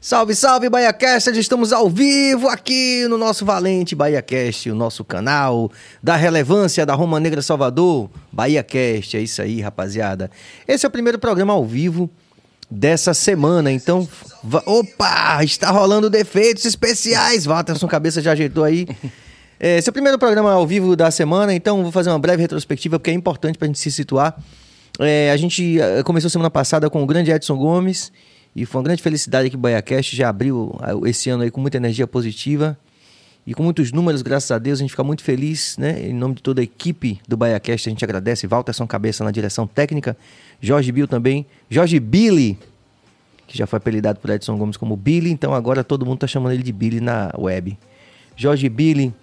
Salve, salve, BahiaCast! Estamos ao vivo aqui no nosso valente BahiaCast, o nosso canal da relevância da Roma Negra Salvador. BahiaCast, é isso aí, rapaziada. Esse é o primeiro programa ao vivo dessa semana, então... Opa! Está rolando defeitos especiais! Walterson Cabeça já ajeitou aí. É, Esse é o primeiro programa ao vivo da semana, então vou fazer uma breve retrospectiva, porque é importante pra gente se situar. É, a gente eh, começou semana passada com o grande Edson Gomes e foi uma grande felicidade que o BaiaCast já abriu ah, esse ano aí com muita energia positiva e com muitos números, graças a Deus. A gente fica muito feliz, né? Em nome de toda a equipe do BaiaCast, a gente agradece. Walterson Cabeça na direção técnica, Jorge Bill também, Jorge Billy, que já foi apelidado por Edson Gomes como Billy, então agora todo mundo tá chamando ele de Billy na web. Jorge Billy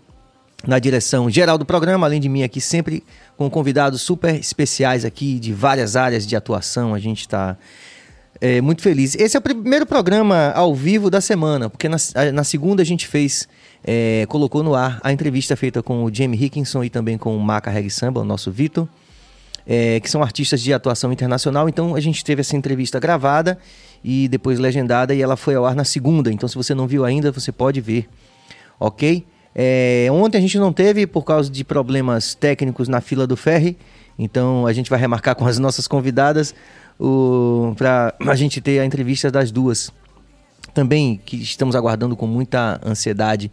na direção geral do programa, além de mim aqui sempre com convidados super especiais aqui de várias áreas de atuação. A gente está é, muito feliz. Esse é o primeiro programa ao vivo da semana, porque na, na segunda a gente fez, é, colocou no ar a entrevista feita com o Jamie Hickinson e também com o Maca Reggae Samba, o nosso Vitor, é, que são artistas de atuação internacional. Então a gente teve essa entrevista gravada e depois legendada e ela foi ao ar na segunda. Então se você não viu ainda, você pode ver, ok? É, ontem a gente não teve por causa de problemas técnicos na fila do ferry, então a gente vai remarcar com as nossas convidadas para a gente ter a entrevista das duas. Também que estamos aguardando com muita ansiedade.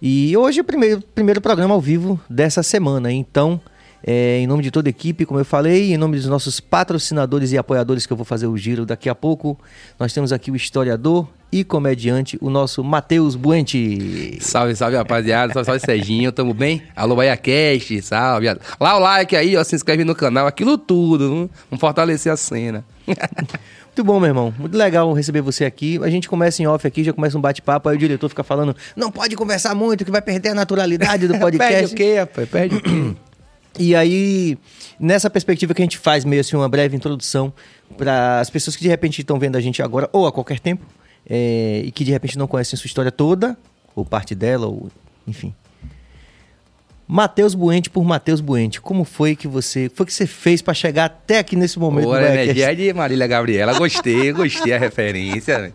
E hoje é o primeiro, primeiro programa ao vivo dessa semana, então. É, em nome de toda a equipe, como eu falei, em nome dos nossos patrocinadores e apoiadores que eu vou fazer o giro daqui a pouco, nós temos aqui o historiador e comediante, o nosso Matheus Buente. Salve, salve, rapaziada. Salve, salve, Serginho. Tamo bem? Alô, BaiaCast. Salve. Lá o like aí, ó. Se inscreve no canal. Aquilo tudo. Vamos- Vamos fortalecer a cena. Muito bom, meu irmão. Muito legal receber você aqui. A gente começa em off aqui, já começa um bate-papo, aí o diretor fica falando, não pode conversar muito, que vai perder a naturalidade do podcast. Perde o quê, rapaz? Perde o quê? E aí, nessa perspectiva que a gente faz meio assim uma breve introdução para as pessoas que de repente estão vendo a gente agora ou a qualquer tempo é, e que de repente não conhecem a sua história toda, ou parte dela, ou enfim. Matheus Buente por Matheus Buente, como foi que você, foi que você fez para chegar até aqui nesse momento? Boa, Biacast? energia é de Marília Gabriela. Gostei, gostei a referência. né?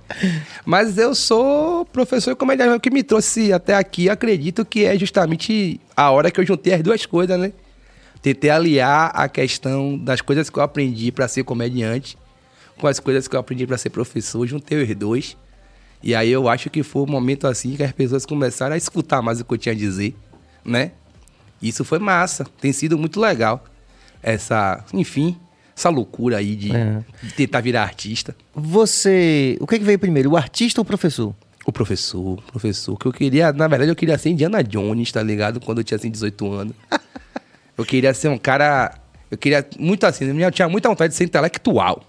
Mas eu sou professor comediante. O que me trouxe até aqui, acredito que é justamente a hora que eu juntei as duas coisas, né? Tentei aliar a questão das coisas que eu aprendi para ser comediante com as coisas que eu aprendi para ser professor. Juntei os dois. E aí eu acho que foi um momento assim que as pessoas começaram a escutar mais o que eu tinha a dizer, né? Isso foi massa. Tem sido muito legal. Essa, enfim, essa loucura aí de, É. de tentar virar artista. Você, o que, que veio primeiro, o artista ou o professor? O professor, o professor, que eu queria, na verdade, eu queria ser Indiana Jones, tá ligado? Quando eu tinha assim 18 anos. eu queria ser um cara. Eu queria muito assim, eu tinha muita vontade de ser intelectual.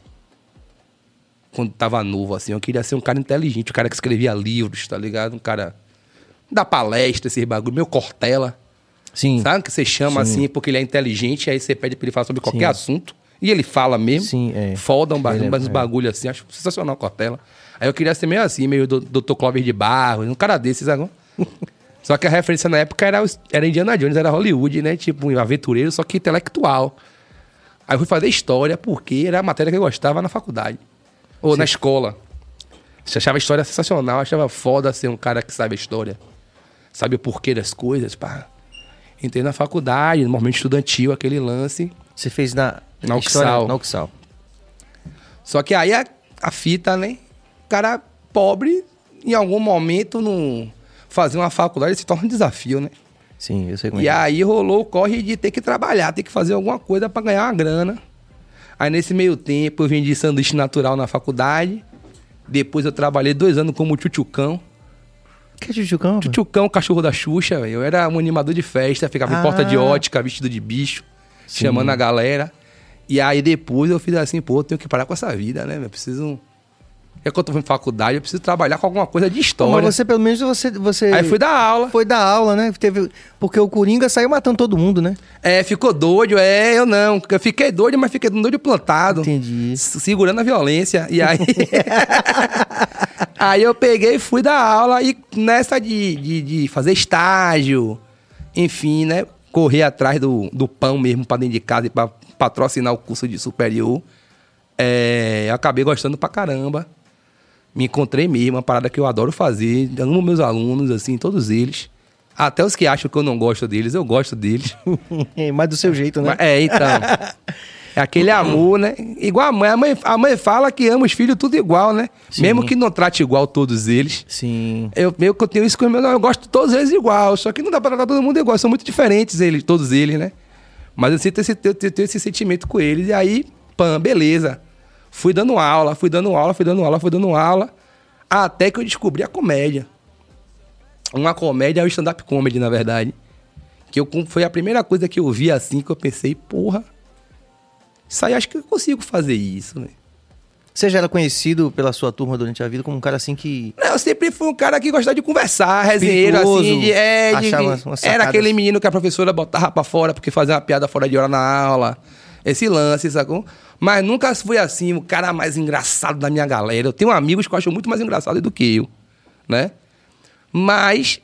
Quando tava novo, assim, eu queria ser um cara inteligente, um cara que escrevia livros, tá ligado? Um cara da palestra, esses bagulho, meu Cortella. Sim. Sabe que você chama Sim. assim porque ele é inteligente, aí você pede pra ele falar sobre qualquer Sim. assunto. E ele fala mesmo. Sim, é. Foda um bagulho, é- uns é. bagulho assim, acho sensacional Cortella. Aí eu queria ser meio assim, meio Dr. Clóvis de Barros, um cara desses agora. só que a referência na época era, era Indiana Jones, era Hollywood, né? Tipo, um aventureiro, só que intelectual. Aí eu fui fazer história porque era a matéria que eu gostava na faculdade. Ou na escola. Você achava a história sensacional, achava foda ser um cara que sabe a história. Sabe o porquê das coisas, pá. Entrei na faculdade, no momento estudantil, aquele lance. Você fez na Na história- Uxal. Na Uxal. Só que aí a, a fita, né? O cara pobre, em algum momento, não fazer uma faculdade se torna um desafio, né? Sim, eu sei como E é. é. aí rolou o corre de ter que trabalhar, ter que fazer alguma coisa pra ganhar uma grana. Aí nesse meio tempo eu vendi sanduíche natural na faculdade. Depois eu trabalhei dois anos como tchutchucão. Que é Chuchucão? rapaz? Tchutchucão, cachorro da Xuxa, velho. Eu era um animador de festa, ficava Ah. em porta de ótica, vestido de bicho, Sim. chamando a galera. E aí depois eu fiz assim, pô, eu tenho que parar com essa vida, né? Eu preciso. É que eu tô em faculdade, eu preciso trabalhar com alguma coisa de história. Mas você, pelo menos, você. você Aí fui dar aula. Foi dar aula, né? Teve... Porque o Coringa saiu matando todo mundo, né? É, ficou doido, é, eu não. Eu fiquei doido, mas fiquei doido plantado. Entendi. Segurando a violência. E aí. aí eu peguei e fui dar aula e nessa de, de, de fazer estágio, enfim, né? Correr atrás do, do pão mesmo pra dentro de casa e pra patrocinar o curso de superior. É, eu acabei gostando pra caramba. Me encontrei mesmo, uma parada que eu adoro fazer. Amo meus alunos, assim, todos eles. Até os que acham que eu não gosto deles, eu gosto deles. Mas do seu jeito, né? É, então. É aquele amor, né? Igual a mãe. A mãe, a mãe fala que ama os filhos tudo igual, né? Sim. Mesmo que não trate igual todos eles. Sim. Eu, meio que eu tenho isso com meus, eu gosto de todos eles igual, só que não dá pra tratar todo mundo igual, são muito diferentes eles, todos eles, né? Mas eu sinto esse, eu tenho esse sentimento com eles, e aí, pã, beleza. Fui dando aula, fui dando aula, fui dando aula, fui dando aula, até que eu descobri a comédia. Uma comédia é o stand-up comedy, na verdade. Que eu, foi a primeira coisa que eu vi assim, que eu pensei, porra, isso aí acho que eu consigo fazer isso, né? Você já era conhecido pela sua turma durante a vida como um cara assim que. Não, eu sempre fui um cara que gostava de conversar, resenheiro, assim. De, é, de- era aquele menino que a professora botava pra fora porque fazia uma piada fora de hora na aula. Esse lance, sacou? Mas nunca fui assim, o cara mais engraçado da minha galera. Eu tenho amigos que eu acho muito mais engraçado do que eu, né? Mas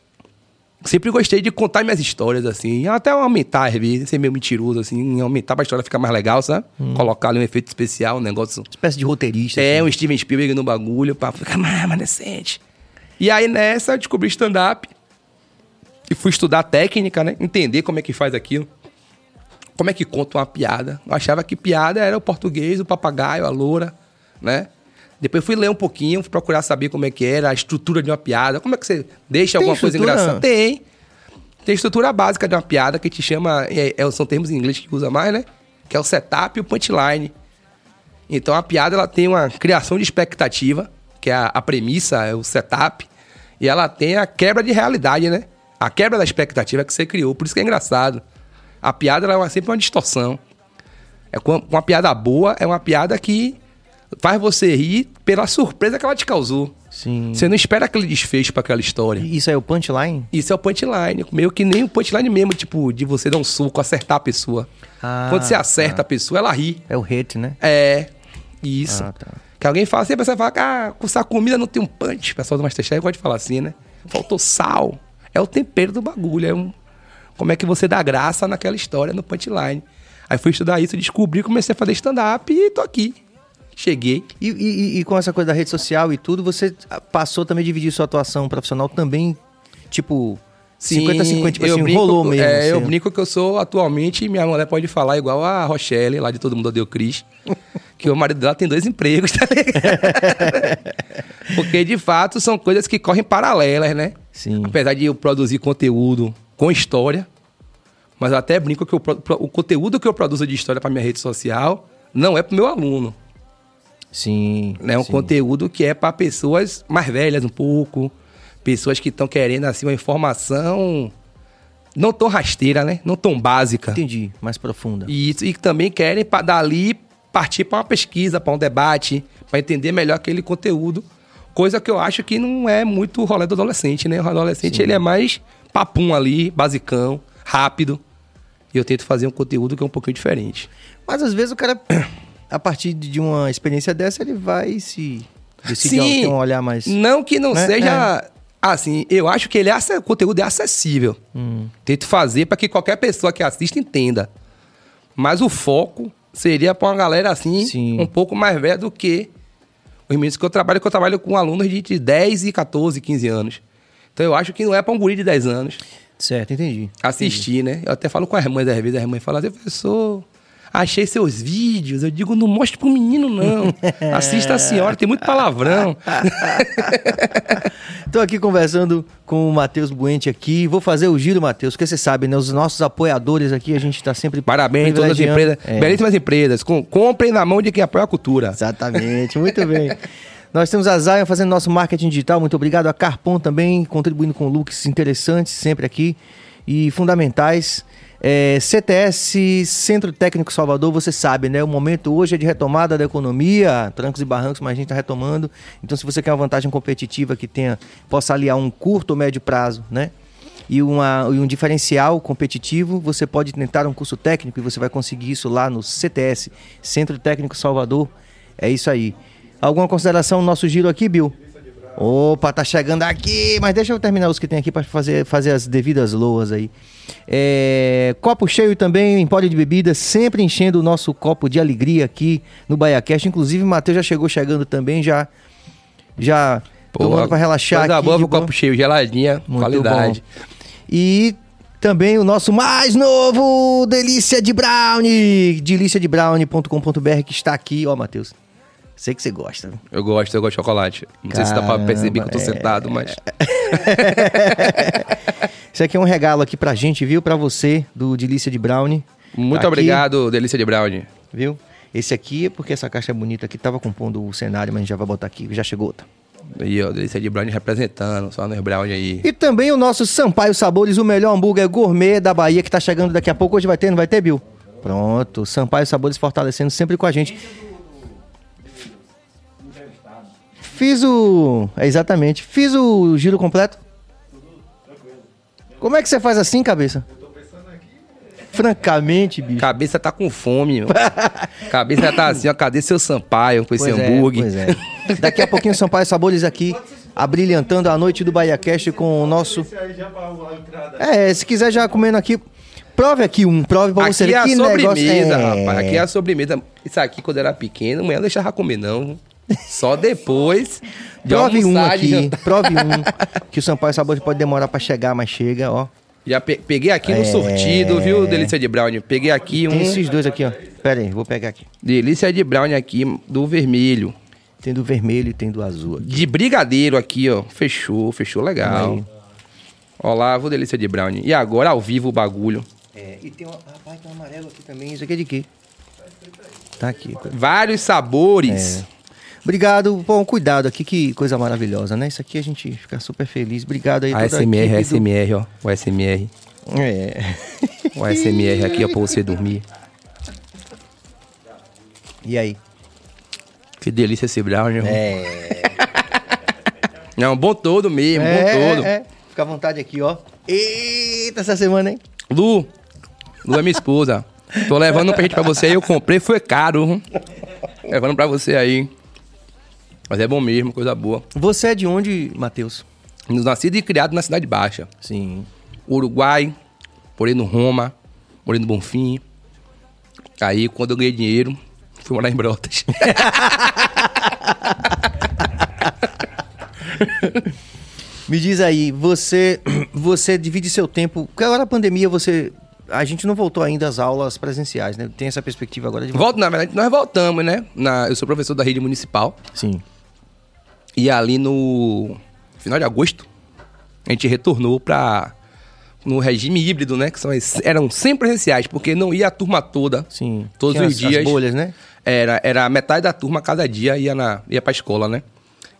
sempre gostei de contar minhas histórias, assim. Até aumentar, às vezes, ser meio mentiroso, assim. Aumentar pra história ficar mais legal, sabe? Hum. Colocar ali um efeito especial, um negócio Espécie de roteirista. é, assim. um Steven Spielberg no bagulho, pra ficar mais, mais decente. E aí nessa eu descobri stand-up e fui estudar técnica, né? Entender como é que faz aquilo. Como é que conta uma piada. Eu achava que piada era o português, o papagaio, a loura, né? Depois fui ler um pouquinho, fui procurar saber como é que era a estrutura de uma piada. Como é que você deixa Tem alguma coisa estrutura? engraçada? Tem. Tem a estrutura básica de uma piada que te chama. é- é- são termos em inglês que usa mais, né? Que é o setup e o punchline. Então a piada ela tem uma criação de expectativa, que é a, a premissa, é o setup, e ela tem a quebra de realidade, né? A quebra da expectativa que você criou, por isso que é engraçado. A piada é sempre uma distorção. É uma piada boa, é uma piada que faz você rir pela surpresa que ela te causou. Sim. Você não espera aquele desfecho para aquela história. Isso aí é o punchline? Isso é o punchline, meio que nem o punchline mesmo, tipo, de você dar um soco, acertar a pessoa. Ah, Quando você acerta a pessoa, ela ri. É o hit, né? É, isso. Ah, tá. Que alguém fala assim, a pessoa fala, ah, com essa comida não tem um punch. O pessoal do Masterchef gosta de falar assim, né? Faltou sal. É o tempero do bagulho, é um... Como é que você dá graça naquela história, no punchline. Aí fui estudar isso, descobri, comecei a fazer stand-up e tô aqui. Cheguei. E, e- e com essa coisa da rede social e tudo, você passou também a dividir sua atuação profissional também, tipo, 50-50, tipo eu assim, brinco- rolou mesmo. É, eu assim. brinco que eu sou atualmente, minha mulher pode falar igual a Rochelle, lá de Todo Mundo Odeia o Cris, que o marido dela tem dois empregos, tá ligado? Porque, de fato, são coisas que correm paralelas, né? Sim. Apesar de eu produzir conteúdo com história, mas eu até brinco que eu o conteúdo que eu produzo de história para minha rede social não é para meu aluno. Sim. né? Um sim. conteúdo que é para pessoas mais velhas um pouco, pessoas que estão querendo assim uma informação não tão rasteira, né? Não tão básica. Entendi, mais profunda. E, isso- e que também querem pa- dali partir para uma pesquisa, para um debate, para entender melhor aquele conteúdo. Coisa que eu acho que não é muito o rolê do adolescente, né? O adolescente ele é mais papum ali, basicão, rápido. E eu tento fazer um conteúdo que é um pouquinho diferente. Mas às vezes o cara, a partir de uma experiência dessa, ele vai se decidir ter um olhar mais. Não que não né? seja. Assim, eu acho que ele é, o conteúdo é acessível. Hum. Tento fazer para que qualquer pessoa que assista entenda. Mas o foco seria para uma galera assim, Sim. um pouco mais velha do que os meninos que eu trabalho, que eu trabalho com alunos de, de 10 e 14, 15 anos. Então eu acho que não é para um guri de 10 anos Certo, entendi. assistir, né? Eu até falo com as mães às vezes, as mães falam assim, professor, achei seus vídeos. Eu digo, não mostre pro menino, não. Assista a senhora, tem muito palavrão. Tô aqui conversando com o Matheus Buente aqui. Vou fazer o giro, Matheus, porque você sabe, né? Os nossos apoiadores aqui, a gente tá sempre. Parabéns a todas as empresas, É. belíssimas empresas. Com, comprem na mão de quem apoia a cultura. Exatamente, muito bem. Nós temos a Zion fazendo nosso marketing digital. Muito obrigado. A Carpon também, contribuindo com looks interessantes sempre aqui e fundamentais. É, CTS, Centro Técnico Salvador, você sabe, né? O momento hoje é de retomada da economia, trancos e barrancos, mas a gente está retomando. Então, se você quer uma vantagem competitiva que tenha, possa aliar um curto ou médio prazo, né? e, uma, e um diferencial competitivo, você pode tentar um curso técnico e você vai conseguir isso lá no CTS, Centro Técnico Salvador. É isso aí. Alguma consideração no nosso giro aqui, Bill? Opa, tá chegando aqui, mas deixa eu terminar os que tem aqui para fazer, fazer as devidas loas aí. É, copo cheio também, empório de bebida, sempre enchendo o nosso copo de alegria aqui no BaiaCast. Inclusive, o Matheus já chegou chegando também, já Já tomando pra relaxar Coisa aqui. boa copo cheio, geladinha, Muito qualidade. bom. E também o nosso mais novo Delícia de Brownie, deliciadebrownie.com.br que está aqui, ó, Matheus. Sei que você gosta. Eu gosto, eu gosto de chocolate. Não sei se dá pra Caramba, perceber que eu tô é. sentado, mas... Isso aqui é um regalo aqui pra gente, viu? Pra você, do Delícia de Brownie. Muito Tá aqui, obrigado, Delícia de Brownie. Viu? Esse aqui é porque essa caixa é bonita aqui, tava compondo o cenário, mas a gente já vai botar aqui, já chegou outra. Aí, ó, Delícia de Brownie representando, só nos Brownie aí. E também o nosso Sampaio Sabores, o melhor hambúrguer gourmet da Bahia, que tá chegando daqui a pouco. Hoje vai ter, não vai ter, Bill? Pronto, Sampaio Sabores fortalecendo sempre com a gente. Fiz o. É, exatamente. Fiz o giro completo. Como é que você faz assim, cabeça? Francamente, bicho. Cabeça tá com fome, meu. Cabeça tá assim, ó, cadê seu Sampaio com esse Pois é, hambúrguer? pois é. Daqui a pouquinho Sampaio Sabores aqui, abrilhantando a noite do Bahia Cast com o nosso. É, se quiser já comendo aqui. Prove aqui um, prove pra você Aqui ver é a que sobremesa, negócio. É. rapaz. Aqui é a sobremesa. Isso aqui, quando eu era pequeno, amanhã eu deixava comer, não. Só depois de Prove um aqui, prove um. que o Sampaio Sabores pode demorar pra chegar, mas chega, ó. Já pe- peguei aqui no É. sortido, viu, Delícia de Brownie? Peguei aqui um Tem esses dois aqui, ó. Pera aí, vou pegar aqui. Delícia de Brownie aqui do vermelho. Tem do vermelho e tem do azul aqui. De brigadeiro aqui, ó. Fechou, fechou legal. Olá, vou Delícia de Brownie. E agora ao vivo o bagulho. É, e tem um. Rapaz, tem um amarelo aqui também. Isso aqui é de quê? Tá aqui. Vários sabores. É. Obrigado. Bom, cuidado aqui, que coisa maravilhosa, né? Isso aqui a gente fica super feliz. Obrigado aí. a ASMR, equipe do- ASMR, ó. O ASMR. É. O ASMR aqui, ó, pra você dormir. E aí? Que delícia esse brownie. ó. É. Não, bom todo mesmo, bom é, todo. é. Fica à vontade aqui, ó. Eita, essa semana, hein? Lu, Lu é minha esposa. Tô levando um presente pra você aí, eu comprei, foi caro. Levando pra você aí. Mas é bom mesmo, coisa boa. Você é de onde, Matheus? Nascido e criado na Cidade Baixa. Sim. Uruguai, morei no Roma, morei no Bonfim. Aí, quando eu ganhei dinheiro, fui morar em Brotas. Me diz aí, você você divide seu tempo. Porque agora a pandemia, você. A gente não voltou ainda às aulas presenciais, né? Tem essa perspectiva agora de voltar. Volto, na verdade, nós voltamos, né? Na, eu sou professor da rede municipal. Sim. E ali no final de agosto, a gente retornou para no regime híbrido, né? Que são, as- eram 100 presenciais, porque não ia a turma toda. Sim. Todos Tinha os as- as dias. bolhas, né? Era, era metade da turma cada dia ia, na, ia pra escola, né?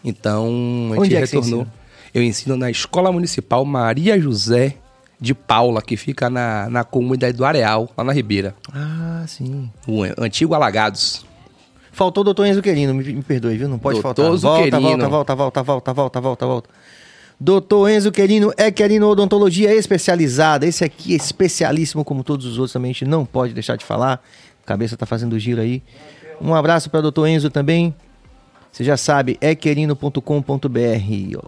Então, a gente Onde é retornou. Eu ensino na Escola Municipal Maria José de Paula, que fica na, na comunidade do Areal, lá na Ribeira. Ah, sim. O antigo Alagados. Faltou o doutor Enzo Querino, me, me perdoe, viu? Não pode Doutor faltar. Volta, volta, volta, volta, volta, volta, volta, volta. Doutor Enzo Querino é Querino Odontologia Especializada. Esse aqui é especialíssimo, como todos os outros também. A gente não pode deixar de falar. A cabeça tá fazendo giro aí. Um abraço para doutor Enzo também. Você já sabe, é querino.com.br,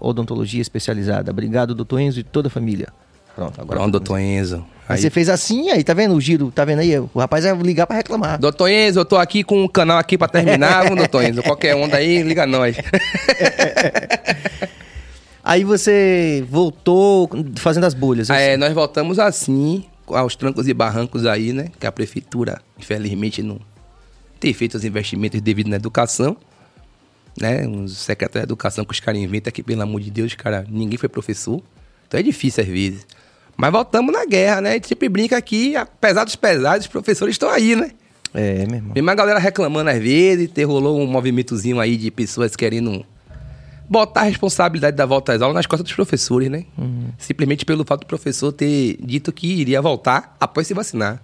odontologia especializada. Obrigado, doutor Enzo e toda a família. Pronto, agora. Pronto, doutor Enzo. Aí Aí, você fez assim, aí, tá vendo o giro? Tá vendo aí? O rapaz vai ligar para reclamar. Doutor Enzo, eu tô aqui com um canal aqui pra terminar, viu, doutor Enzo? Qualquer onda aí, liga nós. Aí você voltou fazendo as bolhas. Ah, é, nós voltamos assim, aos trancos e barrancos aí, né? Que a prefeitura, infelizmente, não tem feito os investimentos devidos na educação. Né? Os secretários de educação que os caras inventam que, pelo amor de Deus, cara, ninguém foi professor. Então é difícil às vezes. Mas voltamos na guerra, né? A gente sempre brinca aqui, apesar dos pesados, os professores estão aí, né? É, meu irmão. Tem uma galera reclamando às vezes, ter rolou um movimentozinho aí de pessoas querendo botar a responsabilidade da volta às aulas nas costas dos professores, né? Simplesmente pelo fato do professor ter dito que iria voltar após se vacinar.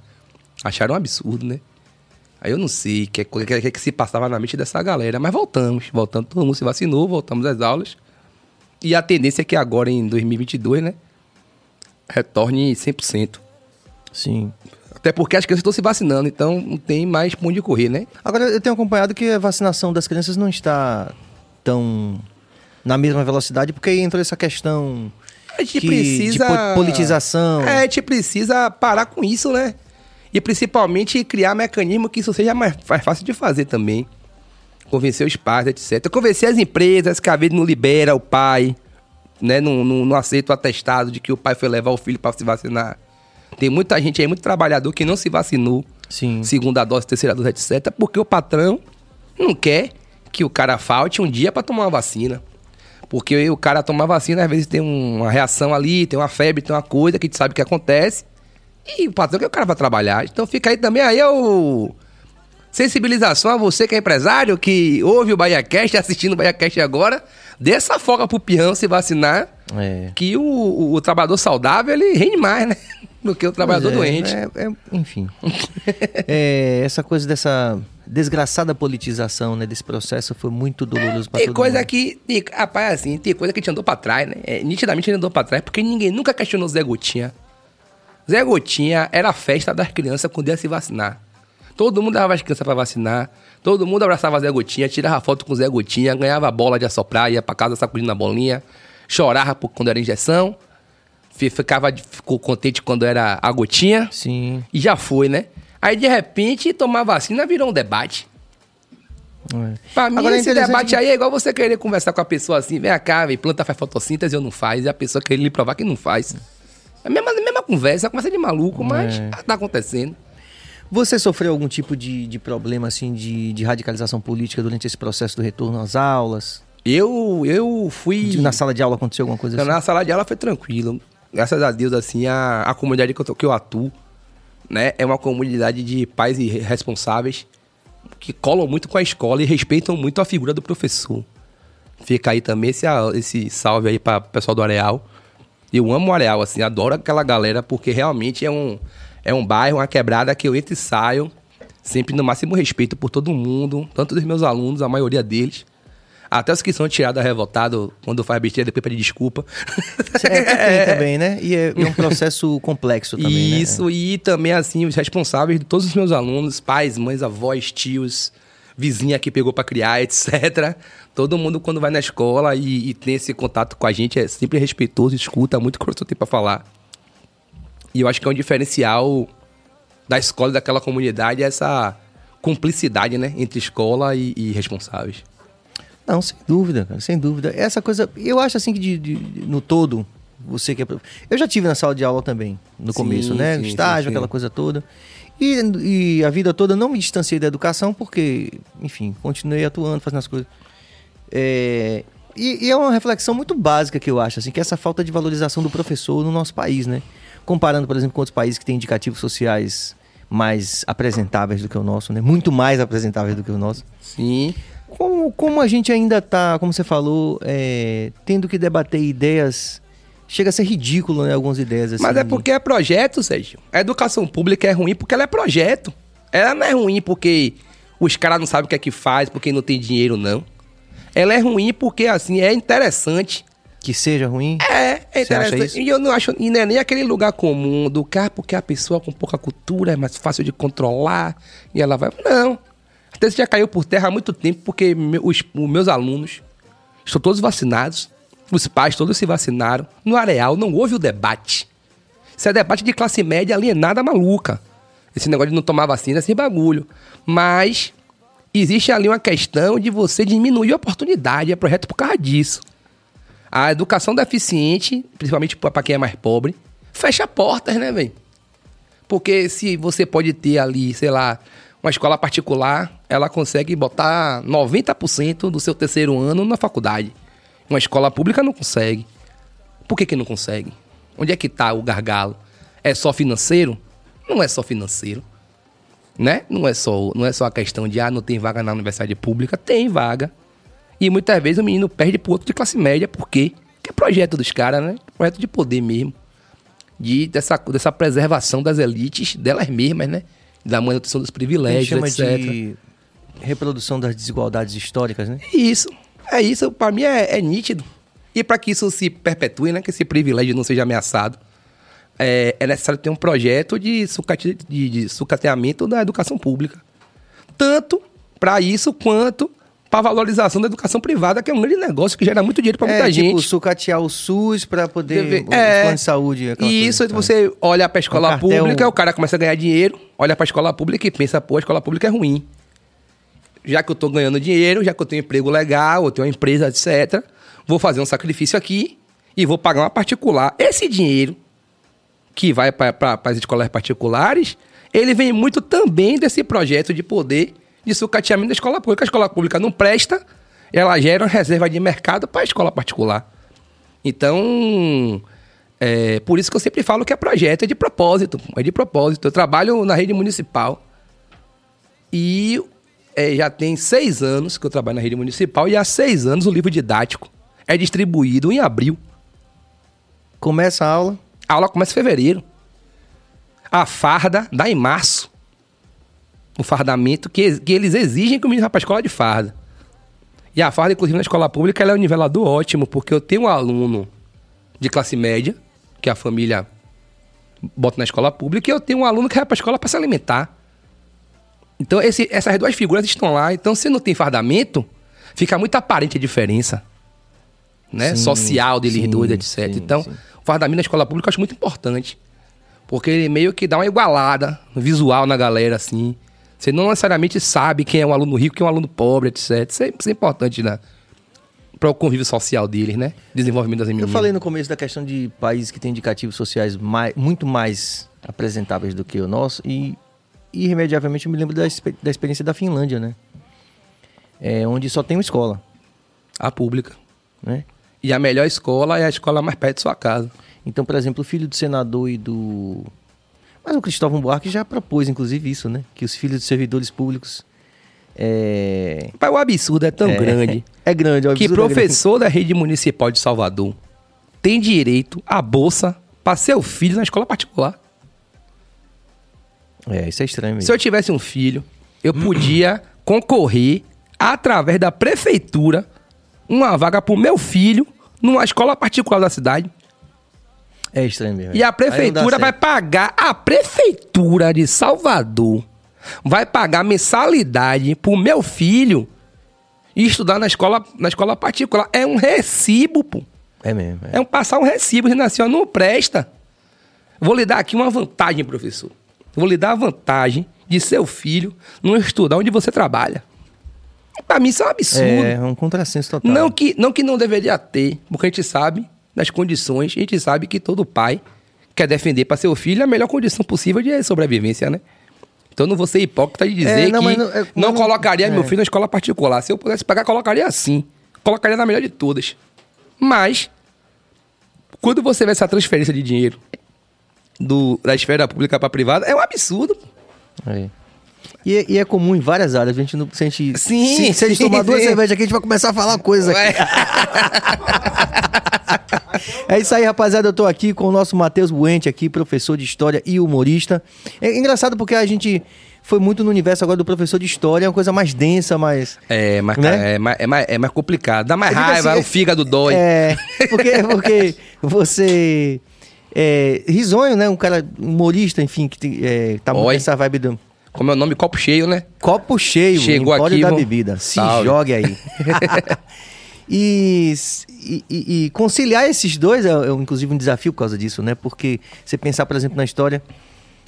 Acharam um absurdo, né? Aí eu não sei o que, que, que, que se passava na mente dessa galera, mas voltamos. Voltando, todo mundo se vacinou, voltamos às aulas. E a tendência é que agora, em 2022, né? Retorne 100%. Sim. Até porque as crianças estão se vacinando, então não tem mais pra onde correr, né? Agora, eu tenho acompanhado que a vacinação das crianças não está tão na mesma velocidade, porque aí entrou essa questão A gente que- precisa. de po- politização. É, a gente precisa parar com isso, né? E principalmente criar mecanismo que isso seja mais, mais fácil de fazer também. Convencer os pais, etc. Convencer as empresas que a vez não libera o pai, né? Não, não, não aceita o atestado de que o pai foi levar o filho para se vacinar. Tem muita gente aí, muito trabalhador que não se vacinou. Sim. Segunda dose, terceira dose, etc. Porque o patrão não quer que o cara falte um dia para tomar uma vacina. Porque o cara toma vacina, às vezes tem uma reação ali, tem uma febre, tem uma coisa que a gente sabe que acontece. E o patrão quer o cara vai trabalhar. Então fica aí também aí o sensibilização a você que é empresário, que ouve o BahiaCast, assistindo o BahiaCast agora, dê essa folga pro peão se vacinar, É. que o, o- o trabalhador saudável, ele rende mais, né? Do que o trabalhador é, doente. é- é- enfim. É, essa coisa dessa desgraçada politização né, desse processo foi muito doloroso para Tem todo coisa mundo. que, tem- rapaz, assim, tem coisa que a gente andou pra trás, né? É, nitidamente a gente andou pra trás, porque ninguém nunca questionou Zé Gotinha. Zé Gotinha era a festa das crianças quando ia se vacinar. Todo mundo dava as crianças pra vacinar, todo mundo abraçava Zé Gotinha, tirava foto com Zé Gotinha, ganhava bola de assoprar, ia pra casa sacudindo a bolinha, chorava quando era injeção, fi- ficava, ficou contente quando era a gotinha, Sim. e já foi, né? Aí, de repente, tomar vacina virou um debate. é. Pra mim, Agora é esse interessante debate que- aí é igual você querer conversar com a pessoa assim, vem cá, vem, planta faz fotossíntese ou não faz, e a pessoa querer lhe provar que não faz. É a mesma, a mesma conversa, é conversa de maluco, mas É. tá acontecendo. Você sofreu algum tipo de, de problema assim de, de radicalização política durante esse processo do retorno às aulas? Eu, eu fui. Na sala de aula aconteceu alguma coisa assim? Na sala de aula foi tranquilo. Graças a Deus, assim, a, a comunidade que eu, que eu atuo, né, é uma comunidade de pais e responsáveis que colam muito com a escola e respeitam muito a figura do professor. Fica aí também esse, esse salve aí para o pessoal do Areal. Eu amo o Areal, assim, adoro aquela galera, porque realmente é um, é um bairro, uma quebrada que eu entro e saio, sempre no máximo respeito por todo mundo, tanto dos meus alunos, a maioria deles. Até os que são tirados revoltados quando faz besteira, depois pede desculpa. É, tem também, né? E é, é um processo complexo também, né? Isso, e também, assim, os responsáveis de todos os meus alunos, pais, mães, avós, tios, vizinha que pegou pra criar, etc. Todo mundo, quando vai na escola e, e tem esse contato com a gente, é sempre respeitoso, escuta muito o que eu tenho pra falar. E eu acho que é um diferencial da escola e daquela comunidade essa cumplicidade, né, entre escola e, e responsáveis. Não, sem dúvida, cara, sem dúvida. Essa coisa, eu acho assim que de, de- no todo, você que é. Eu já tive na sala de aula também, no Sim, começo, né? sim, Estágio, sim. aquela coisa toda. E, e a vida toda não me distanciei da educação, porque, enfim, continuei atuando, fazendo as coisas. É, e, e é uma reflexão muito básica que eu acho, assim, que é essa falta de valorização do professor no nosso país, né? Comparando, por exemplo, com outros países que têm indicativos sociais mais apresentáveis do que o nosso, né? Muito mais apresentáveis do que o nosso. Sim. Como, como a gente ainda tá, como você falou, é, tendo que debater ideias, chega a ser ridículo, né? Algumas ideias assim. Mas é porque é projeto, Sérgio. A educação pública é ruim porque ela é projeto. Ela não é ruim porque os caras não sabem o que é que faz, porque não tem dinheiro, não. Ela é ruim porque, assim, é interessante. Que seja ruim. É, é acha interessante. isso? E eu não acho, e não é nem aquele lugar comum do cara, porque a pessoa com pouca cultura é mais fácil de controlar e ela vai. Não. Até isso já caiu por terra há muito tempo, porque os, os meus alunos estão todos vacinados, os pais todos se vacinaram. No areal não houve o debate. Isso é debate de classe média alienada maluca. Esse negócio de não tomar vacina, esse bagulho. Mas existe ali uma questão de você diminuir a oportunidade, é projeto por causa disso. A educação deficiente, principalmente para quem é mais pobre, fecha portas, né, velho? Porque se você pode ter ali, sei lá, uma escola particular, ela consegue botar 90% do seu terceiro ano na faculdade. Uma escola pública não consegue. Por que, que não consegue? Onde é que tá o gargalo? É só financeiro? Não é só financeiro. Né? Não é só, não é só a questão de ah, não tem vaga na universidade pública, tem vaga. E muitas vezes o menino perde pro outro de classe média, por quê? Porque é projeto dos caras, né? Projeto de poder mesmo. De, dessa, dessa preservação das elites, delas mesmas, né? Da manutenção dos privilégios, chama etc. de reprodução das desigualdades históricas, né? Isso. É isso, pra mim é, é nítido. E para que isso se perpetue, né? Que esse privilégio não seja ameaçado, é, é necessário ter um projeto de, sucate, de, de sucateamento da educação pública. Tanto para isso quanto para valorização da educação privada, que é um grande negócio que gera muito dinheiro para muita é, gente. tipo, sucatear o SUS para poder... Deve- o é. plano de saúde. E isso, tá? você olha pra escola cartel- pública, o cara começa a ganhar dinheiro, olha pra escola pública e pensa, pô, a escola pública é ruim. já que eu tô ganhando dinheiro, já que eu tenho emprego legal, eu tenho uma empresa, etc., vou fazer um sacrifício aqui e vou pagar uma particular. Esse dinheiro que vai para as escolas particulares, ele vem muito também desse projeto de poder de sucateamento da escola pública. A escola pública não presta, ela gera uma reserva de mercado para a escola particular. Então, é por isso que eu sempre falo que é projeto, é de propósito. É de propósito. Eu trabalho na rede municipal e é, já tem seis anos que eu trabalho na rede municipal e há seis anos o livro didático é distribuído em abril. Começa a aula. A aula começa em fevereiro. A farda dá em março. O fardamento que, que eles exigem que o menino vá para a escola de farda. E a farda, inclusive, na escola pública, ela é um nivelador ótimo, porque eu tenho um aluno de classe média, que a família bota na escola pública, e eu tenho um aluno que vai para a escola para se alimentar. Então, esse, essas duas figuras estão lá. Então, se não tem fardamento, fica muito aparente a diferença né? Sim, social deles sim, dois, etc. sim, então, o fardamento na escola pública eu acho muito importante. Porque ele meio que dá uma igualada visual na galera, assim. Você não necessariamente sabe quem é um aluno rico, quem é um aluno pobre, etc. Isso é, isso é importante, né? Para o convívio social deles, né? Desenvolvimento das Eu meninas. falei no começo da questão de países que têm indicativos sociais mai- muito mais apresentáveis do que o nosso e irremediavelmente eu me lembro da, da experiência da Finlândia, né? É, onde só tem uma escola, A pública. né? E a melhor escola é a escola mais perto de sua casa. Então, por exemplo, o filho do senador e do... Mas o Cristóvão Buarque já propôs, inclusive, isso, né? Que os filhos dos servidores públicos... É, Pai, o absurdo é tão É. grande é grande. o que absurdo é professor da rede municipal de Salvador tem direito à bolsa para seu filho na escola particular. É, isso é estranho mesmo. Se eu tivesse um filho, eu podia concorrer através da prefeitura uma vaga pro meu filho numa escola particular da cidade. É estranho mesmo. E a dá prefeitura vai pagar, a prefeitura de Salvador vai pagar mensalidade pro meu filho estudar na escola, na escola particular. É um recibo, pô. É mesmo. é. É um passar um recibo, dizendo assim, ó, não presta. Vou lhe dar aqui uma vantagem, professor. Vou lhe dar a vantagem de seu filho não estudar onde você trabalha. Pra mim isso é um absurdo. É, um contrassenso total. Não que, não que não deveria ter, porque a gente sabe das condições, a gente sabe que todo pai quer defender para seu filho a melhor condição possível de sobrevivência, né? Então eu não vou ser hipócrita de dizer É, não, que mas não, é, mas não- colocaria meu é. filho na escola particular. Se eu pudesse pagar, colocaria assim. Colocaria na melhor de todas. Mas, quando você vê essa transferência de dinheiro do, da esfera pública para privada, é um absurdo. É. E, é- e é comum em várias áreas. A gente não. Se a gente, Sim, se, se a gente sim, tomar duas sim. cervejas aqui, a gente vai começar a falar coisas aqui. É isso aí, rapaziada. Eu tô aqui com o nosso Matheus Buente aqui, professor de história e humorista. É engraçado porque a gente foi muito no universo agora do professor de história, é uma coisa mais densa, mais. É, mas, Né? é, mais, é, mais, é mais complicado. Dá mais Eu digo raiva, assim, o fígado dói. É, porque, porque você. É, risonho, né? Um cara humorista, enfim, que é, tá muito Oi. nessa vibe do. Como é o nome? Copo cheio, né? Copo cheio, Chegou aqui, da vamos- bebida. Se Salve. jogue aí. e, e- e- conciliar esses dois é, é, inclusive, um desafio por causa disso, né? Porque você pensar, por exemplo, na história.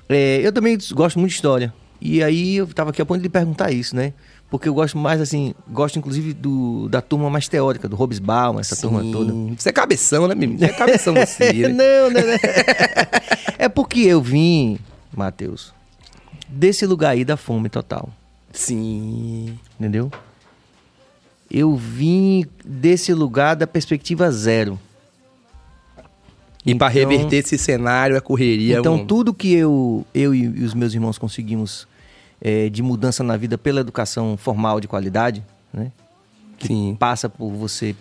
é, eu também gosto muito de história. E aí eu tava aqui a ponto de perguntar isso, né? Porque eu gosto mais, assim, gosto inclusive do, da turma mais teórica, do Hobsbawm, essa turma toda. Você é cabeção, né, menino? Você é cabeção você. né? não, não, não. é porque eu vim, Matheus, desse lugar aí da fome total. Sim. Entendeu? Eu vim desse lugar da perspectiva zero. E Então- reverter esse cenário, a correria. Então, um- tudo que eu, eu e os meus irmãos conseguimos eh, de mudança na vida pela educação formal de qualidade, né? Sim. Passa por você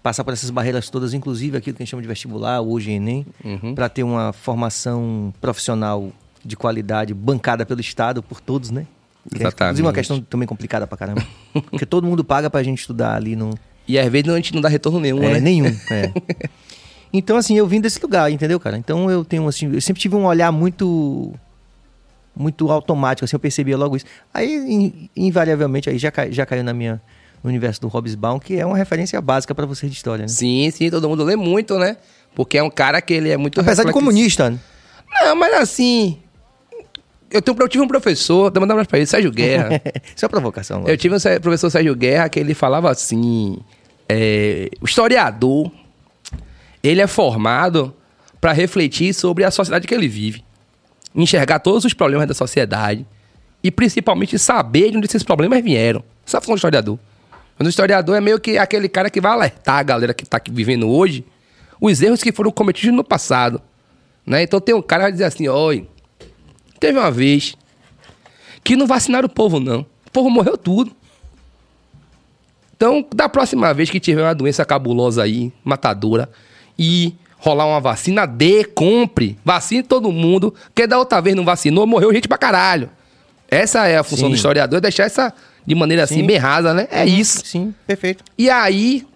passar por essas barreiras todas, inclusive aquilo que a gente chama de vestibular, hoje Enem, Uhum. para ter uma formação profissional de qualidade bancada pelo Estado, por todos, né? É, Exatamente. Inclusive uma questão também complicada pra caramba. Porque todo mundo paga pra gente estudar ali no, E às vezes a gente não dá retorno nenhum, é, né? nenhum. é. Então, assim, eu vim desse lugar, entendeu, cara? Então eu tenho, assim, eu sempre tive um olhar muito. Muito automático, assim, eu percebia logo isso. Aí, in- invariavelmente, aí já, cai- já caiu na minha, no universo do Hobsbawm, que é uma referência básica pra você de história, né? Sim, sim, todo mundo lê muito, né? Porque é um cara que ele é muito Apesar de reflexivo. comunista. né? Não, mas assim. Eu, tenho, eu tive um professor, tô mandando pra ele, Sérgio Guerra. Isso é provocação. eu lógico. tive um professor Sérgio Guerra que ele falava assim: é, o historiador, ele é formado para refletir sobre a sociedade que ele vive, enxergar todos os problemas da sociedade e principalmente saber de onde esses problemas vieram. Essa é a função do historiador. Mas o historiador é meio que aquele cara que vai alertar a galera que está vivendo hoje os erros que foram cometidos no passado. Né? Então tem um cara que vai dizer assim: oi, teve uma vez que não vacinaram o povo, não. O povo morreu tudo. Então, da próxima vez que tiver uma doença cabulosa aí, matadora, e rolar uma vacina, dê, compre. Vacine todo mundo. Porque da outra vez não vacinou, morreu gente pra caralho. Essa é a função Sim. do historiador, é deixar essa de maneira assim, Sim. bem rasa, né? É isso. Sim, perfeito. E aí,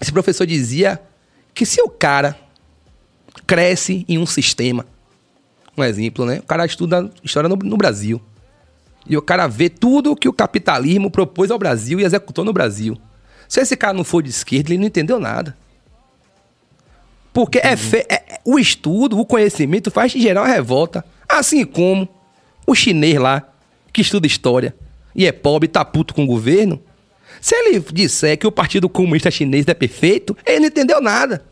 esse professor dizia que se o cara cresce em um sistema, um exemplo, né? O cara estuda história no, no Brasil. E o cara vê tudo que o capitalismo propôs ao Brasil e executou no Brasil. Se esse cara não for de esquerda, ele não entendeu nada. Porque é, fe- é- é- o estudo, o conhecimento faz gerar uma revolta. Assim como o chinês lá, que estuda história e é pobre e tá puto com o governo. Se ele disser que o Partido Comunista Chinês é perfeito, ele não entendeu nada.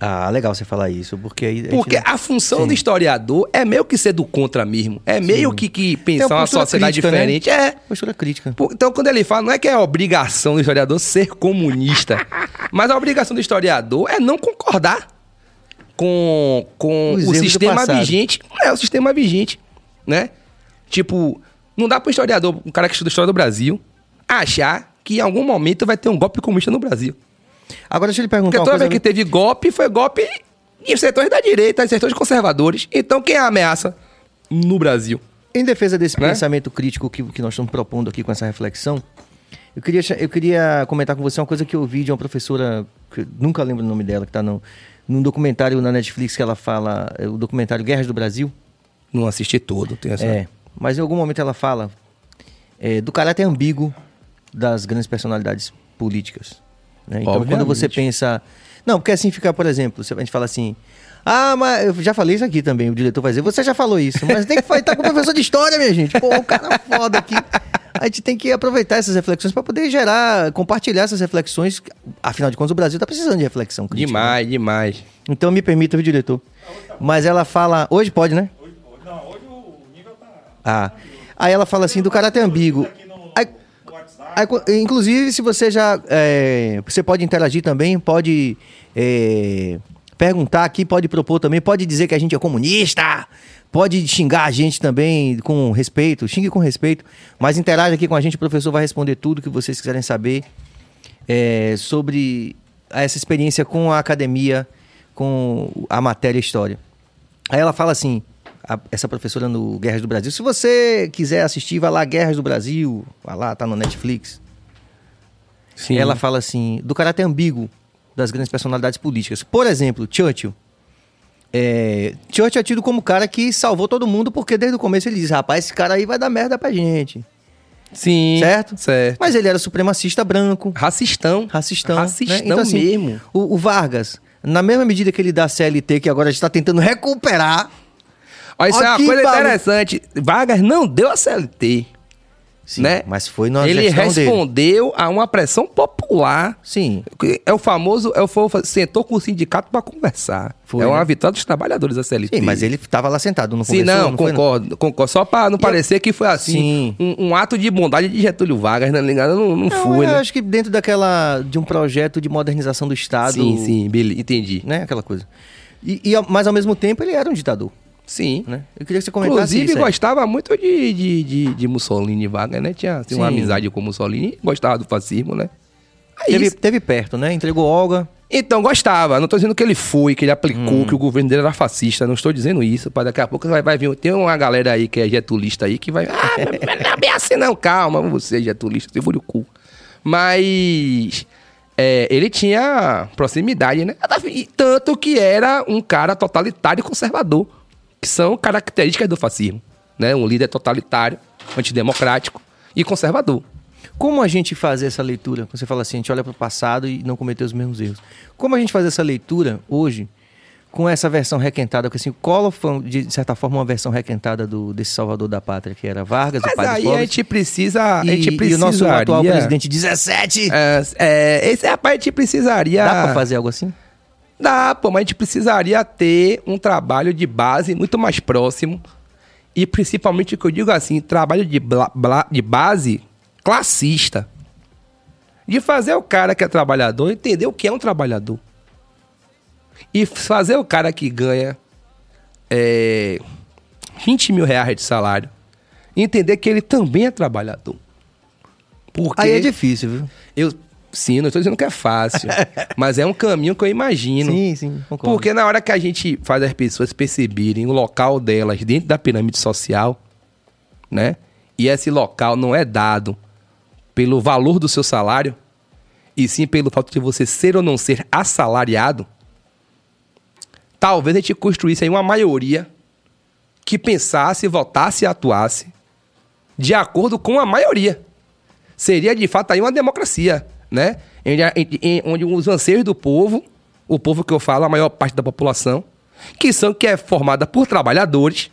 Ah, legal você falar isso, porque aí. a gente- Porque a função Sim. do historiador é meio que ser do contra mesmo. É meio que, que pensar uma sociedade crítica, né? diferente. É. Postura crítica. Então, quando ele fala, não é que é obrigação do historiador ser comunista, mas a obrigação do historiador é não concordar com, com Os o sistema vigente. É, o sistema vigente, né? Tipo, não dá pro historiador, um cara que estuda história do Brasil, achar que em algum momento vai ter um golpe comunista no Brasil. Agora deixa eu lhe perguntar Porque toda coisa. vez que teve golpe, foi golpe em setores da direita, em setores conservadores. Então, quem é a ameaça no Brasil? Em defesa desse Né? pensamento crítico que, que nós estamos propondo aqui com essa reflexão, eu queria, eu queria comentar com você uma coisa que eu vi de uma professora, que nunca lembro o nome dela, que está num, num documentário na Netflix que ela fala, é o documentário Guerras do Brasil. Não assisti todo, tem essa. É, mas em algum momento ela fala é, do caráter ambíguo das grandes personalidades políticas. Né? Então, quando você pensa. Não, porque assim fica, por exemplo, se a gente fala assim. Ah, mas eu já falei isso aqui também, o diretor vai dizer, você já falou isso, mas tem que estar com o professor de história, minha gente. Pô, o cara foda aqui. A gente tem que aproveitar essas reflexões para poder gerar, compartilhar essas reflexões. Afinal de contas, o Brasil está precisando de reflexão crítica. né? Demais, demais. Então me permita, viu, diretor. Mas ela fala. Hoje pode, né? Não, hoje o nível tá Ah. Aí ela fala assim do caráter ambíguo. Aí, no WhatsApp. aí, co- inclusive, se você já. é, você pode interagir também, pode é, perguntar aqui, pode propor também, pode dizer que a gente é comunista, pode xingar a gente também com respeito, xingue com respeito, mas interaja aqui com a gente, o professor vai responder tudo que vocês quiserem saber é, sobre essa experiência com a academia, com a matéria história. Aí ela fala assim, a- essa professora no Guerras do Brasil, se você quiser assistir, vai lá, Guerras do Brasil, vai lá, tá no Netflix. Sim. Ela fala assim, do caráter ambíguo das grandes personalidades políticas. Por exemplo, Churchill. É, Churchill é tido como o cara que salvou todo mundo, porque desde o começo ele diz, rapaz, esse cara aí vai dar merda pra gente. Sim. Certo? Certo. Mas ele era supremacista branco, Racistão. racistão. né? Racistão Então, assim, mesmo. O, o Vargas, na mesma medida que ele dá CLT, que agora está tentando recuperar, Olha, isso é uma Aqui, coisa Paulo. interessante. Vargas não deu a CLT. Sim, né? mas foi na Ele gestão dele. respondeu a uma pressão popular. Sim. É o famoso, é o fo- sentou com o sindicato para conversar. Foi, é uma né? vitória dos trabalhadores da CLT. Sim, mas ele estava lá sentado, não Sim, conversou? não, foi, concordo, concordo. Só para não parecer que foi assim, Sim. um, um ato de bondade de Getúlio Vargas, né? Não, não, Não, foi, eu né? acho que dentro daquela de um projeto de modernização do Estado, Sim, sim, entendi. né, aquela coisa. E, e mas ao mesmo tempo ele era um ditador, Sim. né? Eu queria que você comentasse Inclusive, isso. aí. gostava muito de, de, de, de Mussolini e né? Tinha assim, uma amizade com Mussolini, gostava do fascismo, né? É Teve, teve perto, né? Entregou Olga. Então, gostava. Não estou dizendo que ele foi, que ele aplicou, Hum. que o governo dele era fascista. Não estou dizendo isso. Para daqui a pouco vai, vai vir. Tem uma galera aí que é getulista aí que vai. Ah, não é bem assim, não. Calma, você é getulista, você foi o cu. Mas. é, ele tinha proximidade, né? E tanto que era um cara totalitário e conservador. Que são características do fascismo. Né? Um líder totalitário, antidemocrático e conservador. Como a gente faz essa leitura? Você fala assim, a gente olha para o passado e não cometeu os mesmos erros. Como a gente faz essa leitura hoje com essa versão requentada, porque assim, o Collor foi, de certa forma, uma versão requentada do, desse Salvador da Pátria, que era Vargas, o Mas pai dos aí a pobres. gente precisa. E, a gente e o nosso atual presidente 17. É, é, esse rapaz a gente precisaria. Dá pra fazer algo assim? Dá, pô, mas a gente precisaria ter um trabalho de base muito mais próximo. E principalmente o que eu digo assim, trabalho de, bla- bla- de base classista. De fazer o cara que é trabalhador entender o que é um trabalhador. E fazer o cara que ganha é, 20 mil reais de salário entender que ele também é trabalhador. Porque Aí é difícil, viu? eu, sim, não estou dizendo que é fácil, mas é um caminho que eu imagino. Sim, sim, concordo. Porque na hora que a gente faz as pessoas perceberem o local delas dentro da pirâmide social, né? E esse local não é dado pelo valor do seu salário, e sim pelo fato de você ser ou não ser assalariado, talvez a gente construísse aí uma maioria que pensasse, votasse e atuasse de acordo com a maioria. Seria de fato aí uma democracia, né? Em- em- onde os anseios do povo, o povo que eu falo, a maior parte da população, que são que é formada por trabalhadores,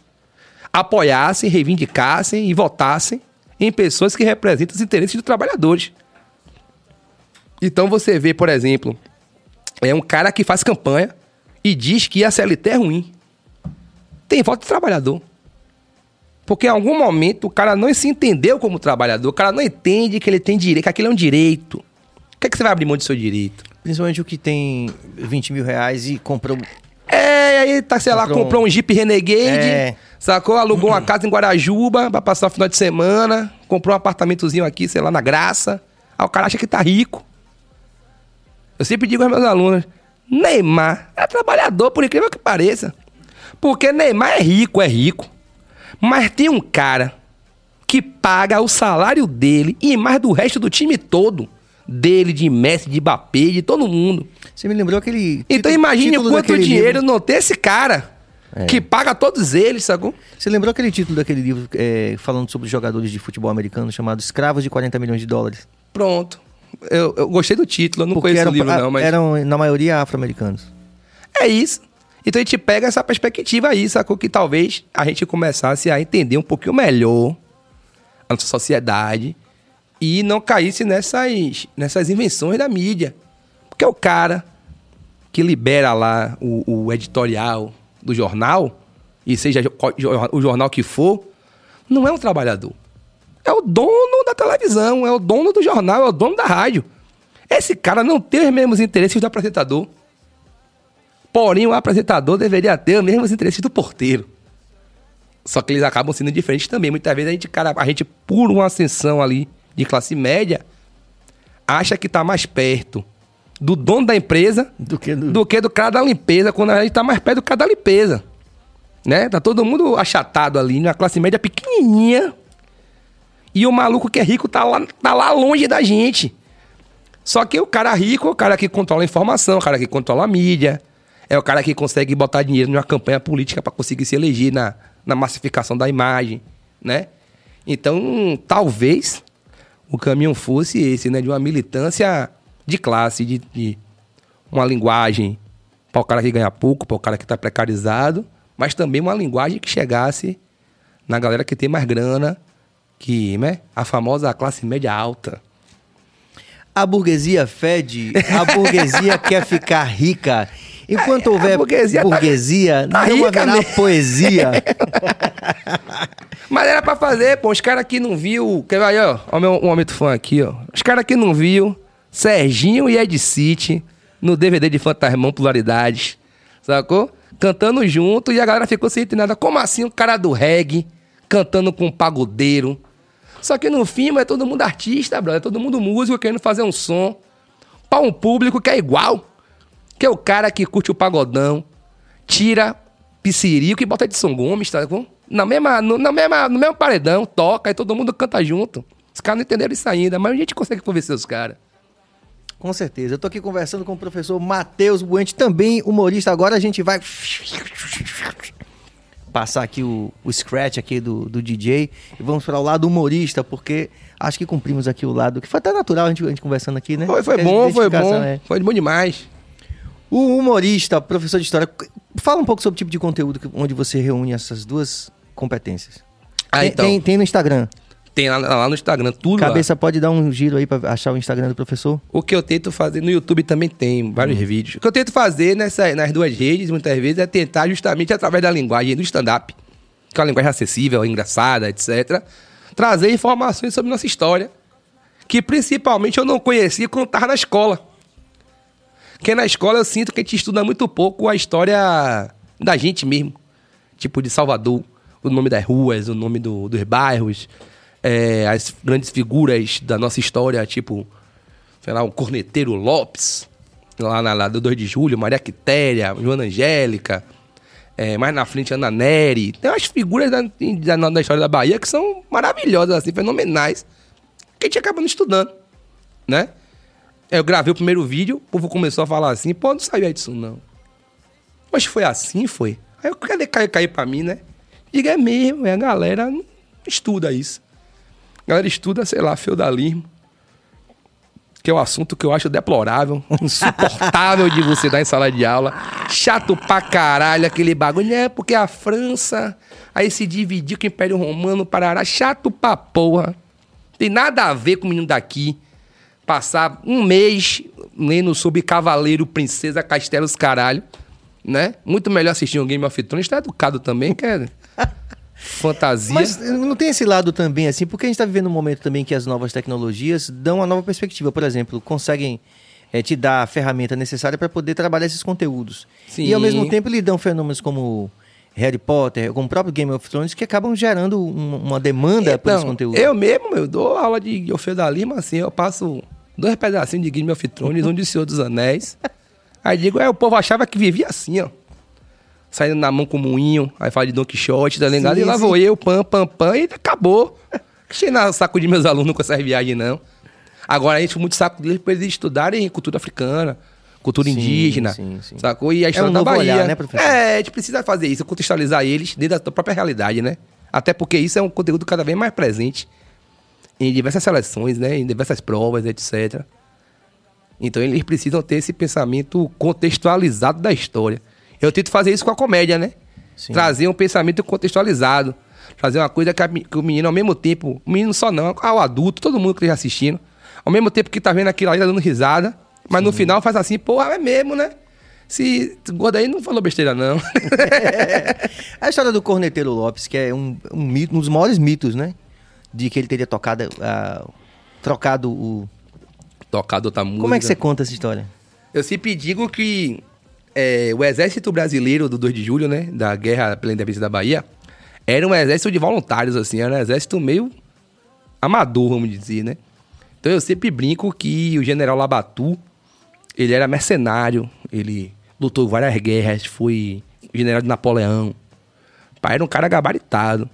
apoiassem, reivindicassem e votassem em pessoas que representam os interesses dos trabalhadores. Então você vê, por exemplo, é um cara que faz campanha e diz que a CLT é ruim. Tem voto de trabalhador. Porque em algum momento o cara não se entendeu como trabalhador, o cara não entende que ele tem direito, que aquilo é um direito. Por que, é que você vai abrir mão do seu direito? Principalmente o que tem 20 mil reais e comprou. É, aí tá, sei lá, Comprou um- comprou um Jeep Renegade, É. sacou? Alugou uma casa em Guarajuba pra passar o final de semana, comprou um apartamentozinho aqui, sei lá, na Graça. Aí o cara acha que tá rico. Eu sempre digo aos meus alunos, Neymar é trabalhador, por incrível que pareça. Porque Neymar é rico, é rico. Mas tem um cara que paga o salário dele e mais do resto do time todo. Dele, de Messi, de Mbappé, de todo mundo. Você me lembrou aquele. Então imagine quanto dinheiro livro- não tem esse cara É. que paga todos eles, sacou? Você lembrou aquele título daquele livro é, falando sobre jogadores de futebol americano chamado Escravos de 40 milhões de dólares? Pronto. Eu, eu gostei do título, eu não conheço eram, o livro não, mas eram, na maioria, afro-americanos. é isso. Então a gente pega essa perspectiva aí, sacou? Que talvez a gente começasse a entender um pouquinho melhor a nossa sociedade e não caísse nessas, nessas invenções da mídia. Porque o cara que libera lá o, o editorial do jornal, e seja o jornal que for, não é um trabalhador. É o dono da televisão, é o dono do jornal, é o dono da rádio. Esse cara não tem os mesmos interesses do apresentador. Porém, o apresentador deveria ter os mesmos interesses do porteiro. Só que eles acabam sendo diferentes também. Muitas vezes a gente, cara, a gente, por uma ascensão ali de classe média, acha que tá mais perto do dono da empresa Do que do- do que do cara da limpeza, quando a gente tá mais perto do cara da limpeza. Né? Tá todo mundo achatado ali, na classe média pequenininha. E o maluco que é rico tá lá, tá lá longe da gente. Só que o cara rico é o cara que controla a informação, o cara que controla a mídia, é o cara que consegue botar dinheiro numa campanha política para conseguir se eleger na, na massificação da imagem, né? Então, talvez o caminho fosse esse, né? De uma militância de classe, de, de uma linguagem para o cara que ganha pouco, para o cara que está precarizado, mas também uma linguagem que chegasse na galera que tem mais grana, que, né? A famosa classe média alta. A burguesia fede, a burguesia quer ficar rica. Enquanto houver burguesia burguesia, tá- tá não rica haverá mesmo. poesia. Mas era pra fazer, pô. Os caras que não viu. Quer ver aí, ó? Ó, meu, um homem fã aqui, ó. Os caras que não viu. Serginho e Ed City no DVD de Fantasmão Polaridades. Sacou? Cantando junto e a galera ficou sem entender nada. Como assim o cara do reggae cantando com um pagodeiro? Só que no filme é todo mundo artista, brother. É todo mundo músico querendo fazer um som pra um público que é igual. Que é o cara que curte o pagodão, tira piscirico e bota Edson Gomes, tá bom? Na mesma, no, na mesma, no mesmo paredão, toca e todo mundo canta junto. Os caras não entenderam isso ainda, mas a gente consegue convencer os caras. Com certeza. Eu tô aqui conversando com o professor Matheus Buente, também humorista. Agora a gente vai passar aqui o, o scratch aqui do, do DJ e vamos para o lado humorista, porque acho que cumprimos aqui o lado que foi até natural a gente, a gente conversando aqui, né? Foi, foi bom, foi bom. é- Foi bom demais. O humorista, professor de história, Fala um pouco sobre o tipo de conteúdo que- onde você reúne essas duas competências. Ah, tem, então. tem, tem no Instagram. Tem lá, lá no Instagram, tudo lá. Cabeça pode dar um giro aí pra achar o Instagram do professor? O que eu tento fazer no YouTube também tem vários vídeos. O que eu tento fazer nessa, nas duas redes, muitas vezes, é tentar justamente através da linguagem do stand-up, que é uma linguagem acessível, engraçada, etc., trazer informações sobre nossa história, que principalmente eu não conhecia quando estava na escola. Porque na escola eu sinto que a gente estuda muito pouco a história da gente mesmo. Tipo, de Salvador, o nome das ruas, o nome do- dos bairros, é, as grandes figuras da nossa história, tipo, sei lá, o Corneteiro Lopes, lá na lá do 2 de julho, Maria Quitéria, Joana Angélica, é, mais na frente Ana Neri. Tem umas figuras da, da, da história da Bahia que são maravilhosas, assim, fenomenais, que a gente acaba não estudando, né? Eu gravei o primeiro vídeo, o povo começou a falar assim, pô, não sabia disso não. Mas foi assim, foi. Aí eu cadê cair, cair pra mim, né? Diga, é mesmo, é a galera estuda isso. A galera estuda, sei lá, feudalismo. Que é um assunto que eu acho deplorável, insuportável de você dar em sala de aula. Chato pra caralho aquele bagulho, né? Porque a França aí se dividiu com o Império Romano, parará. Chato pra porra. Tem nada a ver com o menino daqui. Passar um mês lendo sobre Cavaleiro, Princesa, Castelos, caralho. Né? Muito melhor assistir um Game of Thrones. Tá educado também, que é fantasia. Mas não tem esse lado também, assim, porque a gente está vivendo um momento também que as novas tecnologias dão uma nova perspectiva. Por exemplo, conseguem eh, te dar a ferramenta necessária para poder trabalhar esses conteúdos. Sim. E ao mesmo tempo lidam fenômenos como Harry Potter, como o próprio Game of Thrones, que acabam gerando um- uma demanda por esse Então, conteúdo. Eu mesmo, eu dou aula de feudalismo, assim, eu passo dois pedacinhos de Game of Thrones, um de Senhor dos Anéis. Aí digo, é, o povo achava que vivia assim, ó. Saindo na mão com o moinho, aí fala de Don Quixote, tá ligado? Sim, e lá sim. vou eu, pam, pam, pam, e acabou. Cheio na saco de meus alunos com essas viagens, não. Agora a gente muito saco deles pra eles estudarem cultura africana, cultura Sim, indígena, sim, sim. sacou? E a história um da Bahia. olhar, né, professor? É, a gente precisa fazer isso, contextualizar eles dentro da própria realidade, né? Até porque isso é um conteúdo cada vez mais presente em diversas seleções, né? Em diversas provas, etc. Então eles precisam ter esse pensamento contextualizado da história. Eu tento fazer isso com a comédia, né? Sim. Trazer um pensamento contextualizado. Trazer uma coisa que, a que o menino, ao mesmo tempo, o menino só não, ao adulto, todo mundo que esteja assistindo, ao mesmo tempo que tá vendo aquilo ali, tá dando risada, mas no final faz assim, porra, é mesmo, né? Se o gordo aí não falou besteira, não. A história do Corneteiro Lopes, que é um, um mito, um dos maiores mitos, né? De que ele teria tocado, ah, trocado o... Tocado outra música. Como é que você conta essa história? Eu sempre digo que é, o exército brasileiro do 2 de julho, né? Da guerra pela independência da Bahia, era um exército de voluntários, assim. Era um exército meio amador, vamos dizer, né? Então eu sempre brinco que o general Labatu, ele era mercenário, ele lutou várias guerras, foi general de Napoleão. Pai era um cara gabaritado.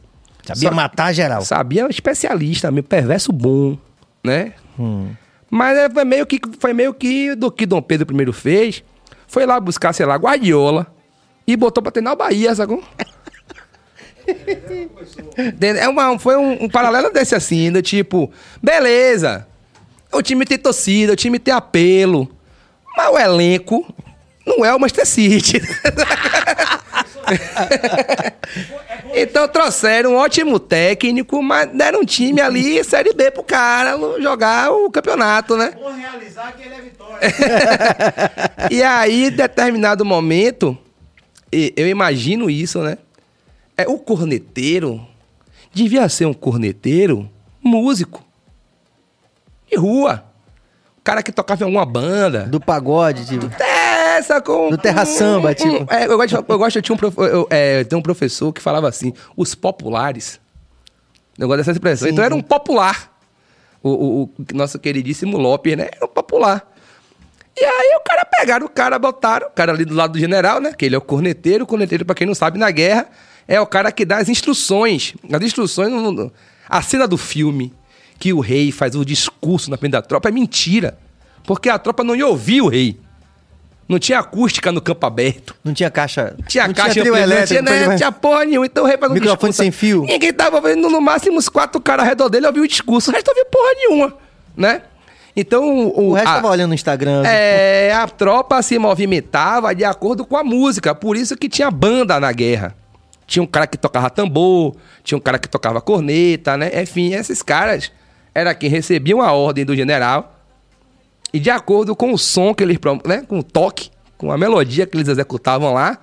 Sabia Só- matar geral. Sabia, especialista, meio perverso bom, né? Hum. Mas é, foi meio que foi meio que do que Dom Pedro I fez. Foi lá buscar, sei lá, Guardiola e botou pra treinar o Bahia, sacou? É uma, foi um, um paralelo desse assim, do tipo, beleza, o time tem torcida, o time tem apelo, mas o elenco não é o Manchester City. então trouxeram um ótimo técnico, mas deram um time ali, Série B pro cara jogar o campeonato, né? Vou realizar que ele é vitória. E aí, em determinado momento, eu imagino isso, né? É, o corneteiro devia ser um corneteiro músico. De rua. O cara que tocava em alguma banda. Do pagode, tipo... É, sacou? Do terra samba, tipo. é, eu gosto, eu gosto, eu tinha um, prof, eu, é, um professor que falava assim, os populares. Eu gosto dessa expressão. Sim, então era um popular. O, o- o nosso queridíssimo Lopes, né? Era um popular. E aí o cara pegaram o cara, botaram, o cara ali do lado do general, né? Que ele é o corneteiro. O corneteiro, pra quem não sabe, na guerra, é o cara que dá as instruções. As instruções, no- no- a cena do filme, que o rei faz o discurso na frente da tropa, é mentira. Porque a tropa não ia ouvir o rei. Não tinha acústica no campo aberto. Não tinha caixa... Tinha não caixa, tinha não trio tinha, elétrico. né? não tinha porra nenhuma. Então o um Microfone sem fio. Ninguém tava vendo, no máximo, uns quatro caras ao redor dele ouviu o discurso. O resto ouviu porra nenhuma, né? Então, o, O resto a, tava olhando no Instagram. é, a tropa se movimentava de acordo com a música. Por isso que tinha banda na guerra. Tinha um cara que tocava tambor, tinha um cara que tocava corneta, né? Enfim, esses caras era quem recebiam a ordem do general. E de acordo com o som que eles, né? Com o toque, com a melodia que eles executavam lá,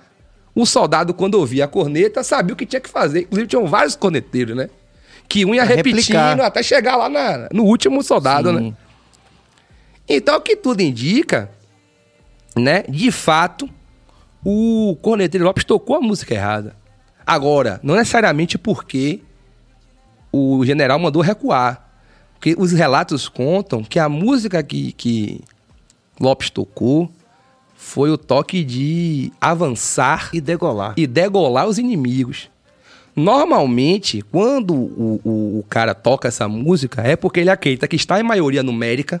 o soldado, quando ouvia a corneta, sabia o que tinha que fazer. Inclusive, tinham vários corneteiros, né? Que um ia repetindo até chegar lá na- no último soldado, Sim. né? Então, o que tudo indica, né? De fato, o Corneteiro Lopes tocou a música errada. Agora, não necessariamente porque o general mandou recuar. Porque os relatos contam que a música que, que Lopes tocou foi o toque de avançar E degolar. e degolar os inimigos. Normalmente, quando o, o, o cara toca essa música, é porque ele acredita que está em maioria numérica.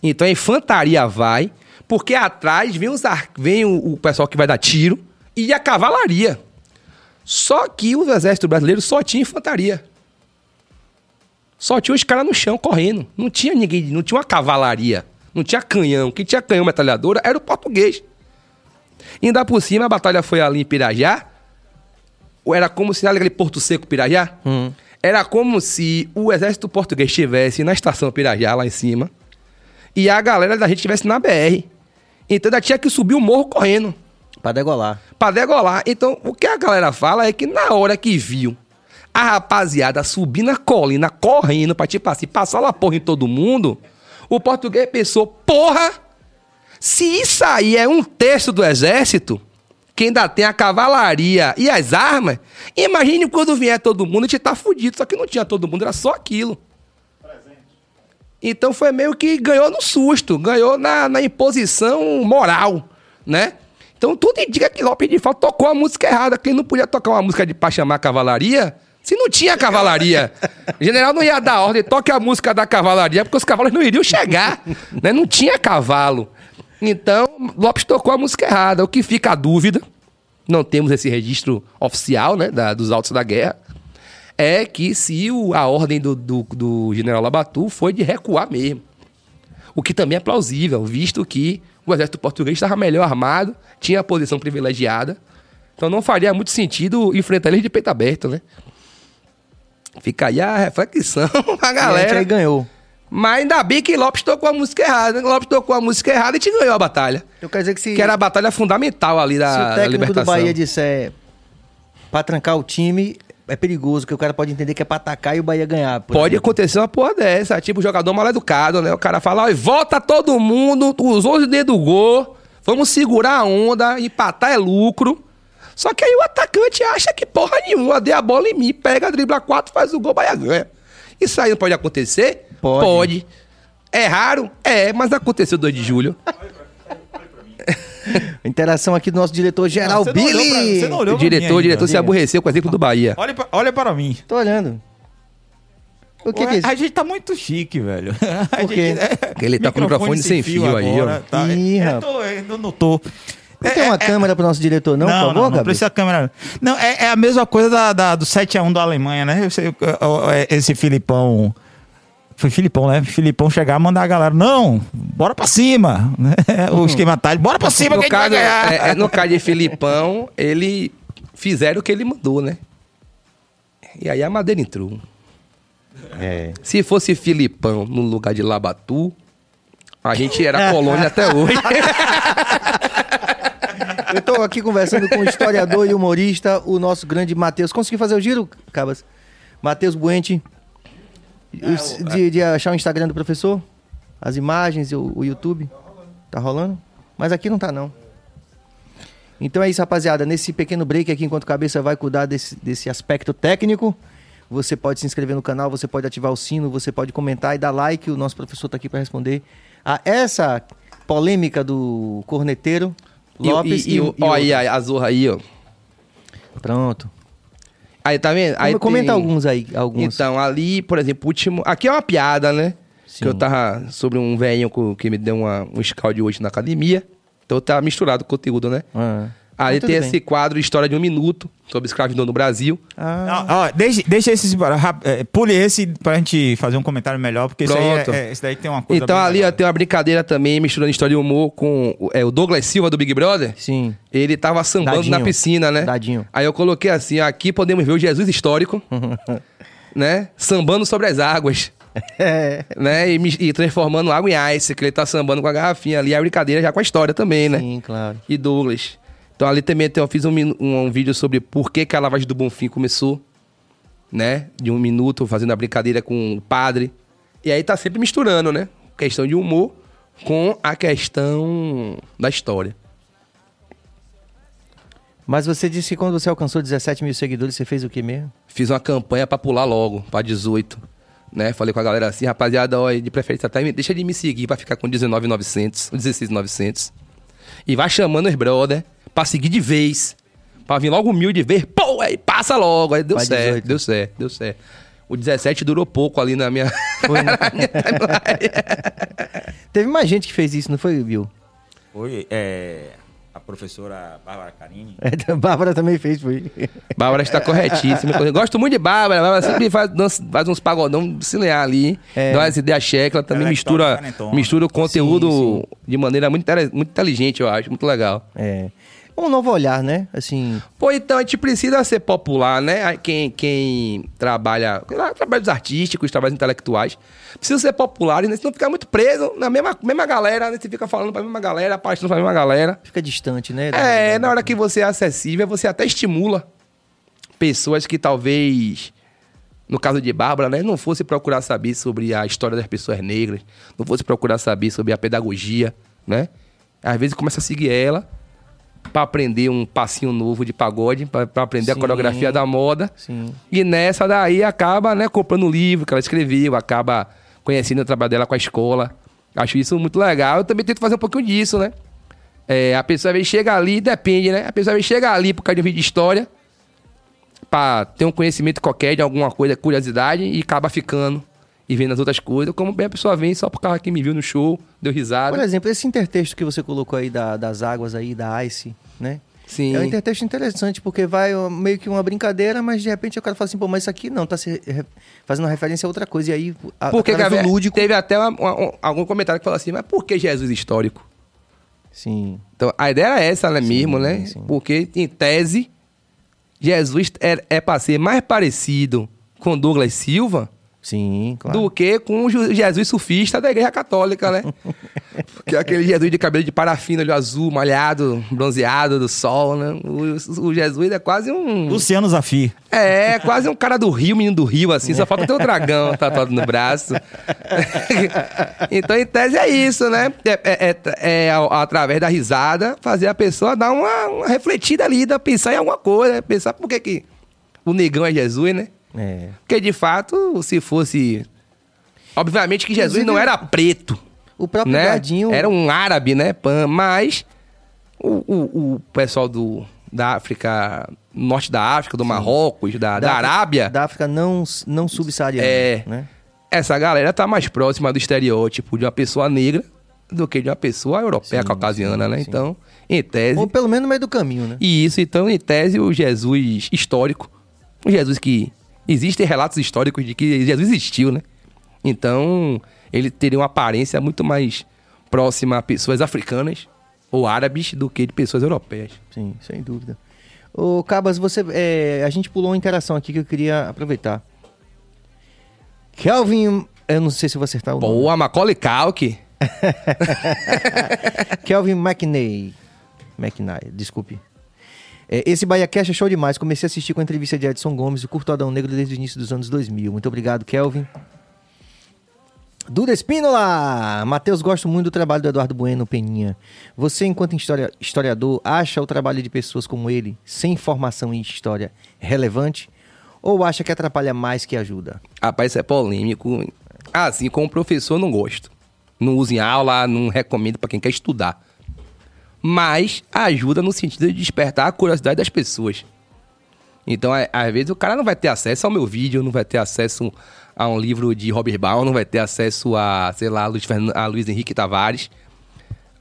Então a infantaria vai, porque atrás vem, os ar- vem o, o pessoal que vai dar tiro e a cavalaria. Só que o exército brasileiro só tinha infantaria. Só tinha os caras no chão correndo. Não tinha ninguém, não tinha uma cavalaria. Não tinha canhão. Quem tinha canhão metralhadora era o português. Ainda por cima, a batalha foi ali em Pirajá. Era como se, sabe aquele Porto Seco Pirajá? Era como se o exército português estivesse na estação Pirajá, lá em cima, e a galera da gente estivesse na BR. Então ainda tinha que subir o morro correndo Pra degolar. pra degolar. Então, o que a galera fala é que na hora que viu a rapaziada subir na colina, correndo pra, tipo assim, passar lá porra em todo mundo, o português pensou, porra, se isso aí é um terço do exército, que ainda tem a cavalaria e as armas, imagine quando vier todo mundo, a gente tá fudido. Só que não tinha todo mundo, era só aquilo. Então foi meio que ganhou no susto, ganhou na, na imposição moral, né? Então tudo indica que Lopes de fato tocou a música errada, que ele não podia tocar uma música de pra chamar cavalaria, se não tinha cavalaria. O general não ia dar ordem, toque a música da cavalaria, porque os cavalos não iriam chegar, né? Não tinha cavalo. Então, Lopes tocou a música errada, o que fica a dúvida, não temos esse registro oficial, né, da- dos autos da guerra, é que se o- a ordem do, do, do general Labatu foi de recuar mesmo. O que também é plausível, visto que o exército português estava melhor armado, tinha a posição privilegiada. Então não faria muito sentido enfrentar eles de peito aberto, né? Fica aí a reflexão pra E a gente galera. ganhou. Mas ainda bem que Lopes tocou a música errada. Lopes tocou a música errada e a gente ganhou a batalha. Então quer dizer que se, Que era a batalha fundamental ali se da, o da técnico do libertação. Bahia disser pra trancar o time, é perigoso, porque o cara pode entender que é pra atacar e o Bahia ganhar. Pode exemplo. acontecer uma porra dessa. Tipo, jogador mal educado, né? O cara fala, ó, volta todo mundo, os 11 dedos do gol, vamos segurar a onda, empatar é lucro. Só que aí o atacante acha que porra nenhuma, dê a bola em mim, pega, dribla quatro, faz o gol, Bahia ganha. Isso aí não pode acontecer? Pode. É raro? É, mas aconteceu 2 de julho. Interação aqui do nosso diretor-geral, olhou pra- Billy. você não olhou O pra mim diretor, ainda. diretor se aborreceu com o exemplo do Bahia. Olha, pra- olha para mim. Tô olhando. O que, Ué, que é isso? A gente tá muito chique, velho. Por quê? gente- Porque ele tá com o microfone sem fio aí, ó. Tá? Ih, eu, tô, eu não tô. Não tem uma câmera pro nosso diretor, não, não, por favor, não, não Gabriel? precisa câmera. Não, é, é a mesma coisa da, da- do 7x1 da Alemanha, né? Eu sei, eu- eu- é, esse Filipão. Foi Filipão, né? Filipão chegar e mandar a galera, não, bora pra cima. né? O esquema tático, bora pra cima No que a caso, gente vai ganhar. é, é, no caso de Filipão, ele fizeram o que ele mandou, né? E aí a madeira entrou. É. Se fosse Filipão no lugar de Labatu, a gente era colônia até hoje. Eu tô aqui conversando com o historiador e humorista, o nosso grande Matheus. Consegui fazer o giro, Cabas? Matheus Buente. Os- de, de achar o Instagram do professor? As imagens e o, o YouTube? Tá rolando? Mas aqui não tá, não. Então é isso, rapaziada. Nesse pequeno break aqui, enquanto cabeça vai cuidar desse, desse aspecto técnico, você pode se inscrever no canal, você pode ativar o sino, você pode comentar e dar like. O nosso professor tá aqui para responder a essa polêmica do corneteiro Lopes e, e, o- ó, aí, a zorra aí, ó. Pronto. Aí, tá vendo? Aí Comenta tem- alguns aí, alguns. Então, ali, por exemplo, o último. Aqui é uma piada, né? Sim. Que eu tava sobre um velho co- que me deu uma, um scald hoje na academia. Então tá misturado o conteúdo, né? Ah. Aí tudo tem bem. esse quadro História de um Minuto, sobre escravidão no Brasil. Ah, ó, deixa, deixa esse. é, Pule esse pra gente fazer um comentário melhor, porque isso aí é, é- esse daí tem uma coisa. Então ali tem uma brincadeira também, misturando história e humor com o- é, o Douglas Silva do Big Brother. sim. Ele tava sambando Dadinho. na piscina, né? Dadinho. Aí eu coloquei assim, ó, aqui podemos ver o Jesus histórico, né? Sambando sobre as águas, É. né? E, e transformando água em ice, que ele tá sambando com a garrafinha ali. A brincadeira já com a história também, né? Sim, claro. E Douglas. Então ali também eu fiz um, um, um vídeo sobre por que, que a lavagem do Bonfim começou, né? De um minuto, fazendo a brincadeira com o padre. E aí tá sempre misturando, né? Questão de humor com a questão da história. Mas você disse que quando você alcançou 17 mil seguidores, você fez o que mesmo? Fiz uma campanha pra pular logo, pra 18. Né? Falei com a galera assim, rapaziada, ó, de preferência até me- deixa de me seguir pra ficar com 19,900, 16,900. E vai chamando os brother pra seguir de vez. Pra vir logo mil de vez, pô, aí passa logo. Aí deu Pra certo, 18. deu certo, deu certo. O 17 durou pouco ali na minha. Foi, né? Teve mais gente que fez isso, não foi, Bill? Foi é, a professora Bárbara Carini. É, a Bárbara também fez, foi. Bárbara está corretíssima. Gosto muito de Bárbara. Bárbara sempre faz, faz uns pagodão cinear ali. É. Dá umas ideias checas. Ela também Ela é mistura, canetona. mistura o conteúdo Sim, de maneira muito, muito inteligente, eu acho. Muito legal. É. Um novo olhar, né? Assim, Pô, então a gente precisa ser popular, né? Quem, quem trabalha, trabalhos artísticos, trabalhos intelectuais, precisa ser popular, né? Senão fica muito preso na mesma, mesma galera, né? Você fica falando pra mesma galera, palestrando pra mesma galera. fica distante, né? É, Da- na hora que você é acessível, você até estimula pessoas que talvez, no caso de Bárbara, né, não fosse procurar saber sobre a história das pessoas negras, não fosse procurar saber sobre a pedagogia, né? Às vezes começa a seguir ela pra aprender um passinho novo de pagode, pra aprender a Sim. coreografia da moda. Sim. E nessa daí acaba, né, comprando o livro que ela escreveu, acaba conhecendo o trabalho dela com a escola. Acho isso muito legal. Eu também tento fazer um pouquinho disso, né? É, a pessoa vezes chega ali, depende, né? A pessoa vezes chega ali por causa de um vídeo de história, pra ter um conhecimento qualquer de alguma coisa, curiosidade, e acaba ficando e vendo as outras coisas. Como bem a pessoa vem só por causa que me viu no show, deu risada. Por exemplo, esse intertexto que você colocou aí da- das águas aí, da ICE, né? Sim. É um intertexto interessante, porque vai meio que uma brincadeira, mas de repente o cara fala assim, pô, mas isso aqui não, tá se re- fazendo referência a outra coisa. E aí, a, Porque cara, lúdico... teve até uma- uma- um- algum comentário que falou assim, mas por que Jesus histórico? Sim, Então, a ideia era essa, né, mesmo, né? sim. Porque, em tese, Jesus é, é para ser mais parecido com Douglas Silva sim, claro. do que com o Jesus surfista da Igreja Católica, né? que é aquele Jesus de cabelo de parafina, olho azul, malhado, bronzeado do sol, né? O, o Jesus é quase um... Luciano Zafi. É, quase um cara do Rio, menino do Rio, assim, só falta ter um dragão tatuado no braço. então, em tese, é isso, né? É, é- é- é através da risada, fazer a pessoa dar uma, uma refletida ali, pensar em alguma coisa, né? pensar por que, que o negão é Jesus, né? É. Porque, de fato, se fosse... Obviamente que Jesus Inclusive, não era preto, O próprio né? Gadinho... Era um árabe, né? Pan, mas o, o, o pessoal do, da África, norte da África, do Marrocos, da, da, África- Arábia, Da África não, não subsaariana, É. né? essa galera tá mais próxima do estereótipo de uma pessoa negra do que de uma pessoa europeia, Sim, caucasiana, sim, né? sim. Então, em tese. Ou pelo menos no meio do caminho, né? E isso, então, em tese, o Jesus histórico, o Jesus que. Existem relatos históricos de que Jesus existiu, né? Então, ele teria uma aparência muito mais próxima a pessoas africanas ou árabes do que de pessoas europeias. Sim, sem dúvida. Ô, Cabas, você, é, a gente pulou uma interação aqui que eu queria aproveitar. Kelvin, eu não sei se vou acertar o nome. Boa, Macaulay Culkin. Kelvin McNay. McNay, desculpe. É, esse Bahia Cash é show demais. Comecei a assistir com a entrevista de Edson Gomes, o curto Adão Negro, desde o início dos anos 2000. Muito obrigado, Kelvin. Duda Espínola! Matheus, gosto muito do trabalho do Eduardo Bueno Peninha. Você, enquanto historia- historiador, acha o trabalho de pessoas como ele, sem formação em história, relevante? Ou acha que atrapalha mais que ajuda? Rapaz, isso é polêmico. Assim, como professor, não gosto. Não uso em aula, não recomendo pra quem quer estudar. Mas ajuda no sentido de despertar a curiosidade das pessoas. Então, é- às vezes, o cara não vai ter acesso ao meu vídeo, não vai ter acesso a um livro de Robert Baum, não vai ter acesso a, sei lá, a Luiz, Fern- a Luiz Henrique Tavares,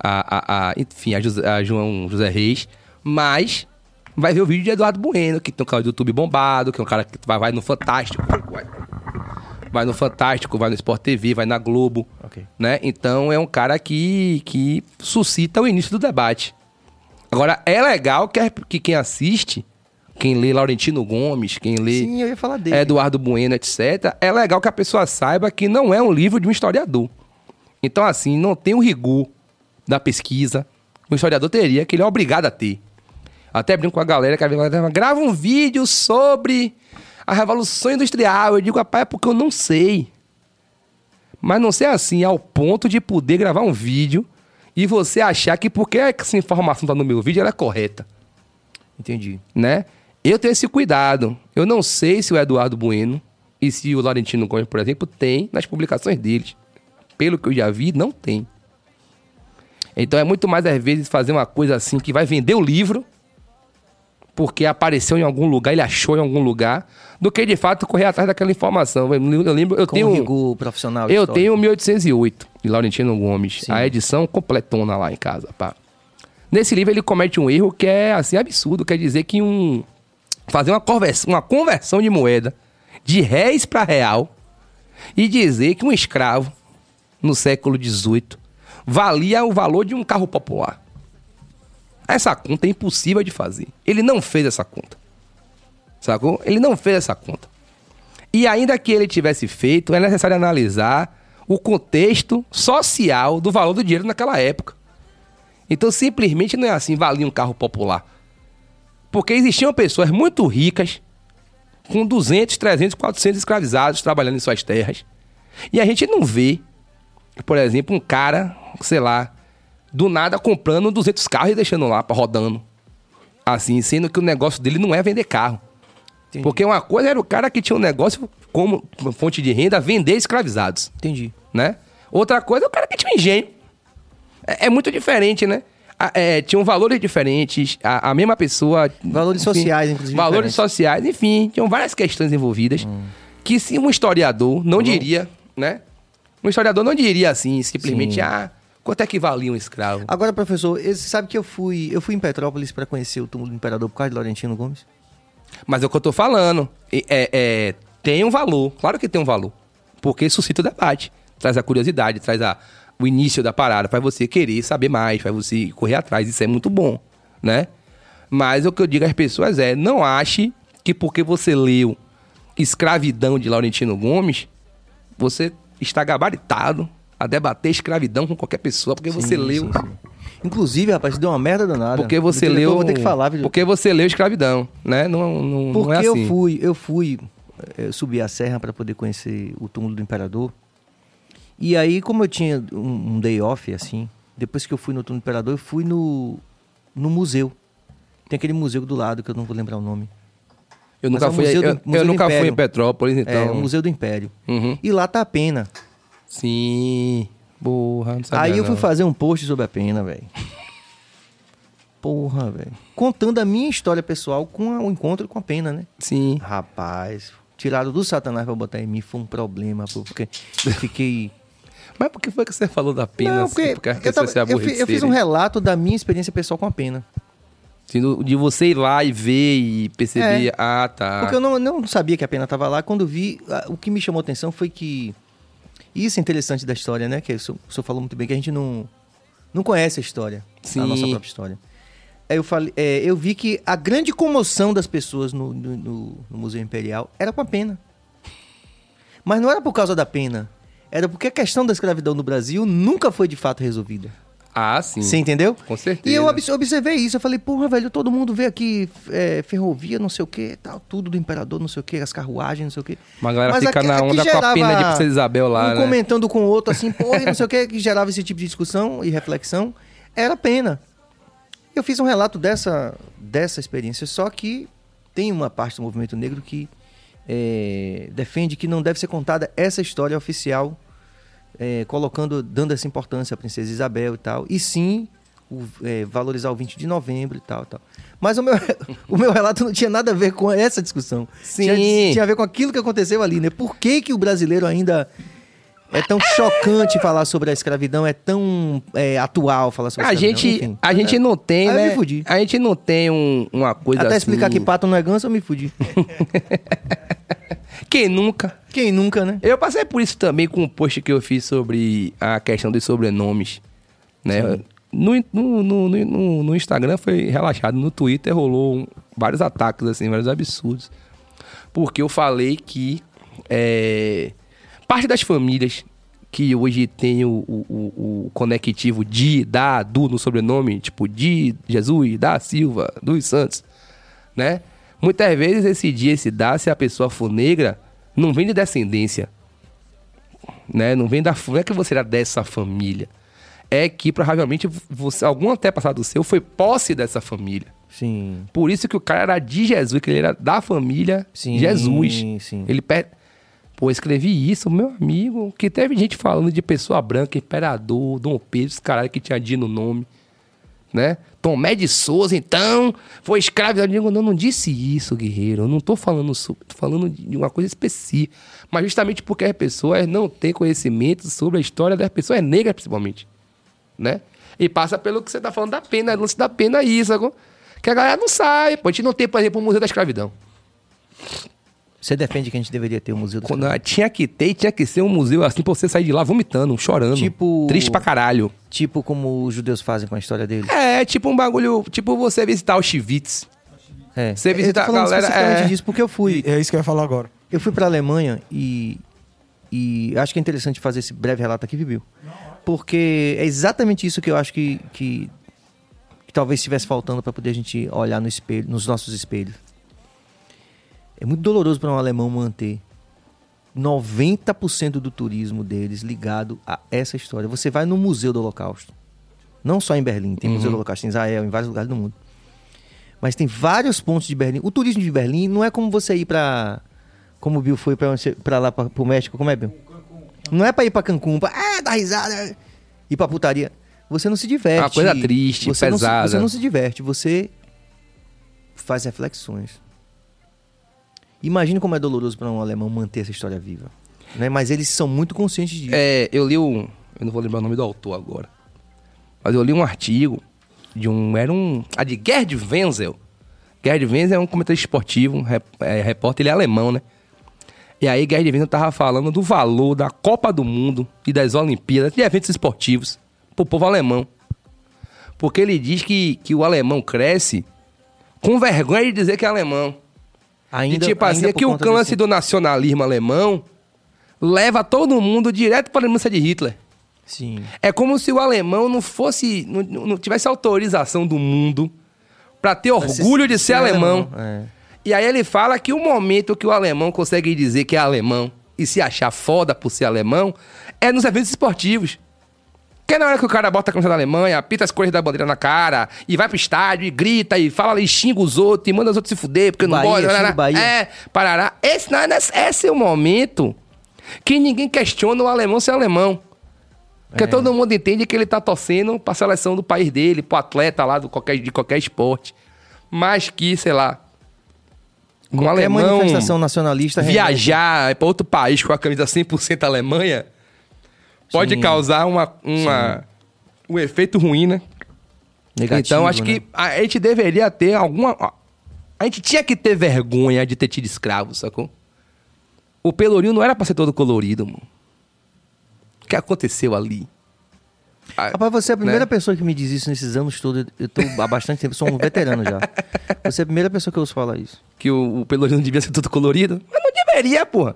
a, a- a- enfim, a, José- a João José Reis. Mas vai ver o vídeo de Eduardo Bueno, que tem um canal do YouTube bombado, que é um cara que vai, vai no Fantástico, vai, vai no Fantástico, vai no Sport TV, vai na Globo, Ok. né? Então é um cara que, que suscita o início do debate. Agora, é legal que, que quem assiste, quem lê Laurentino Gomes, quem lê Sim. Eduardo Bueno, etc., é legal que a pessoa saiba que não é um livro de um historiador. Então, assim, não tem o rigor da pesquisa. O historiador teria, que ele é obrigado a ter. Até brinco com a galera que a galera grava um vídeo sobre a Revolução Industrial. Eu digo, rapaz, é porque eu não sei. Mas não sei assim, ao ponto de poder gravar um vídeo e você achar que porque essa informação tá no meu vídeo, ela é correta Entendi. né? Eu tenho esse cuidado. Eu não sei se o Eduardo Bueno e se o Laurentino Gomes, por exemplo, tem nas publicações deles. Pelo que eu já vi, não tem. Então é muito mais, às vezes, fazer uma coisa assim que vai vender o livro, porque apareceu em algum lugar, ele achou em algum lugar, do que de fato correr atrás daquela informação. Eu lembro, eu, Com tenho. rigor profissional. Eu histórico. tenho 1808, de Laurentino Gomes. Sim. A edição completona lá em casa, pá. Nesse livro ele comete um erro que é, assim, absurdo. Quer dizer que um... Fazer uma conversão, uma conversão de moeda de réis para real e dizer que um escravo, no século XVIII, valia o valor de um carro popular. Essa conta é impossível de fazer. Ele não fez essa conta. Sacou? Ele não fez essa conta. E ainda que ele tivesse feito, é necessário analisar o contexto social do valor do dinheiro naquela época. Então, simplesmente não é assim, valia um carro popular. Porque existiam pessoas muito ricas, com 200, 300, 400 escravizados trabalhando em suas terras. E a gente não vê, por exemplo, um cara, sei lá, do nada comprando 200 carros e deixando lá, rodando. Assim, sendo que o negócio dele não é vender carro. Entendi. Porque uma coisa era o cara que tinha um negócio como fonte de renda vender escravizados, Entendi. né? Outra coisa é o cara que tinha um engenho. É, é muito diferente, né? É, tinham valores diferentes, a, a mesma pessoa... Valores sociais, inclusive, Valores diferentes. sociais, enfim, tinham várias questões envolvidas que se um historiador não diria, né? Um historiador não diria assim, simplesmente, Sim. ah, quanto é que valia um escravo? Agora, professor, você sabe que eu fui, eu fui em Petrópolis para conhecer o túmulo do imperador por causa de Laurentino Gomes? Mas é o que eu tô falando. É, é, tem um valor, claro que tem um valor. Porque suscita o debate, traz a curiosidade, traz a, o início da parada, para você querer saber mais, para você correr atrás. Isso é muito bom, né? Mas o que eu digo às pessoas é: não ache que porque você leu Escravidão de Laurentino Gomes, você está gabaritado a debater escravidão com qualquer pessoa, porque você Sim, leu. sim, sim. Inclusive, rapaz, deu uma merda danada. Porque você diretor, leu. Vou ter que falar, viu? Porque você leu escravidão, né? Não, não, Porque não é assim. eu fui, eu fui eh, eu subi a serra para poder conhecer o túmulo do imperador. E aí, como eu tinha um, um day off, assim, depois que eu fui no túmulo do imperador, eu fui no, no museu. Tem aquele museu do lado que eu não vou lembrar o nome. Eu Mas nunca é fui, do- eu, eu nunca fui em Petrópolis, então. É, o Museu do Império. Uhum. E lá tá a pena. Sim. Porra, não sabia Aí eu fui não. fazer um post sobre a pena, velho. Porra, velho. Contando a minha história pessoal com a- o encontro com a pena, né? Sim. Rapaz, tiraram do satanás pra botar em mim foi um problema, pô, porque eu fiquei... Mas por que foi que você falou da pena? Não, assim? porque porque eu, tava- eu fi- eu fiz um relato da minha experiência pessoal com a pena. Assim, De você ir lá e ver e perceber. É. Ah, tá. Porque eu não, não sabia que a pena estava lá. Quando vi, o que me chamou a atenção foi que. Isso é interessante da história, né? Que o senhor, o senhor falou muito bem, que a gente não, não conhece a história, Sim. a nossa própria história. Aí eu, falei, é, eu vi que a grande comoção das pessoas no, no- no- no Museu Imperial era com a pena. Mas não era por causa da pena. Era porque a questão da escravidão no Brasil nunca foi de fato resolvida. Ah, sim. Você entendeu? Com certeza. E eu obs- observei isso. Eu falei, porra, velho, todo mundo vê aqui é, ferrovia, não sei o que, tal, tudo do imperador, não sei o que, as carruagens, não sei o que. Mas a galera fica na onda com a pena de Princesa Isabel lá, um né? comentando com o outro assim, porra, e não sei o que, que gerava esse tipo de discussão e reflexão. Era pena. Eu fiz um relato dessa, dessa experiência, só que tem uma parte do movimento negro que é, defende que não deve ser contada essa história oficial, é, colocando, dando essa importância à princesa Isabel e tal, e sim o, é, valorizar o 20 de novembro e tal, tal. Mas o meu, o meu relato não tinha nada a ver com essa discussão. Sim. Tinha, tinha a ver com aquilo que aconteceu ali, né? Por que, que o brasileiro ainda é tão chocante falar sobre a escravidão, é tão é, atual falar sobre a A escravidão. gente, enfim. a gente não tem, Aí eu né? me fudi. A gente não tem um- uma coisa Até assim... explicar que pato não é ganso, eu me fudi. Quem nunca? Quem nunca, né? Eu passei por isso também com o post que eu fiz sobre a questão dos sobrenomes. Né? No, no, no, no, no Instagram foi relaxado, no Twitter rolou um- vários ataques, assim, vários absurdos. Porque eu falei que é, parte das famílias que hoje tem o, o, o- o conectivo de, da, do no sobrenome, tipo de Jesus, da Silva, dos Santos, né? Muitas vezes esse dia, esse dá, se a pessoa for negra, não vem de descendência, né? Não vem da, não é que você era dessa família, é que provavelmente você, algum antepassado seu foi posse dessa família. Sim. Por isso que o cara era de Jesus, que ele era da família Sim, Jesus. sim. Ele pe... Pô, escrevi isso, meu amigo, que teve gente falando de pessoa branca, imperador, Dom Pedro, esse caralho que tinha dia no nome, né? Tomé de Souza, então, foi escravo. Eu digo, não, não disse isso, guerreiro. Eu não tô falando sobre, tô falando de uma coisa específica. Mas justamente porque as pessoas não têm conhecimento sobre a história das pessoas negras, principalmente, né? E passa pelo que você tá falando da pena, lance da pena aí, sacou? Que a galera não sabe. A gente não tem, por exemplo, o Museu da Escravidão. Você defende que a gente deveria ter um museu do Quando tinha que ter, tinha que ser um museu assim pra você sair de lá vomitando, chorando. Tipo- Triste pra caralho. Tipo como os judeus fazem com a história deles. É, tipo um bagulho. Tipo você visitar Auschwitz. É. Você Eu tô visita a galera, é. disso porque eu fui. É isso que eu ia falar agora. Eu fui pra Alemanha e. E acho que é interessante fazer esse breve relato aqui, Viu? Porque é exatamente isso que eu acho que, que, que talvez estivesse faltando para poder a gente olhar no espelho, nos nossos espelhos. É muito doloroso para um alemão manter 90% do turismo deles ligado a essa história. Você vai no Museu do Holocausto. Não só em Berlim, tem Museu do Holocausto em Israel, em vários lugares do mundo. Mas tem vários pontos de Berlim. O turismo de Berlim não é como você ir pra. Como o Bill foi pra lá, pra, pro México. Como é, Bill? Não é pra ir pra Cancún, pra ah, dar risada, ir pra putaria. Você não se diverte. É uma coisa triste, você Não pesada. se, você não se diverte, você faz reflexões. Imagina como é doloroso pra um alemão manter essa história viva. Né? Mas eles são muito conscientes disso. É, eu li um. Eu não vou lembrar o nome do autor agora. Mas eu li um artigo de um. Era um. A de Gerd Wenzel. Gerd Wenzel é um comentarista esportivo, um rep- é, repórter, ele é alemão, né? E aí Gerd Wenzel tava falando do valor da Copa do Mundo e das Olimpíadas, de eventos esportivos, pro povo alemão. Porque ele diz que, que o alemão cresce com vergonha de dizer que é alemão. Ainda, e tipo assim, é que o lance do nacionalismo alemão leva todo mundo direto para a lembrança de Hitler. Sim. É como se o alemão não fosse, não, não tivesse autorização do mundo para ter orgulho de ser alemão. É. E aí ele fala que o momento que o alemão consegue dizer que é alemão e se achar foda por ser alemão é nos eventos esportivos. Que é na hora que o cara bota a camisa da Alemanha, pita as cores da bandeira na cara, e vai pro estádio, e grita, e fala, e xinga os outros, e manda os outros se fuder, porque não Bahia, gosta. xinga parará. Bahia. É, parará. Esse, não, esse esse é o momento que ninguém questiona o alemão ser alemão. Porque É. todo mundo entende que ele tá torcendo pra seleção do país dele, pro atleta lá do qualquer, de qualquer esporte. Mas que, sei lá, um Qualquer alemão manifestação nacionalista viajar pra outro país com a camisa 100% Alemanha pode Sim. causar uma, uma, um efeito ruim, né? negativo, então, acho né? que a gente deveria ter alguma. A gente tinha que ter vergonha de ter tido escravo, sacou? O Pelourinho não era pra ser todo colorido, mano. O que aconteceu ali? Ah, Rapaz, você é a primeira né? pessoa que me diz isso nesses anos todos. Eu tô há bastante tempo, sou um veterano já. Você é a primeira pessoa que eu ouço falar isso. Que o, o Pelourinho não devia ser todo colorido? Mas não deveria, porra.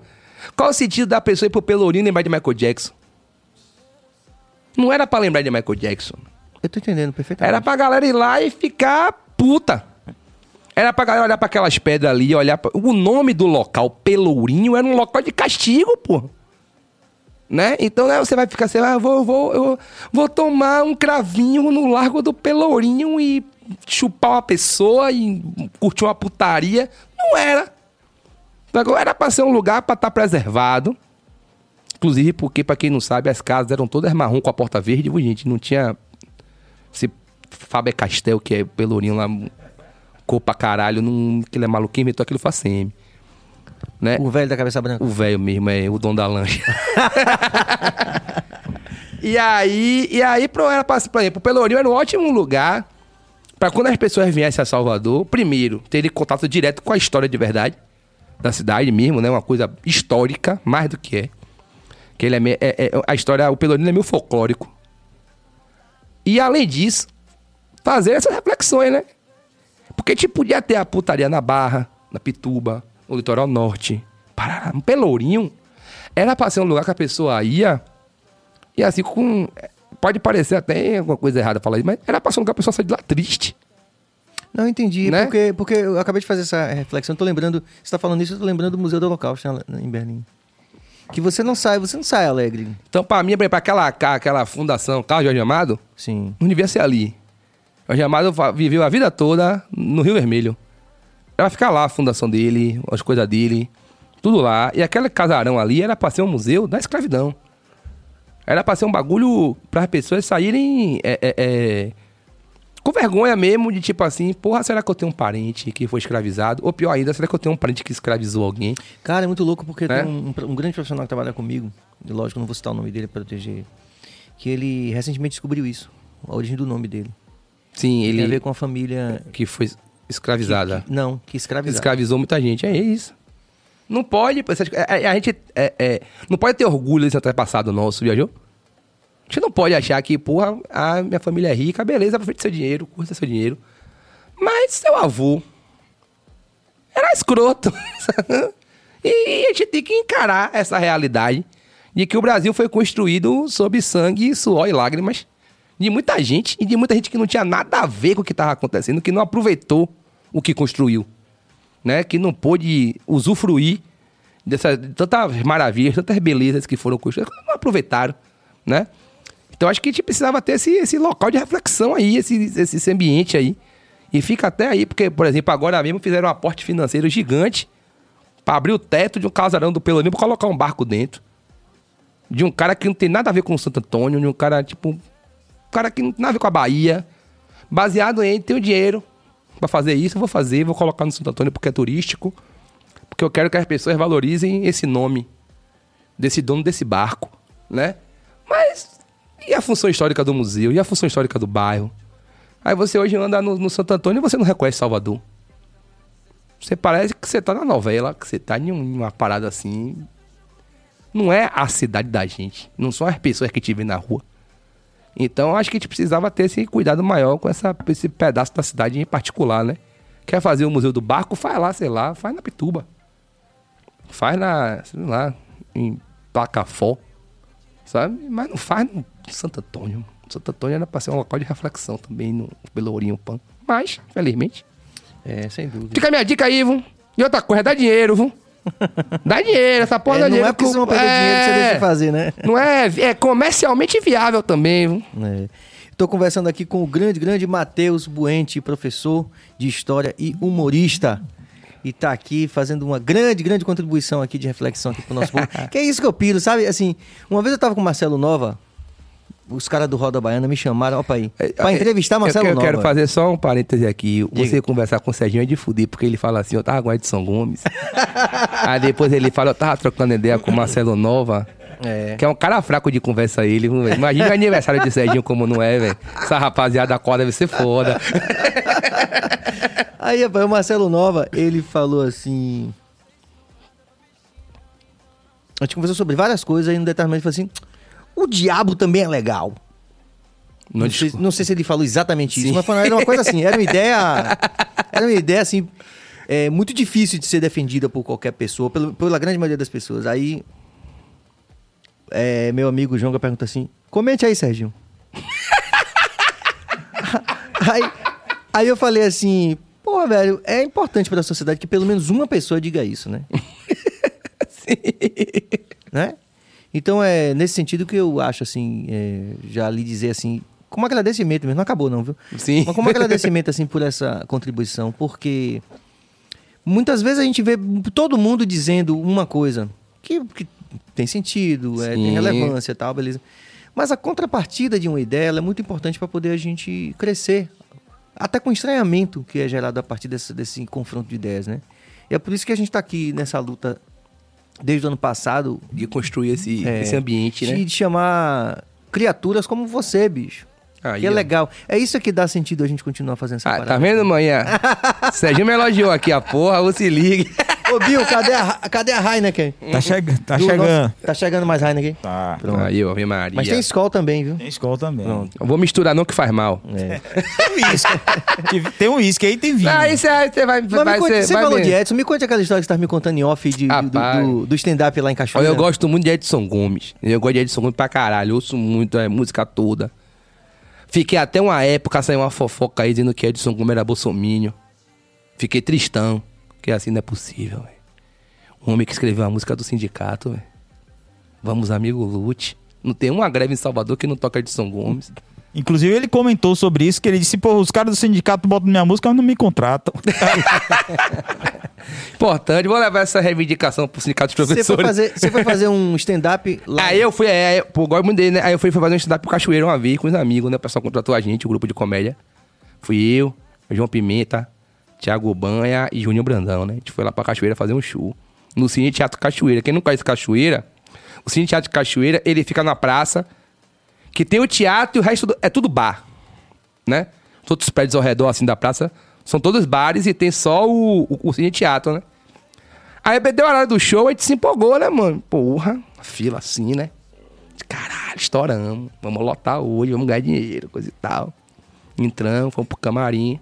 Qual o sentido da pessoa ir pro Pelourinho e lembrar de Michael Jackson? Não era pra lembrar de Michael Jackson. Eu tô entendendo perfeitamente. Era pra galera ir lá e ficar puta. Era pra galera olhar pra aquelas pedras ali olhar pra... O nome do local, Pelourinho, era um local de castigo, pô. Né? Então, né, você vai ficar assim, ah, eu vou, vou, eu vou tomar um cravinho no Largo do Pelourinho e chupar uma pessoa e curtir uma putaria. Não era. Era pra ser um lugar pra estar preservado. Inclusive porque, pra quem não sabe, as casas eram todas marrom com a porta verde, viu, gente? Não tinha esse Faber Castell, que é Pelourinho lá, cor pra caralho, não, que ele é maluquinho, inventou aquilo faceme. Né? O velho da cabeça branca. O velho mesmo, é o dono da lancha. e aí, e aí pro, era pra, por exemplo, o Pelourinho era um ótimo lugar pra quando as pessoas viessem a Salvador, primeiro, terem contato direto com a história de verdade da cidade mesmo, né? Uma coisa histórica, mais do que é. Que ele é, é- é- a história, o Pelourinho é meio folclórico. E além disso, fazer essas reflexões, né? Porque gente podia ter a putaria na Barra, na Pituba, no Litoral Norte, Parará, um Pelourinho. Era pra ser um lugar que a pessoa ia e assim com... Pode parecer até alguma coisa errada falar isso, mas era pra ser um lugar que a pessoa sair de lá triste. Não, entendi. Né? Porque, porque eu acabei de fazer essa reflexão. Tô lembrando. Você tá falando isso, eu tô lembrando do Museu do Holocausto né, em Berlim. Que você não sai, você não sai alegre. Então, pra mim, pra aquela, aquela fundação Carlos Jorge Amado, Sim. não devia ser ali. Jorge Amado viveu a vida toda no Rio Vermelho. Ela ficar lá, a fundação dele, as coisas dele, tudo lá. E aquele casarão ali era pra ser um museu da escravidão. Era pra ser um bagulho para as pessoas saírem é, é, é, com vergonha mesmo, de tipo assim, porra, será que eu tenho um parente que foi escravizado? Ou pior ainda, será que eu tenho um parente que escravizou alguém? Cara, é muito louco porque É? tem um, um- grande profissional que trabalha comigo, e lógico, eu não vou citar o nome dele para proteger ele, que ele recentemente descobriu isso, a origem do nome dele. Sim, Tem a ver ele com a família. que foi escravizada. Não, que escravizou. escravizou muita gente. É isso. Não pode. é- é- A, gente é, é, não pode ter orgulho desse antepassado nosso, viajou? Gente não pode achar que, porra, a minha família é rica, beleza, aproveita seu dinheiro, curta seu dinheiro. Mas seu avô era escroto. e a gente tem que encarar essa realidade de que o Brasil foi construído sob sangue, suor e lágrimas de muita gente e de muita gente que não tinha nada a ver com o que estava acontecendo, que não aproveitou o que construiu né, que não pôde usufruir dessas de tantas maravilhas, tantas belezas que foram construídas, não aproveitaram, né? Então acho que a gente precisava ter esse, esse local de reflexão aí, esse, esse, esse ambiente aí. E fica até aí, porque, por exemplo, agora mesmo fizeram um aporte financeiro gigante para abrir o teto de um casarão do Pelourinho para colocar um barco dentro. De um cara que não tem nada a ver com o Santo Antônio, de um cara, tipo, um cara que não tem nada a ver com a Bahia. Baseado em ter o dinheiro para fazer isso, eu vou fazer, vou colocar no Santo Antônio porque é turístico. Porque eu quero que as pessoas valorizem esse nome desse dono desse barco, né? Mas e a função histórica do museu? E a função histórica do bairro? Aí você hoje anda no, no Santo Antônio e você não reconhece Salvador. Você parece que você tá na novela, que você tá em um- uma parada assim. Não é a cidade da gente. Não são as pessoas que te na rua. Então acho que a gente precisava ter esse cuidado maior com essa, esse pedaço da cidade em particular, né? Quer fazer o Museu do Barco? Faz lá, sei lá, faz na Pituba. Faz na, sei lá, em Placafó. Sabe? Mas não faz no Santo Antônio. Santo Antônio era pra ser um local de reflexão também no Pelourinho Pan. Mas, felizmente. É, sem dúvida. Fica a minha dica aí, viu? E outra coisa, dá dinheiro, viu? Dá dinheiro, essa porra É, dá não dinheiro. é porque você não vai perder dinheiro que você deixa de fazer, né? Não é, é comercialmente viável também, viu? É. Estou conversando aqui com o grande, grande Matheus Buente, professor de História e humorista. E tá aqui fazendo uma grande, grande contribuição aqui de reflexão aqui pro nosso povo. que é isso que eu piro, sabe? Assim, uma vez eu tava com o Marcelo Nova, os caras do Roda Baiana me chamaram, opa aí, pra entrevistar Marcelo É, eu, eu Nova. quero fazer só um parêntese aqui. Você Diga. conversar com o Serginho é de fuder, porque ele fala assim, eu tava com o Edson Gomes. Aí depois ele fala, eu tava trocando ideia com o Marcelo Nova. É. Que é um cara fraco de conversa ele, velho? Imagina o aniversário de Serginho como não é, velho. Essa rapaziada acorda deve ser foda. Aí, rapaz, o Marcelo Nova, ele falou assim. A gente conversou sobre várias coisas, aí no determinado ele falou assim: o diabo também é legal. Não, sei, não sei se ele falou exatamente isso, Sim. mas foi- era uma coisa assim, era uma ideia. Era uma ideia assim. é, muito difícil de ser defendida por qualquer pessoa, pela grande maioria das pessoas. Aí. É, meu amigo Jonga pergunta assim: comente aí, Serginho. aí, aí eu falei assim: pô, velho, é importante para a sociedade que pelo menos uma pessoa diga isso, né? né? Então é nesse sentido que eu acho assim, é, já lhe dizer assim, como agradecimento mesmo, não acabou não, viu? Sim. Mas como agradecimento assim por essa contribuição, porque muitas vezes a gente vê todo mundo dizendo uma coisa que, que tem sentido, é, tem relevância e tal, beleza. Mas a contrapartida de uma ideia é muito importante para poder a gente crescer, até com o estranhamento que é gerado a partir desse, desse confronto de ideias, né? E é por isso que a gente tá aqui nessa luta desde o ano passado. De construir esse, é, esse ambiente, né? De, de chamar criaturas como você, bicho. Aí, que é ó. legal. É isso que dá sentido a gente continuar fazendo essa Ah, parada. tá vendo, manhã? Serginho me elogiou aqui, a porra, você ligue. Ô, Bill, cadê a, cadê a Heineken? Tá, chega, tá Do chegando. nosso- tá chegando mais Heineken? Tá. Pronto. Aí, ó, Ave Maria. Mas tem Skol também, viu? Tem escola também. Vou misturar não que faz mal. É. Tem tem um uísque aí, tem vinho. Aí você aí você vai, Mas vai me conte, ser- você vai falou de Edson, me conte aquela história que você tá me contando em off de, do, Rapaz. do, do stand-up lá em Olha, Cachoeira. eu gosto muito de Edson Gomes. Eu gosto de Edson Gomes pra caralho. Eu ouço muito a música toda. Fiquei até uma época, saiu uma fofoca aí dizendo que Edson Gomes era bolsomínio. Fiquei tristão. Porque assim não é possível, velho. Um homem que escreveu a música do sindicato, velho. Vamos, amigo, lute. Não tem uma greve em Salvador que não toca Edson Gomes. Inclusive, ele comentou sobre isso, que ele disse, pô, os caras do sindicato botam minha música, mas não me contratam. Importante, vou levar essa reivindicação pro sindicato dos Você foi, professores. fazer, você foi fazer um stand-up lá. Aí eu fui, é, eu, pô, gosto muito dele, né? Aí eu fui fazer um stand-up pro Cachoeira uma vez com os amigos, né? O pessoal contratou a gente, o grupo de comédia. Fui eu, João Pimenta, Thiago Banha e Júnior Brandão, né? A gente foi lá pra Cachoeira fazer um show. No Cine Teatro Cachoeira. Quem não conhece Cachoeira, o Cine Teatro Cachoeira, ele fica na praça, que tem o teatro e o resto do- é tudo bar, né? Os outros prédios ao redor, assim, da praça, são todos bares e tem só o, o, o Cine Teatro, né? Aí deu a hora do show, a gente se empolgou, né, mano? Porra, fila assim, né? Caralho, estouramos. Vamos lotar hoje, vamos ganhar dinheiro, coisa e tal. Entramos, fomos pro camarim.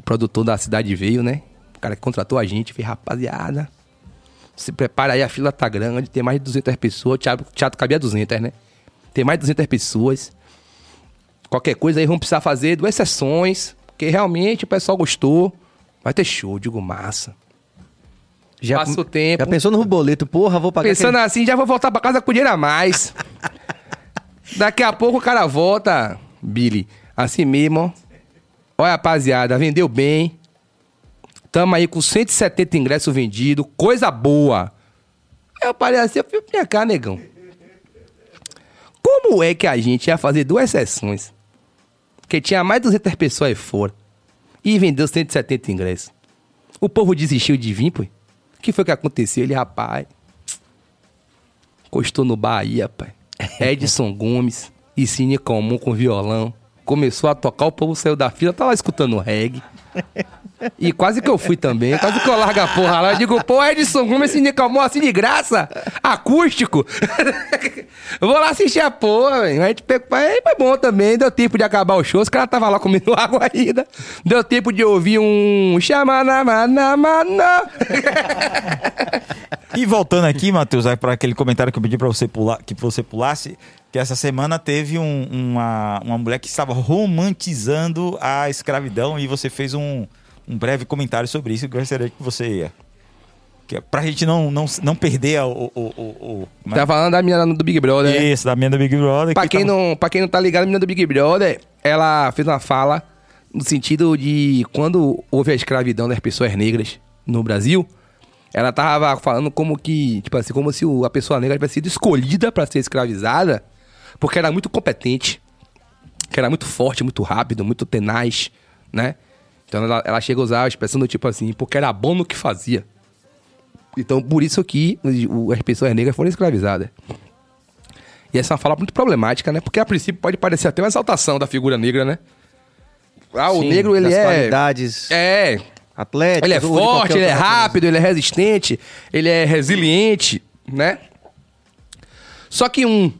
O produtor da cidade veio, né? O cara que contratou a gente, fez, rapaziada. Se prepara aí, a fila tá grande, tem mais de 200 pessoas. O teatro, teatro cabia 200, né? Tem mais de 200 pessoas. Qualquer coisa aí, vamos precisar fazer duas sessões. Porque realmente o pessoal gostou. Vai ter show, digo massa. já, passa o tempo. Já pensou no boleto? Porra, vou pagar Pensando aquele- assim, já vou voltar pra casa com dinheiro a mais. Daqui a pouco o cara volta, Billy. Assim mesmo, ó. Olha, rapaziada, vendeu bem. Tamo aí com 170 ingressos vendidos. Coisa boa. Aí eu parei assim, eu fui pra cá, negão. Como é que a gente ia fazer duas sessões? Porque tinha mais de 200 pessoas aí fora. E vendeu 170 ingressos. O povo desistiu de vir, pô. O que foi que aconteceu? Ele, rapaz, encostou no Bahia, pai. Edson Gomes e Cine Comum com violão. Começou a tocar, o povo saiu da fila, tava escutando reggae. E quase que eu fui também, quase que eu largo a porra lá. Eu digo, pô, Edson Gomes, Cine Comum assim de graça, acústico. vou lá assistir a porra, velho. A gente pegou, foi bom também, deu tempo de acabar o show, os caras tava lá comendo água ainda. Deu tempo de ouvir um xamanamanamana. E voltando aqui, Matheus, para aquele comentário que eu pedi para você pular, que você pulasse, que essa semana teve um- uma, uma mulher que estava romantizando a escravidão e você fez um, um breve comentário sobre isso. Eu gostaria que você é pra gente não, não, não perder o. o, o, o é? Tá falando da menina do Big Brother, né? Isso, da minha do Big Brother. Pra que quem, tava- não, pra quem não tá ligado, a menina do Big Brother, ela fez uma fala no sentido de quando houve a escravidão das pessoas negras no Brasil, ela tava falando como que, tipo assim, como se a pessoa negra tivesse sido escolhida pra ser escravizada porque era muito competente, que era muito forte, muito rápido, muito tenaz, né? Então ela, ela chega a usar a expressão do tipo assim, porque era bom no que fazia. Então, por isso que as pessoas negras foram escravizadas. E essa é uma fala muito problemática, né? Porque a princípio pode parecer até uma exaltação da figura negra, né? Ah, o Sim, negro, ele é. qualidades É. atléticas. Ele é forte, ele é rápido, ele é resistente, ele é resiliente, né? Só que um.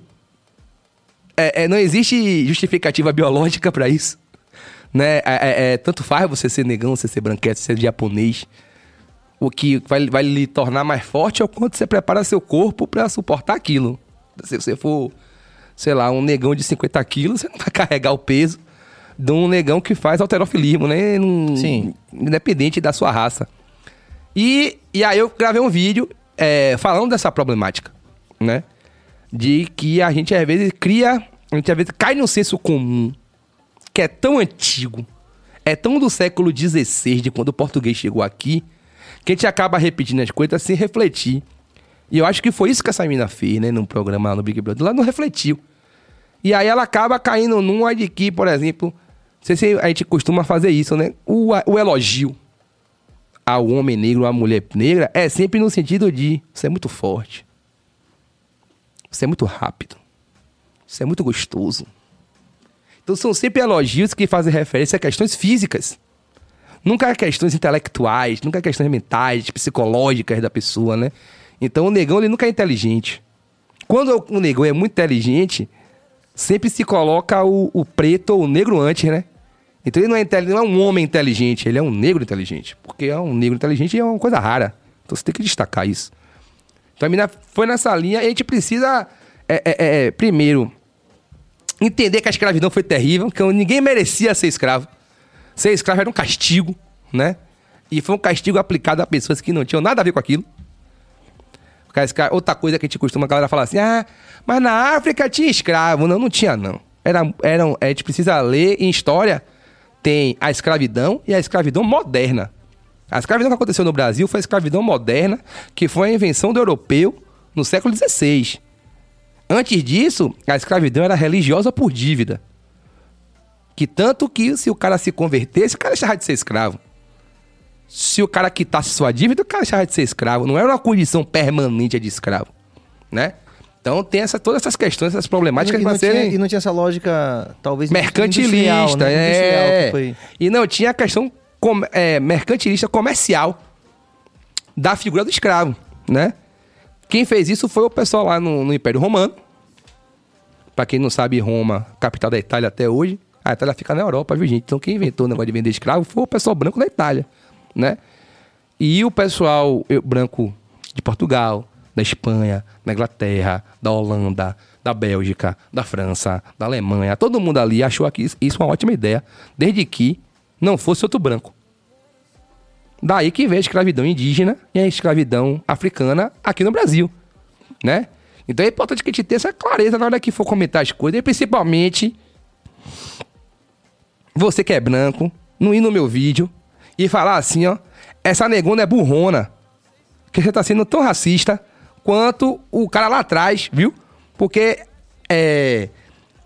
é- é, não existe justificativa biológica pra isso. Né? É, é- é, tanto faz você ser negão, você ser branquete, você ser japonês. O que vai, vai lhe tornar mais forte é o quanto você prepara seu corpo pra suportar aquilo. Se você for, sei lá, um negão de 50 quilos, você não vai carregar o peso de um negão que faz alterofilismo, né? Não- Sim. Independente da sua raça. E, e aí eu gravei um vídeo é, falando dessa problemática, né? De que a gente às vezes cria, a gente às vezes cai no senso comum, que é tão antigo, é tão do século XVI, de quando o português chegou aqui, que a gente acaba repetindo as coisas sem refletir. E eu acho que foi isso que essa menina fez, né? No programa lá no Big Brother. Ela não refletiu. E aí ela acaba caindo numa de que, por exemplo, sei se a gente costuma fazer isso, né? O, o elogio. ao homem negro à mulher negra é sempre no sentido de você é muito forte. Você é muito rápido. Você é muito gostoso. Então são sempre elogios que fazem referência a questões físicas. Nunca a questões intelectuais, nunca a questões mentais, psicológicas da pessoa, né? Então o negão ele nunca é inteligente. Quando o negão é muito inteligente, sempre se coloca o, o preto ou o negro antes, né? Então ele não é, não é um homem inteligente, ele é um negro inteligente. Porque é um negro inteligente é uma coisa rara. Então você tem que destacar isso. Então a mina foi nessa linha e a gente precisa, é, é, é, primeiro, entender que a escravidão foi terrível, que ninguém merecia ser escravo. Ser escravo era um castigo, né? E foi um castigo aplicado a pessoas que não tinham nada a ver com aquilo. Outra coisa que a gente costuma, a galera falar assim, ah, mas na África tinha escravo. Não, não tinha, não. Era, era, a gente precisa ler em história, tem a escravidão e a escravidão moderna. A escravidão que aconteceu no Brasil foi a escravidão moderna, que foi a invenção do europeu no século XVI. Antes disso, a escravidão era religiosa por dívida. Que tanto que se o cara se convertesse, o cara deixava de ser escravo. Se o cara quitasse sua dívida, o cara deixava de ser escravo. Não era uma condição permanente de escravo, né? Então tem essa, todas essas questões, essas problemáticas e, para não tinha, e não tinha essa lógica, talvez, mercantilista, né? É. foi- E não tinha a questão com- é, mercantilista comercial da figura do escravo, né? Quem fez isso foi o pessoal lá no, no Império Romano. Pra quem não sabe, Roma, capital da Itália até hoje. A Itália fica na Europa, viu, gente? Então quem inventou o negócio de vender escravo foi o pessoal branco da Itália, né? E o pessoal branco de Portugal, da Espanha, da Inglaterra, da Holanda, da Bélgica, da França, da Alemanha, todo mundo ali achou que isso uma ótima ideia, desde que não fosse outro branco. Daí que veio a escravidão indígena e a escravidão africana aqui no Brasil, né? Então é importante que a gente tenha essa clareza na hora que for comentar as coisas, e principalmente você que é branco, não ir no meu vídeo e falar assim, ó, essa negona é burrona, que você tá sendo tão racista quanto o cara lá atrás, viu? Porque é,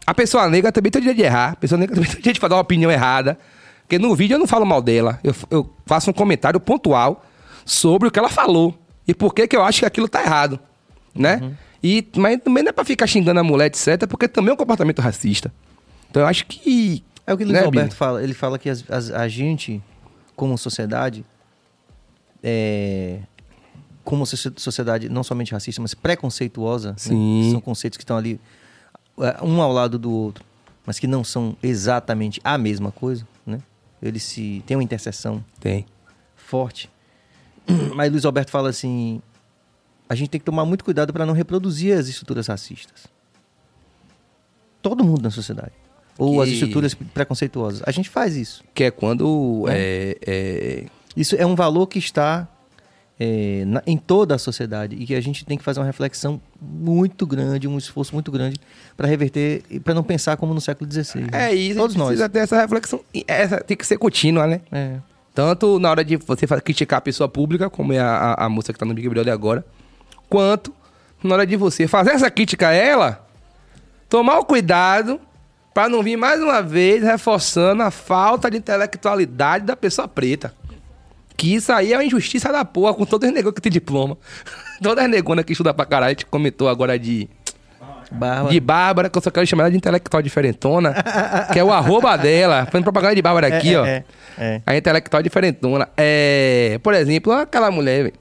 a pessoa negra também tem o direito de errar, a pessoa negra também tem o direito de falar uma opinião errada, porque no vídeo eu não falo mal dela, eu, eu faço um comentário pontual sobre o que ela falou e por que que eu acho que aquilo tá errado, né? E, mas também não é pra ficar xingando a mulher, etc, porque também é um comportamento racista. Então eu acho que... É o que o né, Alberto Bini? fala. Ele fala que as- as- a gente, como sociedade, é, como socie- sociedade não somente racista, mas preconceituosa, né? São conceitos que estão ali é, um ao lado do outro, mas que não são exatamente a mesma coisa, Eles se tem uma interseção Tem. forte. Mas Luiz Alberto fala assim: a gente tem que tomar muito cuidado para não reproduzir as estruturas racistas. Todo mundo na sociedade. Ou as Que- estruturas preconceituosas. A gente faz isso. Que é quando. Né? É, é, Isso é um valor que está é, na- em toda a sociedade e que a gente tem que fazer uma reflexão muito grande, um esforço muito grande para reverter e para não pensar como no século XVI. né? é isso, Todos a gente nós. precisa ter essa reflexão. Essa tem que ser contínua, né? É. Tanto na hora de você criticar a pessoa pública, como é a, a, a moça que tá no Big Brother agora, quanto na hora de você fazer essa crítica a ela, tomar o cuidado pra não vir mais uma vez reforçando a falta de intelectualidade da pessoa preta. Que isso aí é uma injustiça da porra com todos os negões que tem diploma. Todas as negonas que estudam pra caralho, a gente comentou agora de Bárbara. de Bárbara, que eu só quero chamar ela de intelectual diferentona, que é o arroba dela. Fazendo propaganda de Bárbara É, aqui, é, ó. é, é. A intelectual diferentona. É, por exemplo, aquela mulher, velho.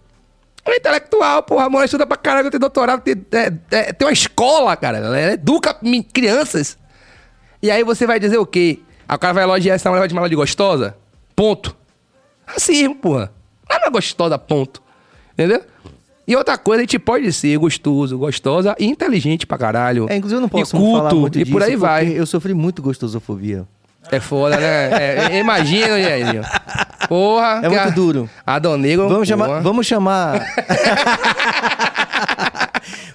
Ela é intelectual, porra. A mulher estuda pra caralho, tem doutorado, tem, é, é, tem uma escola, cara. Ela educa crianças. E aí você vai dizer o quê? Aí o cara vai elogiar essa mulher, vai chamar ela de gostosa? Ponto. Racismo, porra. Ela não é gostosa, ponto. Entendeu? E outra coisa, a gente pode ser gostoso, gostosa e inteligente pra caralho. É, inclusive eu não posso e culto, falar muito e disso por aí vai. Eu sofri muito gostosofobia. É foda, né? É, imagina, Jairzinho. Porra. É muito a- duro. Adão Negro. Vamos chamar, porra. vamos chamar.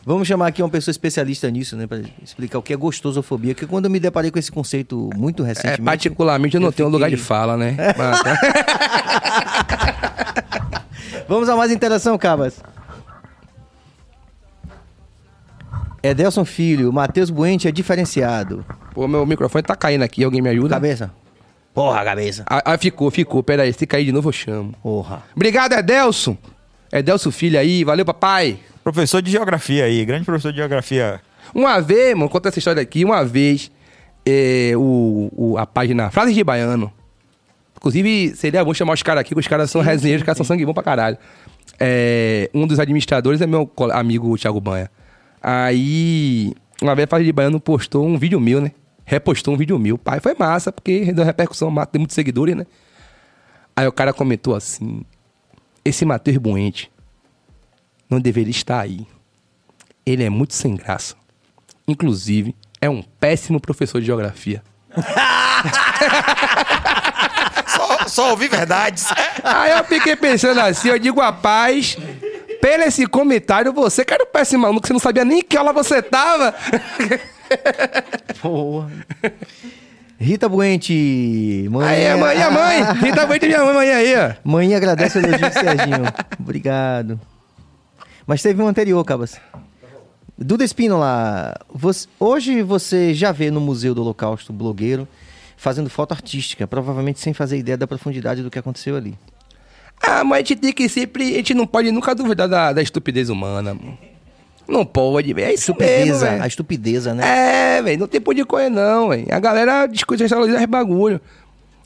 vamos chamar aqui uma pessoa especialista nisso, né, para explicar o que é gostosofobia, porque quando eu me deparei com esse conceito muito É, recentemente, particularmente eu não eu tenho lugar de fiquei- fala, né? Vamos a mais interação, Cabas. Edelson Filho, Matheus Buente é diferenciado. Pô, meu microfone tá caindo aqui, alguém me ajuda? Cabeça. Porra, cabeça. Ah, ah, ficou, ficou. Pera aí, se cair de novo eu chamo. Porra. Obrigado, Edelson. Edelson Filho aí, valeu, papai. Professor de geografia aí, grande professor de geografia. Uma vez, mano, conta essa história aqui, uma vez, é, o, o- a página Frases de Baiano. Inclusive, seria bom chamar os caras aqui, que os caras são resenheiros, os caras são sangue bom pra caralho. É, um dos administradores é meu amigo Thiago Banha. Aí, uma vez a Frases de Baiano postou um vídeo meu, né? Repostou um vídeo meu. Pai, foi massa, porque deu repercussão, tem muitos seguidores, né? Aí o cara comentou assim: Esse Matheus Buente não deveria estar aí. Ele é muito sem graça. Inclusive, é um péssimo professor de geografia. Só, só ouvi verdades. Aí eu fiquei pensando assim, eu digo, rapaz, pelo esse comentário, você que era um péssimo maluco, você não sabia nem que aula você tava. Porra. Rita Buente. Mãe. Aí, a mãe, a mãe. Tá muito minha mãe, mãe aí, ó. Mãe agradece o elogio do Serginho. Obrigado. Mas teve um anterior, Cabas. Duda Espínola, você- hoje você já vê no Museu do Holocausto blogueiro fazendo foto artística, provavelmente sem fazer ideia da profundidade do que aconteceu ali. Ah, mas a gente tem que sempre. A gente não pode nunca duvidar da, da estupidez humana. mano. Não pode, velho. É isso mesmo, Estupideza, velho. a estupideza, né? É, velho, não tem por de correr, não, velho. A galera discute esse bagulho.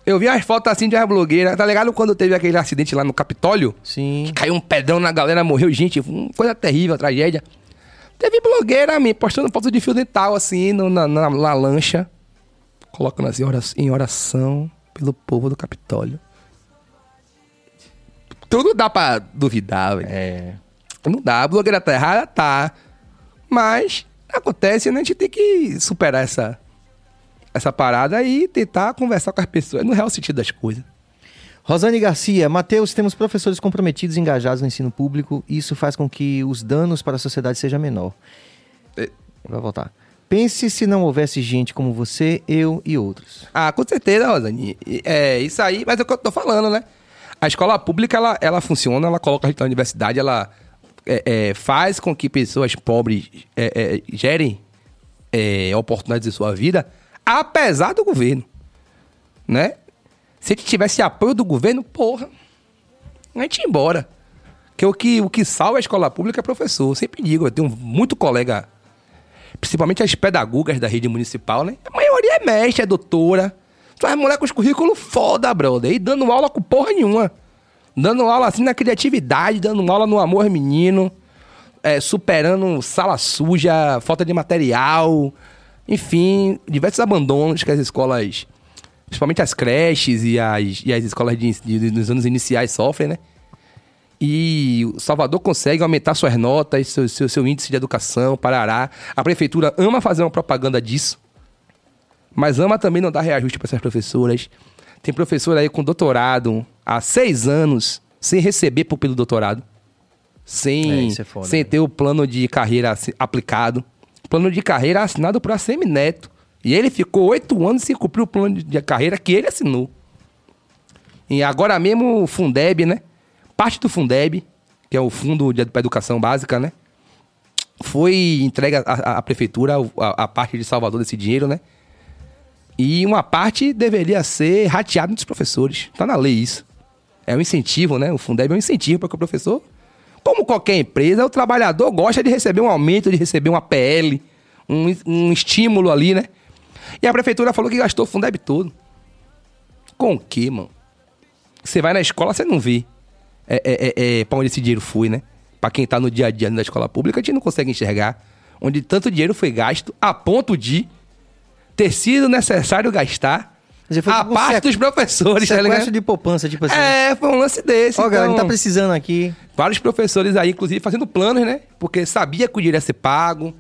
Eu vi umas fotos assim de uma blogueira, tá ligado? Quando teve aquele acidente lá no Capitólio? Sim. Que caiu um pedrão na galera, morreu gente. Coisa terrível, tragédia. Teve blogueira, me postando foto de fio dental, assim, no- na, na, na lancha. Colocando assim, em oração pelo povo do Capitólio. Tudo dá pra duvidar, velho. É. Não dá, a blogueira tá errada, tá. Mas acontece, né? A gente tem que superar essa, essa parada e tentar conversar com as pessoas no real sentido das coisas. Rosane Garcia, Matheus, temos professores comprometidos e engajados no ensino público e isso faz com que os danos para a sociedade seja menor. É. Vai voltar. Pense se não houvesse gente como você, eu e outros. Ah, com certeza, Rosane. É isso aí, mas é o que eu tô falando, né? A escola pública, ela, ela funciona, ela coloca a gente na universidade, ela é, é, faz com que pessoas pobres é, é, gerem é, oportunidades em sua vida, apesar do governo, né? Se gente tivesse apoio do governo, porra, a gente ia embora. Porque o que, o que salva a escola pública é professor. Eu sempre digo, eu tenho muito colega principalmente as pedagogas da rede municipal, né? A maioria é mestre, é doutora. Tu é mulher com os currículos foda, brother. E dando aula com porra nenhuma. Dando aula assim na criatividade, dando aula no amor menino. é, superando sala suja, falta de material. Enfim, diversos abandonos que as escolas, principalmente as creches e as, e as escolas de, de, nos anos iniciais sofrem, né? E o Salvador consegue aumentar suas notas, seu, seu, seu índice de educação, parará. A prefeitura ama fazer uma propaganda disso, mas ama também não dar reajuste para essas professoras. Tem professora aí com doutorado há seis anos sem receber pelo doutorado, É, sem, isso é foda, sem né? ter o plano de carreira aplicado. Plano de carreira assinado por ACM Neto. E ele ficou oito anos sem cumprir o plano de- carreira que ele assinou. E agora mesmo o Fundeb, né? Parte do Fundeb, que é o Fundo de para Educação Básica, né? Foi entregue à- à prefeitura a, a parte de Salvador desse dinheiro, né? E uma parte deveria ser rateada dos professores. Tá na lei isso. É um incentivo, né? O Fundeb é um incentivo para que o professor, como qualquer empresa, o trabalhador gosta de receber um aumento, de receber uma PL, um, um estímulo ali, né? E a prefeitura falou que gastou o Fundeb todo. Com o quê, mano? Você vai na escola, você não vê é, é, é, é, pra onde esse dinheiro foi, né? Pra quem tá no dia a dia na escola pública, a gente não consegue enxergar onde tanto dinheiro foi gasto a ponto de ter sido necessário gastar dizer, a parte sec- dos professores, tá ligado? de poupança, tipo assim. É, foi um lance desse. Ó, galera, a gente tá então, precisando aqui. Vários professores aí, inclusive, fazendo planos, né? Porque sabia que o dinheiro ia ser pago.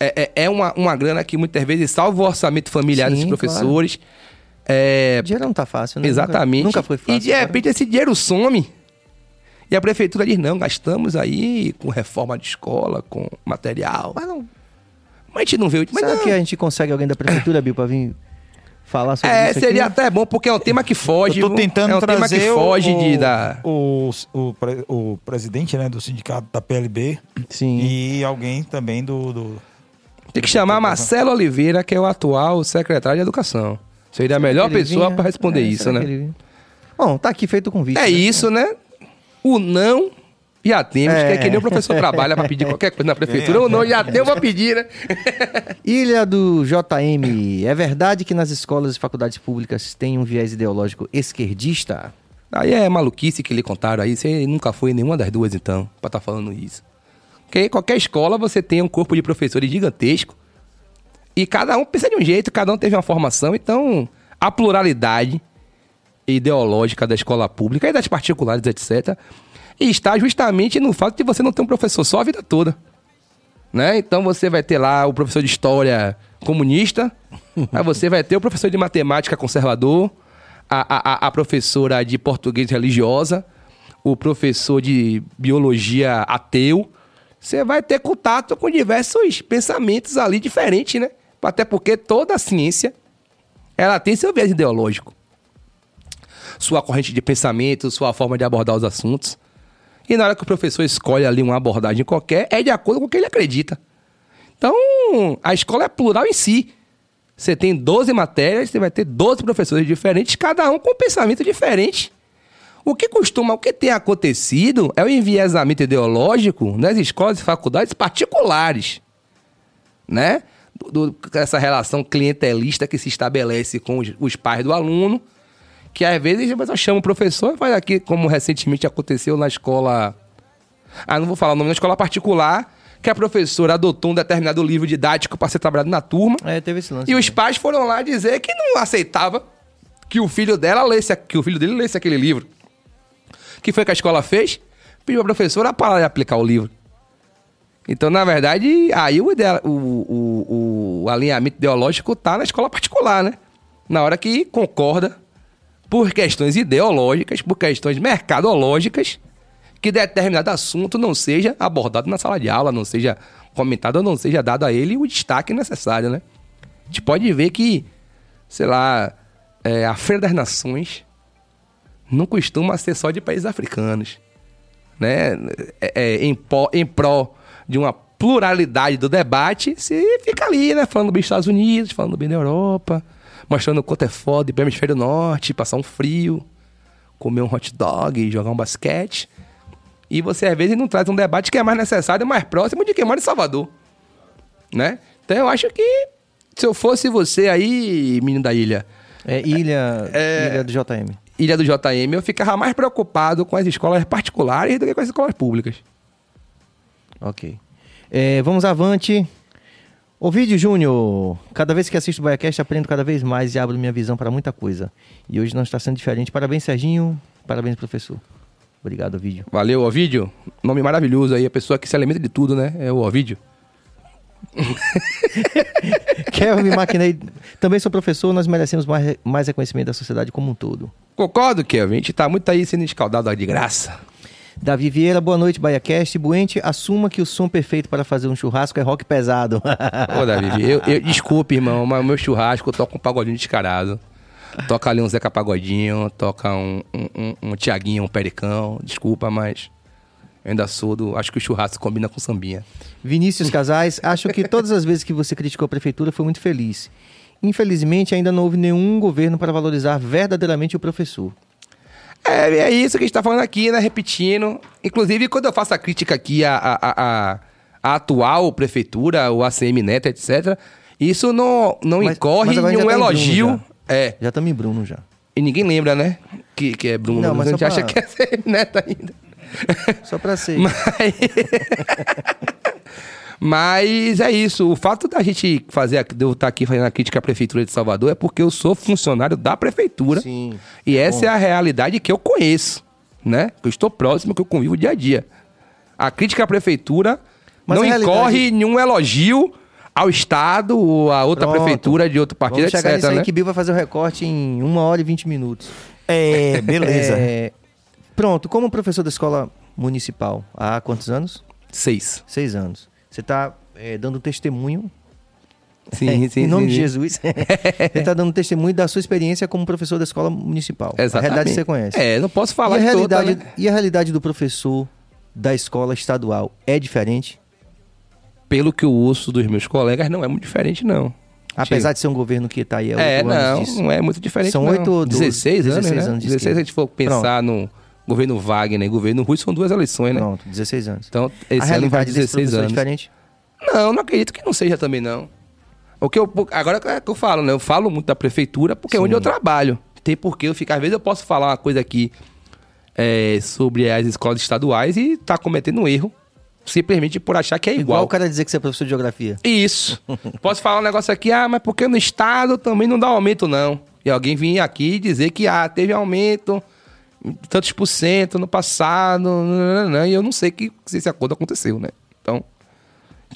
É, é, é uma, uma grana que muitas vezes salva o orçamento familiar Sim, desses professores. É, Dinheiro não tá fácil, né? Exatamente. Nunca, nunca foi fácil. E de repente esse dinheiro some. E a prefeitura diz: não, gastamos aí com reforma de escola, com material. Mas não. Mas a gente não vê. Mas será não. que a gente consegue alguém da prefeitura, Bill, pra vir falar sobre É, isso seria aqui? até bom, porque é um tema que foge. Eu tô tentando é um tema trazer que foge o, de, da. o, o, o presidente né, do sindicato da PLB Sim. e alguém também do... do- Tem que chamar Marcelo Oliveira, que é o atual secretário de Educação. Seria a melhor pessoa para responder É, isso, né? Bom, tá aqui feito o convite. É né? isso, né? O não já temos, que é que nem o professor trabalha para pedir qualquer coisa na prefeitura. O não já tem, eu vou pedir, né? Ilha do JM. É verdade que nas escolas e faculdades públicas tem um viés ideológico esquerdista? Aí é maluquice que lhe contaram aí. Você nunca foi em nenhuma das duas, então, pra estar falando isso. Porque qualquer escola você tem um corpo de professores gigantesco. E cada um pensa de um jeito, cada um teve uma formação. Então, a pluralidade ideológica da escola pública e das particulares, etc., está justamente no fato de você não ter um professor só a vida toda. Né? Então você vai ter lá o professor de história comunista, aí você vai ter o professor de matemática conservador, a, a, a professora de português religiosa, o professor de biologia ateu. Você vai ter contato com diversos pensamentos ali diferentes, né? Até porque toda a ciência ela tem seu viés ideológico. Sua corrente de pensamento, sua forma de abordar os assuntos. E na hora que o professor escolhe ali uma abordagem qualquer, é de acordo com o que ele acredita. Então, a escola é plural em si. Você tem 12 matérias, você vai ter 12 professores diferentes, cada um com um pensamento diferente. O que costuma, o que tem acontecido é o enviesamento ideológico nas escolas e faculdades particulares, né? Do, do- essa relação clientelista que se estabelece com os, os pais do aluno, que às vezes a pessoa chama o professor, faz aqui, como recentemente aconteceu na escola. Ah, não vou falar o nome, na escola particular, que a professora adotou um determinado livro didático para ser trabalhado na turma. É, teve esse lance. E os pais foram lá dizer que não aceitava que o filho dela lesse, que o filho dele lesse aquele livro. O que foi que a escola fez? Pediu a professora para aplicar o livro. Então, na verdade, aí o, idea- o, o- o alinhamento ideológico tá na escola particular, né? Na hora que concorda por questões ideológicas, por questões mercadológicas, que determinado assunto não seja abordado na sala de aula, não seja comentado não seja dado a ele o destaque necessário, né? A gente pode ver que, sei lá, é, a Feira das Nações não costuma ser só de países africanos, né? É, é, em, pó- em pró de uma pluralidade do debate, você fica ali, né? Falando bem dos Estados Unidos, falando bem da Europa, mostrando o quanto é foda ir pro hemisfério norte, passar um frio, comer um hot dog, jogar um basquete. E você, às vezes, não traz um debate que é mais necessário, mais próximo de quem mora em Salvador. Né? Então, eu acho que se eu fosse você aí, menino da ilha, É Ilha, É. Ilha do JM. ilha do JM, eu ficava mais preocupado com as escolas particulares do que com as escolas públicas. Ok. É, vamos avante. Ovidio Júnior, cada vez que assisto o BaiaCast aprendo cada vez mais e abro minha visão para muita coisa. E hoje não está sendo diferente. Parabéns, Serginho. Parabéns, professor. Obrigado, Ovidio. Valeu, Ovídio. Nome maravilhoso aí, a pessoa que se alimenta de tudo, né? É o Ovídio. Kelvin Maquinei, também sou professor, nós merecemos mais, mais reconhecimento da sociedade como um todo. Concordo, Kevin. A gente tá muito aí sendo escaldado de graça. Davi Vieira, boa noite, BaiaCast. Buente, assuma que o som perfeito para fazer um churrasco é rock pesado. Ô, Davi, eu, eu, desculpe, irmão, mas o meu churrasco toca um pagodinho descarado. Toca ali um Zeca Pagodinho, toca um, um, um, um Tiaguinho, um Pericão. Desculpa, mas eu ainda sou do. Acho que o churrasco combina com sambinha. Vinícius Casais, acho que todas as vezes que você criticou a prefeitura foi muito feliz. Infelizmente, ainda não houve nenhum governo para valorizar verdadeiramente o professor. É, é isso que a gente tá falando aqui, né? Repetindo. Inclusive, quando eu faço a crítica aqui à, à, à- à atual prefeitura, o ACM Neto, etc., isso não, não Mas- incorre mas em já um tá elogio. É. Já estamos em Bruno já. E ninguém lembra, né? Que, que é Bruno. Não, mas a gente só acha pra- que é ACM Neto ainda. Só para ser. Mas... Mas é isso. O fato da gente fazer, de eu estar aqui fazendo a crítica à Prefeitura de Salvador é porque eu sou funcionário da Prefeitura. Sim. E essa é a realidade que eu conheço, né? Que eu estou próximo, que eu convivo dia a dia. A crítica à Prefeitura Mas não realidade- incorre em nenhum elogio ao Estado ou a outra Pronto. prefeitura de outro partido, Vamos chegar etc. nisso aí né? que Bill vai fazer o recorte em uma hora e 20 minutos. É, beleza. É, pronto, como professor da escola municipal, há quantos anos? Seis. Seis anos. Você está dando testemunho, Sim, sim, em nome sim, de sim. Jesus, você está dando testemunho da sua experiência como professor da escola municipal. A Exatamente. realidade que você conhece. É, não posso falar e, a de realidade, toda, né? e a realidade do professor da escola estadual é diferente? Pelo que eu ouço dos meus colegas, não é muito diferente, não. Apesar de ser um governo que tá aí há É, oito anos não, disso. não é muito diferente. São oito ou doze? 16 anos, 16 né? anos de 16 se a gente for pensar no governo Wagner e governo Rui, são duas eleições, né? Pronto, 16 anos. Então, a esse ano vai realidade desse 16 professor é anos. diferente? Não, não acredito que não seja também, não. O que eu, agora é que eu falo, né? Eu falo muito da prefeitura porque é onde eu trabalho. Tem porquê eu ficar. Às vezes eu posso falar uma coisa aqui é, sobre as escolas estaduais e tá cometendo um erro. Simplesmente por achar que é Igual igual. o cara dizer que você é professor de geografia. Isso. Posso falar um negócio aqui, ah, mas porque no estado também não dá aumento, não. E alguém vir aqui dizer que, ah, teve aumento, tantos por cento no passado, nananã, e eu não sei que, se esse acordo aconteceu, né? Então,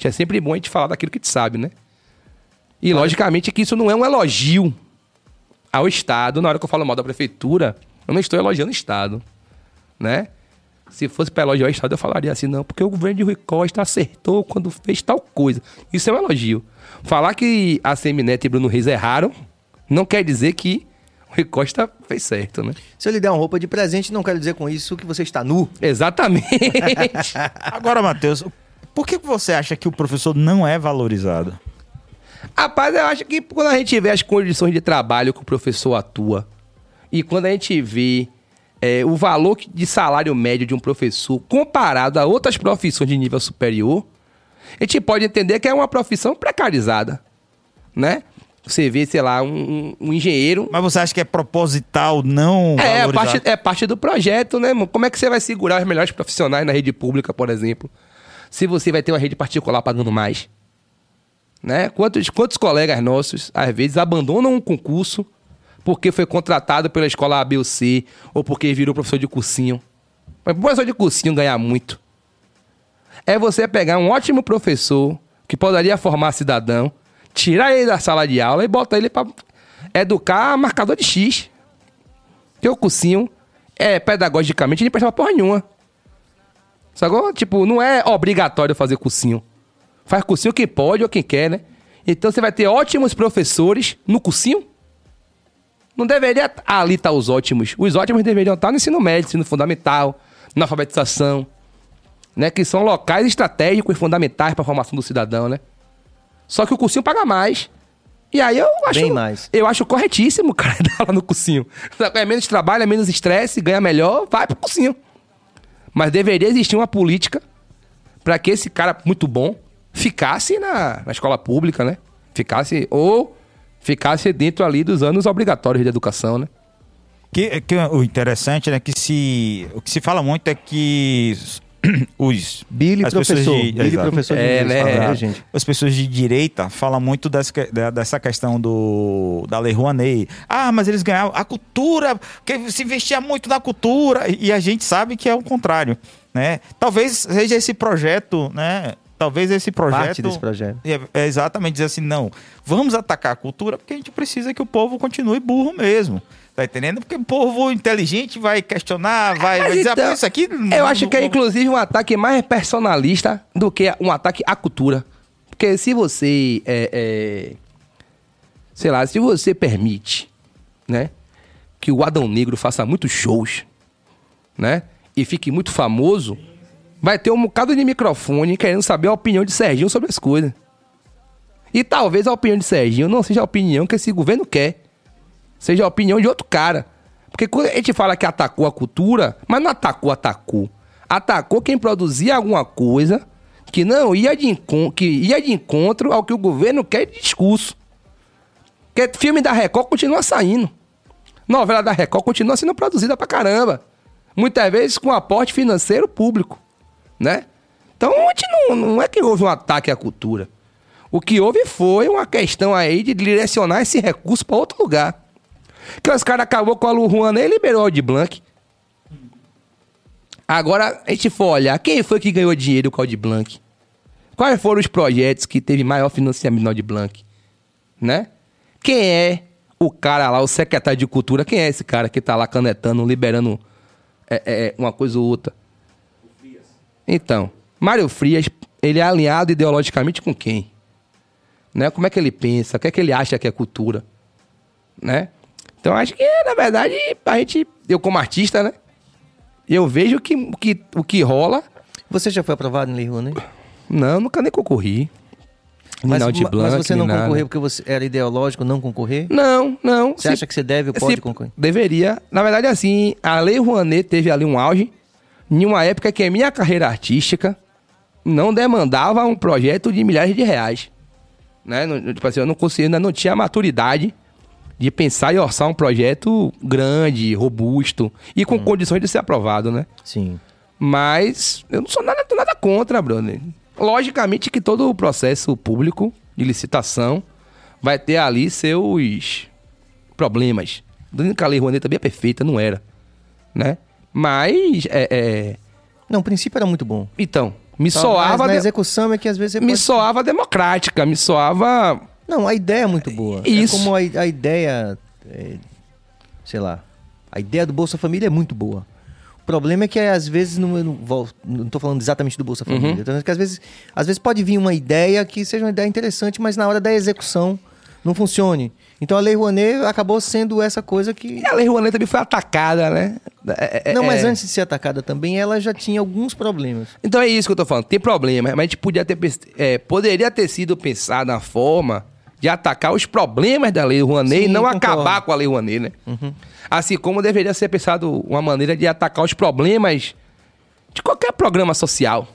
é sempre bom a gente falar daquilo que a gente sabe, né? E, logicamente, que isso não é um elogio ao Estado. Na hora que eu falo mal da prefeitura, eu não estou elogiando o Estado, né? Se fosse para elogiar o Estado, eu falaria assim, não, porque o governo de Rui Costa acertou quando fez tal coisa. Isso é um elogio. Falar que a Semineto e Bruno Reis erraram, não quer dizer que Rui Costa fez certo, né? Se eu lhe der uma roupa de presente, não quero dizer com isso que você está nu. Exatamente. Agora, Matheus, por que você acha que o professor não é valorizado? Rapaz, eu acho que quando a gente vê as condições de trabalho que o professor atua e quando a gente vê é, o valor de salário médio de um professor comparado a outras profissões de nível superior, a gente pode entender que é uma profissão precarizada, né? Você vê, sei lá, um, um- engenheiro... Mas você acha que é proposital não É, é parte, é parte do projeto, né, mano? Como é que você vai segurar os melhores profissionais na rede pública, por exemplo, se você vai ter uma rede particular pagando mais? Né? Quantos, quantos colegas nossos, às vezes, abandonam um concurso porque foi contratado pela escola A, B ou C, ou porque virou professor de cursinho? Mas pro professor de cursinho ganhar muito. É você pegar um ótimo professor que poderia formar cidadão, tirar ele da sala de aula e botar ele para educar marcador de X. Porque o cursinho, é, pedagogicamente, ele não presta pra porra nenhuma. Sacou? Tipo, não é obrigatório fazer cursinho. Faz cursinho quem pode ou quem quer, né? Então você vai ter ótimos professores no cursinho. Não deveria ali estar os ótimos. Os ótimos deveriam estar no ensino médio, ensino fundamental, na alfabetização, né? Que são locais estratégicos e fundamentais para a formação do cidadão, né? Só que o cursinho paga mais. E aí eu acho. Bem mais. Eu acho corretíssimo o cara dar lá no cursinho. É menos trabalho, é menos estresse, ganha melhor, vai pro cursinho. Mas deveria existir uma política para que esse cara muito bom ficasse na, na escola pública, né? Ficasse. Ou ficasse dentro ali dos anos obrigatórios de educação, né? Que, que o interessante é que se o que se fala muito é que os Billy as pessoas professor. de- Billy exato. professor de É, inglês. né? É. viu, gente? as pessoas de direita falam muito dessa, da- dessa questão do da Lei Rouanet. Ah, mas eles ganhavam a cultura, que se investia muito na cultura e a gente sabe que é o contrário, né? Talvez seja esse projeto, né? Talvez esse projeto Parte desse projeto. é, é exatamente dizer assim, não, vamos atacar a cultura porque a gente precisa que o povo continue burro mesmo. Tá entendendo? Porque o povo inteligente vai questionar, vai, vai dizer, então, "Ah, isso aqui. Eu acho que é inclusive um ataque mais personalista do que um ataque à cultura. Porque se você. é, é, sei lá, se você permite, né? Que o Adão Negro faça muitos shows, né? E fique muito famoso, vai ter um bocado de microfone querendo saber a opinião de Serginho sobre as coisas. E talvez a opinião de Serginho não seja a opinião que esse governo quer seja a opinião de outro cara. Porque quando a gente fala que atacou a cultura, mas não atacou, atacou. Atacou quem produzia alguma coisa que não ia de, encon- que ia de encontro ao que o governo quer de discurso. Porque filme da Record continua saindo. Novela da Record continua sendo produzida pra caramba. Muitas vezes com aporte financeiro público, né? Então não, não é que houve um ataque à cultura. O que houve foi uma questão aí de direcionar esse recurso para outro lugar. Que os caras acabou com a Lu Rouanet e liberou o de Blanc. Agora, a gente for olhar, quem foi que ganhou dinheiro com o de Blanc? Quais foram os projetos que teve maior financiamento no de Blanc? Né? Quem é o cara lá, o secretário de cultura? Quem é esse cara que tá lá canetando, liberando é, é, uma coisa ou outra? Então, Mário Frias, ele é alinhado ideologicamente com quem? Né? Como é que ele pensa? O que é que ele acha que é cultura? Né? Então, acho que, na verdade, a gente, eu como artista, né? Eu vejo que, o que o que rola. Você já foi aprovado em Lei Rouanet? Não, nunca nem concorri. Mas, Blanc, mas você não concorreu porque você era ideológico não concorrer? Não, não. Você acha que você deve ou pode concorrer? Deveria. Na verdade, assim, a Lei Rouanet teve ali um auge em uma época que a minha carreira artística não demandava um projeto de milhares de reais. Né? Não- Tipo assim, eu não conseguia, ainda não tinha maturidade de pensar e orçar um projeto grande, robusto e Hum. com condições de ser aprovado, né? Sim. Mas eu não sou nada, nada contra, brother. Logicamente que todo o processo público de licitação vai ter ali seus problemas. Dizendo que a Lei Rouanet também é perfeita, não era. Né? Mas, é, é, Não, o princípio era muito bom. então, me Só- soava... mas na execução é que às vezes Me pode- soava democrática, me soava... Não, a ideia é muito boa. Isso. É como a, a ideia, é, sei lá, a ideia do Bolsa Família é muito boa. O problema é que às vezes não, eu não, tô falando exatamente do Bolsa Família, Uhum. tô falando que às vezes, às vezes pode vir uma ideia que seja uma ideia interessante, mas na hora da execução não funcione. Então a Lei Rouanet acabou sendo essa coisa que E a Lei Rouanet também foi atacada, né? É- é- não, mas é- antes de ser atacada também, ela já tinha alguns problemas. Então é isso que eu tô falando. Tem problema, mas a gente podia ter, é, poderia ter sido pensado na forma de atacar os problemas da Lei Rouanet Sim, e não concordo. acabar com a Lei Rouanet, né? Assim como deveria ser pensado uma maneira de atacar os problemas de qualquer programa social,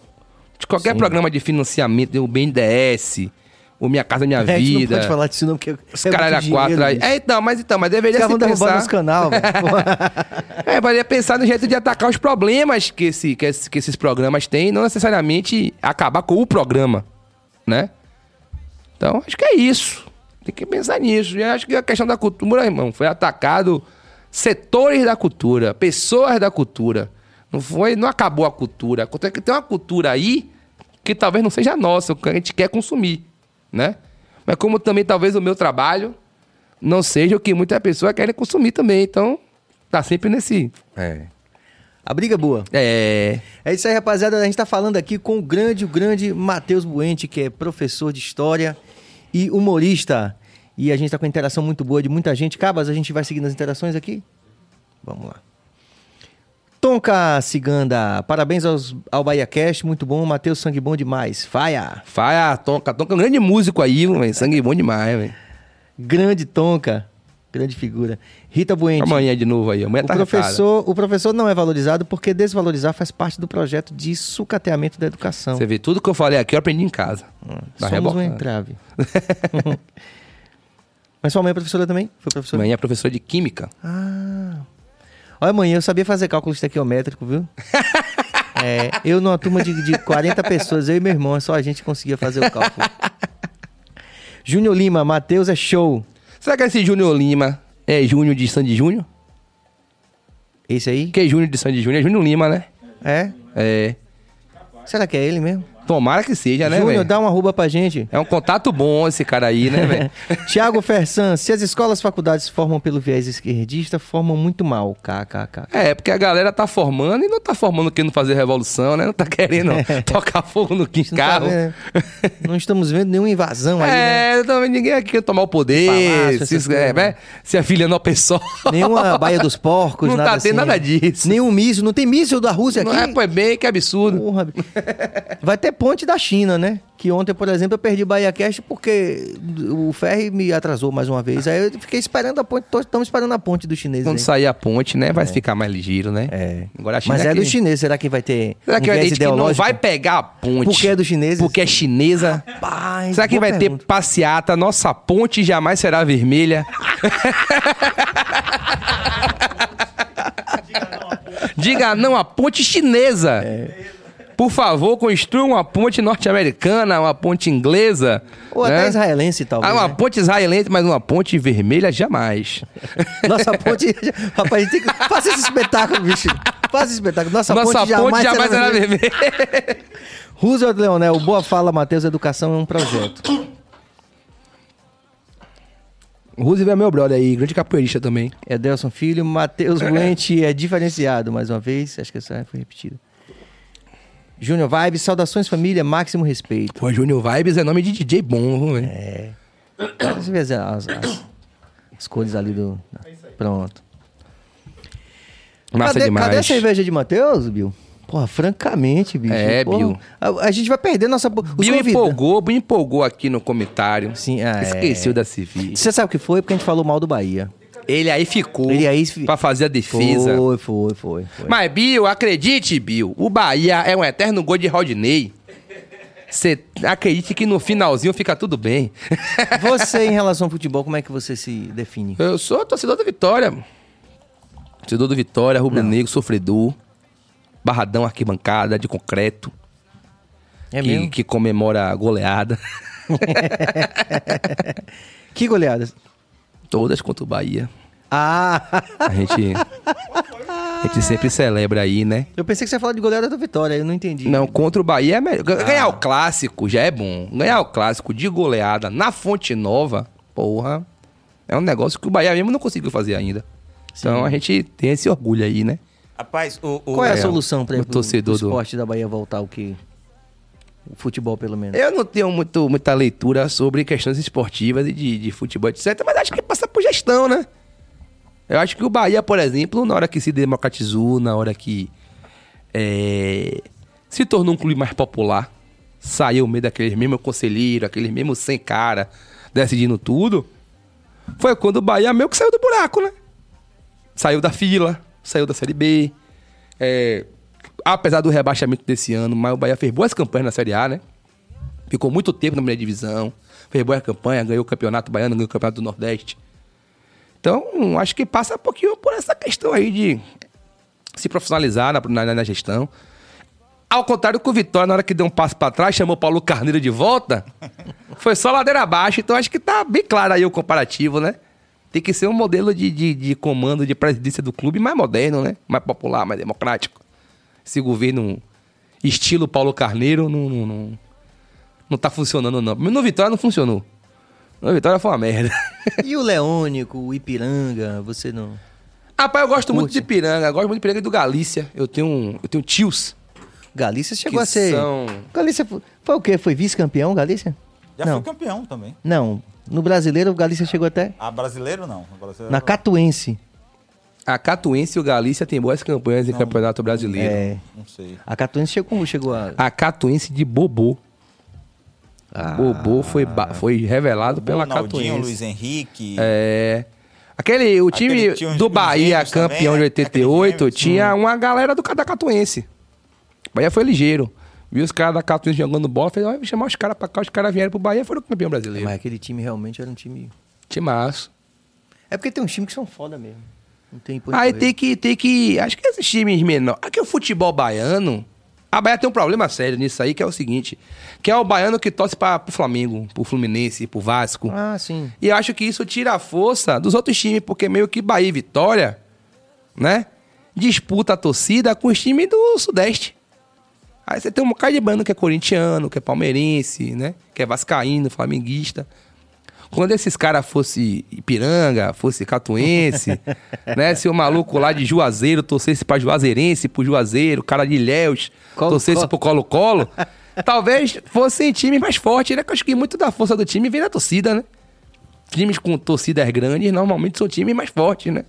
de qualquer Sim. programa de financiamento, o BNDES, o Minha Casa Minha É, Vida. não pode falar disso não, porque Os é caras muito era quatro aí. É, então, mas então, mas deveria Os caras se vão derrubar pensar... nos canal. É, poderia pensar no jeito de atacar os problemas que, esse, que, esse- que esses programas têm, não necessariamente acabar com o programa, né? Então, acho que é isso. Tem que pensar nisso. E acho que a questão da cultura, irmão, foi atacado setores da cultura, pessoas da cultura. Não foi, não acabou a cultura. Tem que ter uma cultura aí que talvez não seja nossa, que a gente quer consumir, né? Mas como também talvez o meu trabalho não seja o que muita pessoa quer consumir também. Então, tá sempre nesse. É. A briga é boa. É. É isso aí, rapaziada. A gente tá falando aqui com o grande, o grande Matheus Buente, que é professor de história e humorista. E a gente tá com interação muito boa de muita gente. Cabas, a gente vai seguindo as interações aqui? Vamos lá. Tonka Ciganda, parabéns aos, ao BahiaCast, muito bom. Matheus, sangue bom demais. Faia! Faia, Tonka. Tonka é um grande músico aí, velho. Sangue bom demais, velho. Grande Tonka, grande figura. Rita Buente. Amanhã de novo aí. Amanhã O tá professor, o professor não é valorizado porque desvalorizar faz parte do projeto de sucateamento da educação. Você vê, tudo que eu falei aqui eu aprendi em casa. Tá Somos um rebocando. entrave. Mas sua mãe é professora também? Foi professora? Amanhã é professor de Química. Ah. Olha, mãe, eu sabia fazer cálculo estequiométrico, viu? é, eu numa turma de, de 40 pessoas, eu e meu irmão, só a gente conseguia fazer o cálculo. Júnior Lima, Matheus é show. Será que esse Júnior Lima é Júnior de Sandy Júnior? Esse aí? Que é Júnior de Sandy Júnior? É Júnior Lima, né? É? É. Será que é ele mesmo? Tomara que seja, né, Júnior, velho? dá uma arroba pra gente. É um contato bom esse cara aí, né, velho? Tiago Fersan, se as escolas e faculdades formam pelo viés esquerdista, formam muito mal. KKK. É, porque a galera tá formando e não tá formando querendo fazer revolução, né? Não tá querendo tocar fogo no Não, tá carro. Não estamos vendo nenhuma invasão aí, né? É, também ninguém aqui quer tomar o poder, Palácio, se, é, coisas, né? se afiliando ao pessoal. Nenhuma Baía dos Porcos, Não nada tá tendo assim, nada né? disso. Nenhum míssil, não tem míssil da Rússia aqui? Não é, pô, é bem, que absurdo. Porra. Vai ter ponte da China, né? Que ontem, por exemplo, eu perdi Bahia Cast porque o ferry me atrasou mais uma vez. Aí eu fiquei esperando a ponte, estamos esperando a ponte dos chineses. Quando aí. sair a ponte, né, vai ficar mais ligeiro, né? É. Agora a China Mas é que- dos chineses, será que vai ter Será um que vai ter que não vai pegar a ponte? Porque é dos chineses? Porque é chinesa? Rapaz, Será que vai pergunta. ter passeata? Nossa ponte jamais será vermelha. Diga não à ponte chinesa. Por favor, construa uma ponte norte-americana, uma ponte inglesa. Ou né? até israelense, talvez. Ah, uma né? ponte israelense, mas uma ponte vermelha jamais. Nossa ponte. Rapaz, a gente tem que. Faça esse espetáculo, bicho. Faça esse espetáculo. Nossa, Nossa ponte, ponte jamais, jamais será vermelha. vermelha. Roosevelt Leonel, boa fala, Matheus. Educação é um projeto. Roosevelt é meu brother aí, grande capoeirista também. Edelson Filho, Matheus Buente é diferenciado, mais uma vez. Acho que essa foi repetida. Júnior Vibes, saudações família, máximo respeito. Pô, Júnior Vibes é nome de DJ bom, velho? É. Você vê as, as- as- cores ali do. Pronto. Massa cadê, demais. cadê a cerveja de Matheus, Bill? Porra, francamente, bicho. É, porra, Bill. A, a gente vai perder nossa. os Bill convida- empolgou, Bill empolgou aqui no comentário. Sim, ah, é. Esqueceu da Civi. Você sabe o que foi? Porque a gente falou mal do Bahia. Ele aí ficou Ele aí- pra fazer a defesa. Foi, foi, foi. foi. Mas, Bill, acredite, Bill, o Bahia é um eterno gol de Rodney. Você acredite que no finalzinho fica tudo bem. Você, em relação ao futebol, como é que você se define? Eu sou torcedor da Vitória. Torcedor do Vitória, rubro-negro, sofredor. Barradão, arquibancada, de concreto. É que, mesmo? que comemora a goleada. Que goleadas? Todas contra o Bahia. Ah! A gente, a gente sempre celebra aí, né? Eu pensei que você ia falar de goleada da Vitória, eu não entendi. Não, contra o Bahia é melhor. Ah. Ganhar o clássico já é bom. Ganhar o clássico de goleada na Fonte Nova, porra, é um negócio que o Bahia mesmo não conseguiu fazer ainda. Então a gente tem esse orgulho aí, né? Rapaz, o, o- Qual é a É, solução para o o torcedor do- esporte da Bahia voltar o que? O futebol, pelo menos. Eu não tenho muito, muita leitura sobre questões esportivas e de, de futebol, etc. Mas acho que passa por gestão, né? Eu acho que o Bahia, por exemplo, na hora que se democratizou, na hora que é, se tornou um clube mais popular, saiu meio daqueles mesmos conselheiros, aqueles mesmos sem cara, decidindo tudo, foi quando o Bahia meio que saiu do buraco, né? Saiu da fila, saiu da Série B. É, apesar do rebaixamento desse ano, mas o Bahia fez boas campanhas na Série A, né? Ficou muito tempo na primeira divisão, fez boa campanha, ganhou o Campeonato Baiano, ganhou o Campeonato do Nordeste. Então, acho que passa um pouquinho por essa questão aí de se profissionalizar na, na- na gestão. Ao contrário que o Vitória, na hora que deu um passo pra trás, chamou o Paulo Carneiro de volta, foi só ladeira abaixo. Então, acho que tá bem claro aí o comparativo, né? Tem que ser um modelo de, de, de comando, de presidência do clube mais moderno, né? Mais popular, mais democrático. Esse governo estilo Paulo Carneiro não, não, não, não tá funcionando, não. No Vitória não funcionou. No Vitória foi uma merda. E o Leônico, o Ipiranga, você não. Rapaz, eu gosto muito Curte? de Piranga, gosto muito de Piranga e do Galícia. Eu tenho, um- eu tenho tios. Galícia chegou Que a ser. são- Galícia foi, foi o quê? Foi vice-campeão, Galícia? Já não. foi campeão também. Não. No brasileiro, o Galícia chegou até Ah, brasileiro não. Brasileiro na Catuense. A Catuense e o Galícia têm boas campanhas em Campeonato Brasileiro. É. Não sei. A Catuense chegou, chegou a. A Catuense de Bobô. Ah. Bobô foi, foi revelado pela Catuense. Luiz Henrique. É. Aquele, o time Aquele tinha uns- do Bahia, gêmeos também, campeão de né? 88, Aqueles tinha uma galera do da Catuense. O Bahia foi ligeiro. Viu os caras da Catuense jogando bola, fez, "Ó, vou chamar os caras pra cá, os caras vieram pro Bahia e foram campeão brasileiro. Mas aquele time realmente era um time. Timaço. É porque tem uns times que são foda mesmo. Não tem Aí correr. tem que, tem que. Acho que esses times menores. Aqui o futebol baiano. A Bahia tem um problema sério nisso aí, que é o seguinte: que é o baiano que torce para pro Flamengo, pro Fluminense, pro Vasco. Ah, sim. E eu acho que isso tira a força dos outros times, porque meio que Bahia e Vitória, né? Disputa a torcida com os times do Sudeste. Aí você tem um bocado de bando que é corintiano, que é palmeirense, né? Que é vascaíno, flamenguista. Quando esses caras fosse Ipiranga, fosse Catuense, né? Se o maluco lá de Juazeiro torcesse pra Juazeirense, pro Juazeiro, cara de Ilhéus, Colo- torcesse Colo. pro Colo-Colo, talvez fossem times mais fortes, né? Que eu acho que muito da força do time vem da torcida, né? Times com torcidas grandes normalmente são times mais fortes, né?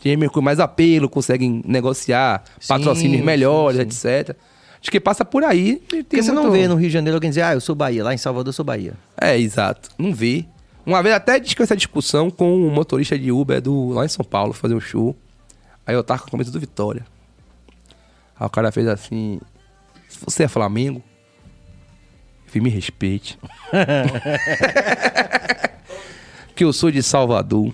Times com mais apelo, conseguem negociar Sim, patrocínios sim, melhores, sim. etc. Acho que passa por aí. Porque você não vê no Rio de Janeiro alguém dizer, ah, eu sou Bahia. Lá em Salvador eu sou Bahia. É, exato. Não vê. Uma vez até discuti essa discussão com um motorista de Uber do, lá em São Paulo, fazer um show. Aí eu tava com a camisa do Vitória. Aí o cara fez assim: você é Flamengo, eu falei, me respeite. que eu sou de Salvador.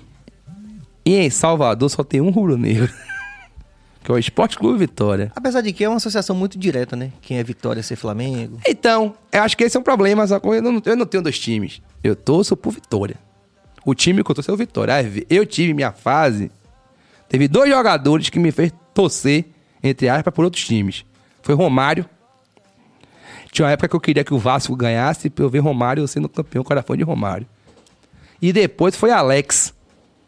E em Salvador só tem um rubro-negro. que é o Esporte Clube Vitória. Apesar de que é uma associação muito direta, né? Quem é Vitória ser Flamengo. Então, eu acho que esse é um problema? Eu não, eu não tenho dois times. Eu torço pro Vitória. O time que eu torço é o Vitória. Eu tive minha fase. Teve dois jogadores que me fez torcer, entre aspas, por outros times. Foi Romário. Tinha uma época que eu queria que o Vasco ganhasse pra eu ver Romário sendo campeão, era fã de Romário. E depois foi Alex,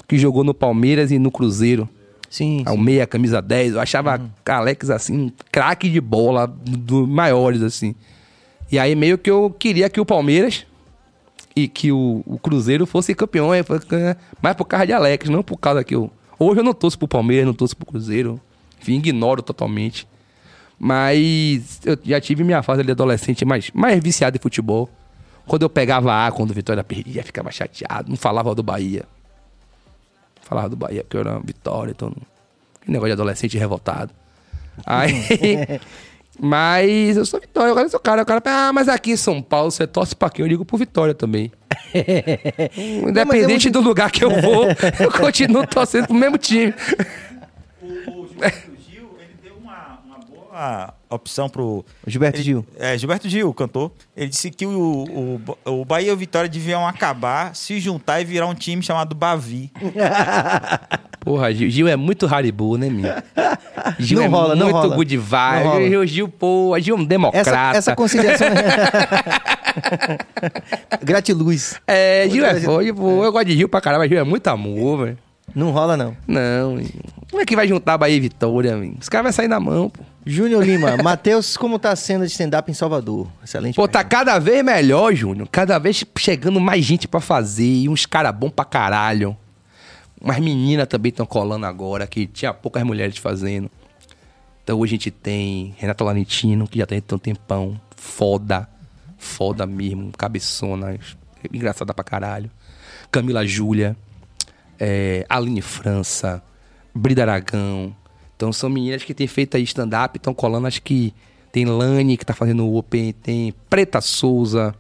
que jogou no Palmeiras e no Cruzeiro. Sim. Ao sim. meia, camisa 10. Eu achava Alex, assim, um craque de bola, dos maiores, assim. E aí meio que eu queria que o Palmeiras e que o, o Cruzeiro fosse campeão, é, foi- é, mas por causa de Alex, não por causa que eu... Hoje eu não torço pro Palmeiras, não torço pro Cruzeiro. Enfim, ignoro totalmente. Mas eu já tive minha fase ali adolescente mais, mais viciado em futebol. Quando eu pegava A, quando o Vitória perdia, ficava chateado. Não falava do Bahia. Falava do Bahia, porque eu era Vitória, então. Que negócio de adolescente revoltado. Aí. mas eu sou Vitória, agora eu sou cara. O cara, ah, mas aqui em São Paulo você torce pra quem? Eu digo pro Vitória também. Independente muito- do lugar que eu vou, eu continuo torcendo pro mesmo time. O, o Gilberto Gil, ele deu uma, uma opção pro. Gilberto ele- Gil. É, Gilberto Gil, o cantor. Ele disse que o, o, o Bahia e o Vitória deviam acabar, se juntar e virar um time chamado Bavi. Porra, Gil, Gil é muito Haribo, né, meu? Gil Não é rola, não muito rola. good Não vibe. rola. Gil, Gil, pô, Gil é um democrata. Essa, essa conciliação. Gratiluz. É, Gil é foda. Eu gosto de Gil pra caramba, Gil é muito amor, velho. Não rola, não. Não, como é que vai juntar Bahia e Vitória, meu? Os caras vão sair na mão, pô. Júnior Lima, Matheus, como tá a cena de stand-up em Salvador? Excelente. Pô, tá cada vez melhor, Júnior. Cada vez chegando mais gente pra fazer. E uns caras bons pra caralho. Umas meninas também estão colando agora, que tinha poucas mulheres fazendo. Então hoje a gente tem Renata Lanitino, que já tem um tempão. Foda. Foda mesmo. Cabeçona. Engraçada pra caralho. Camila Júlia. É, Aline França. Brida Aragão. Então são meninas que têm feito aí stand-up, estão colando, acho que tem Lani que tá fazendo o Open, tem Preta Souza.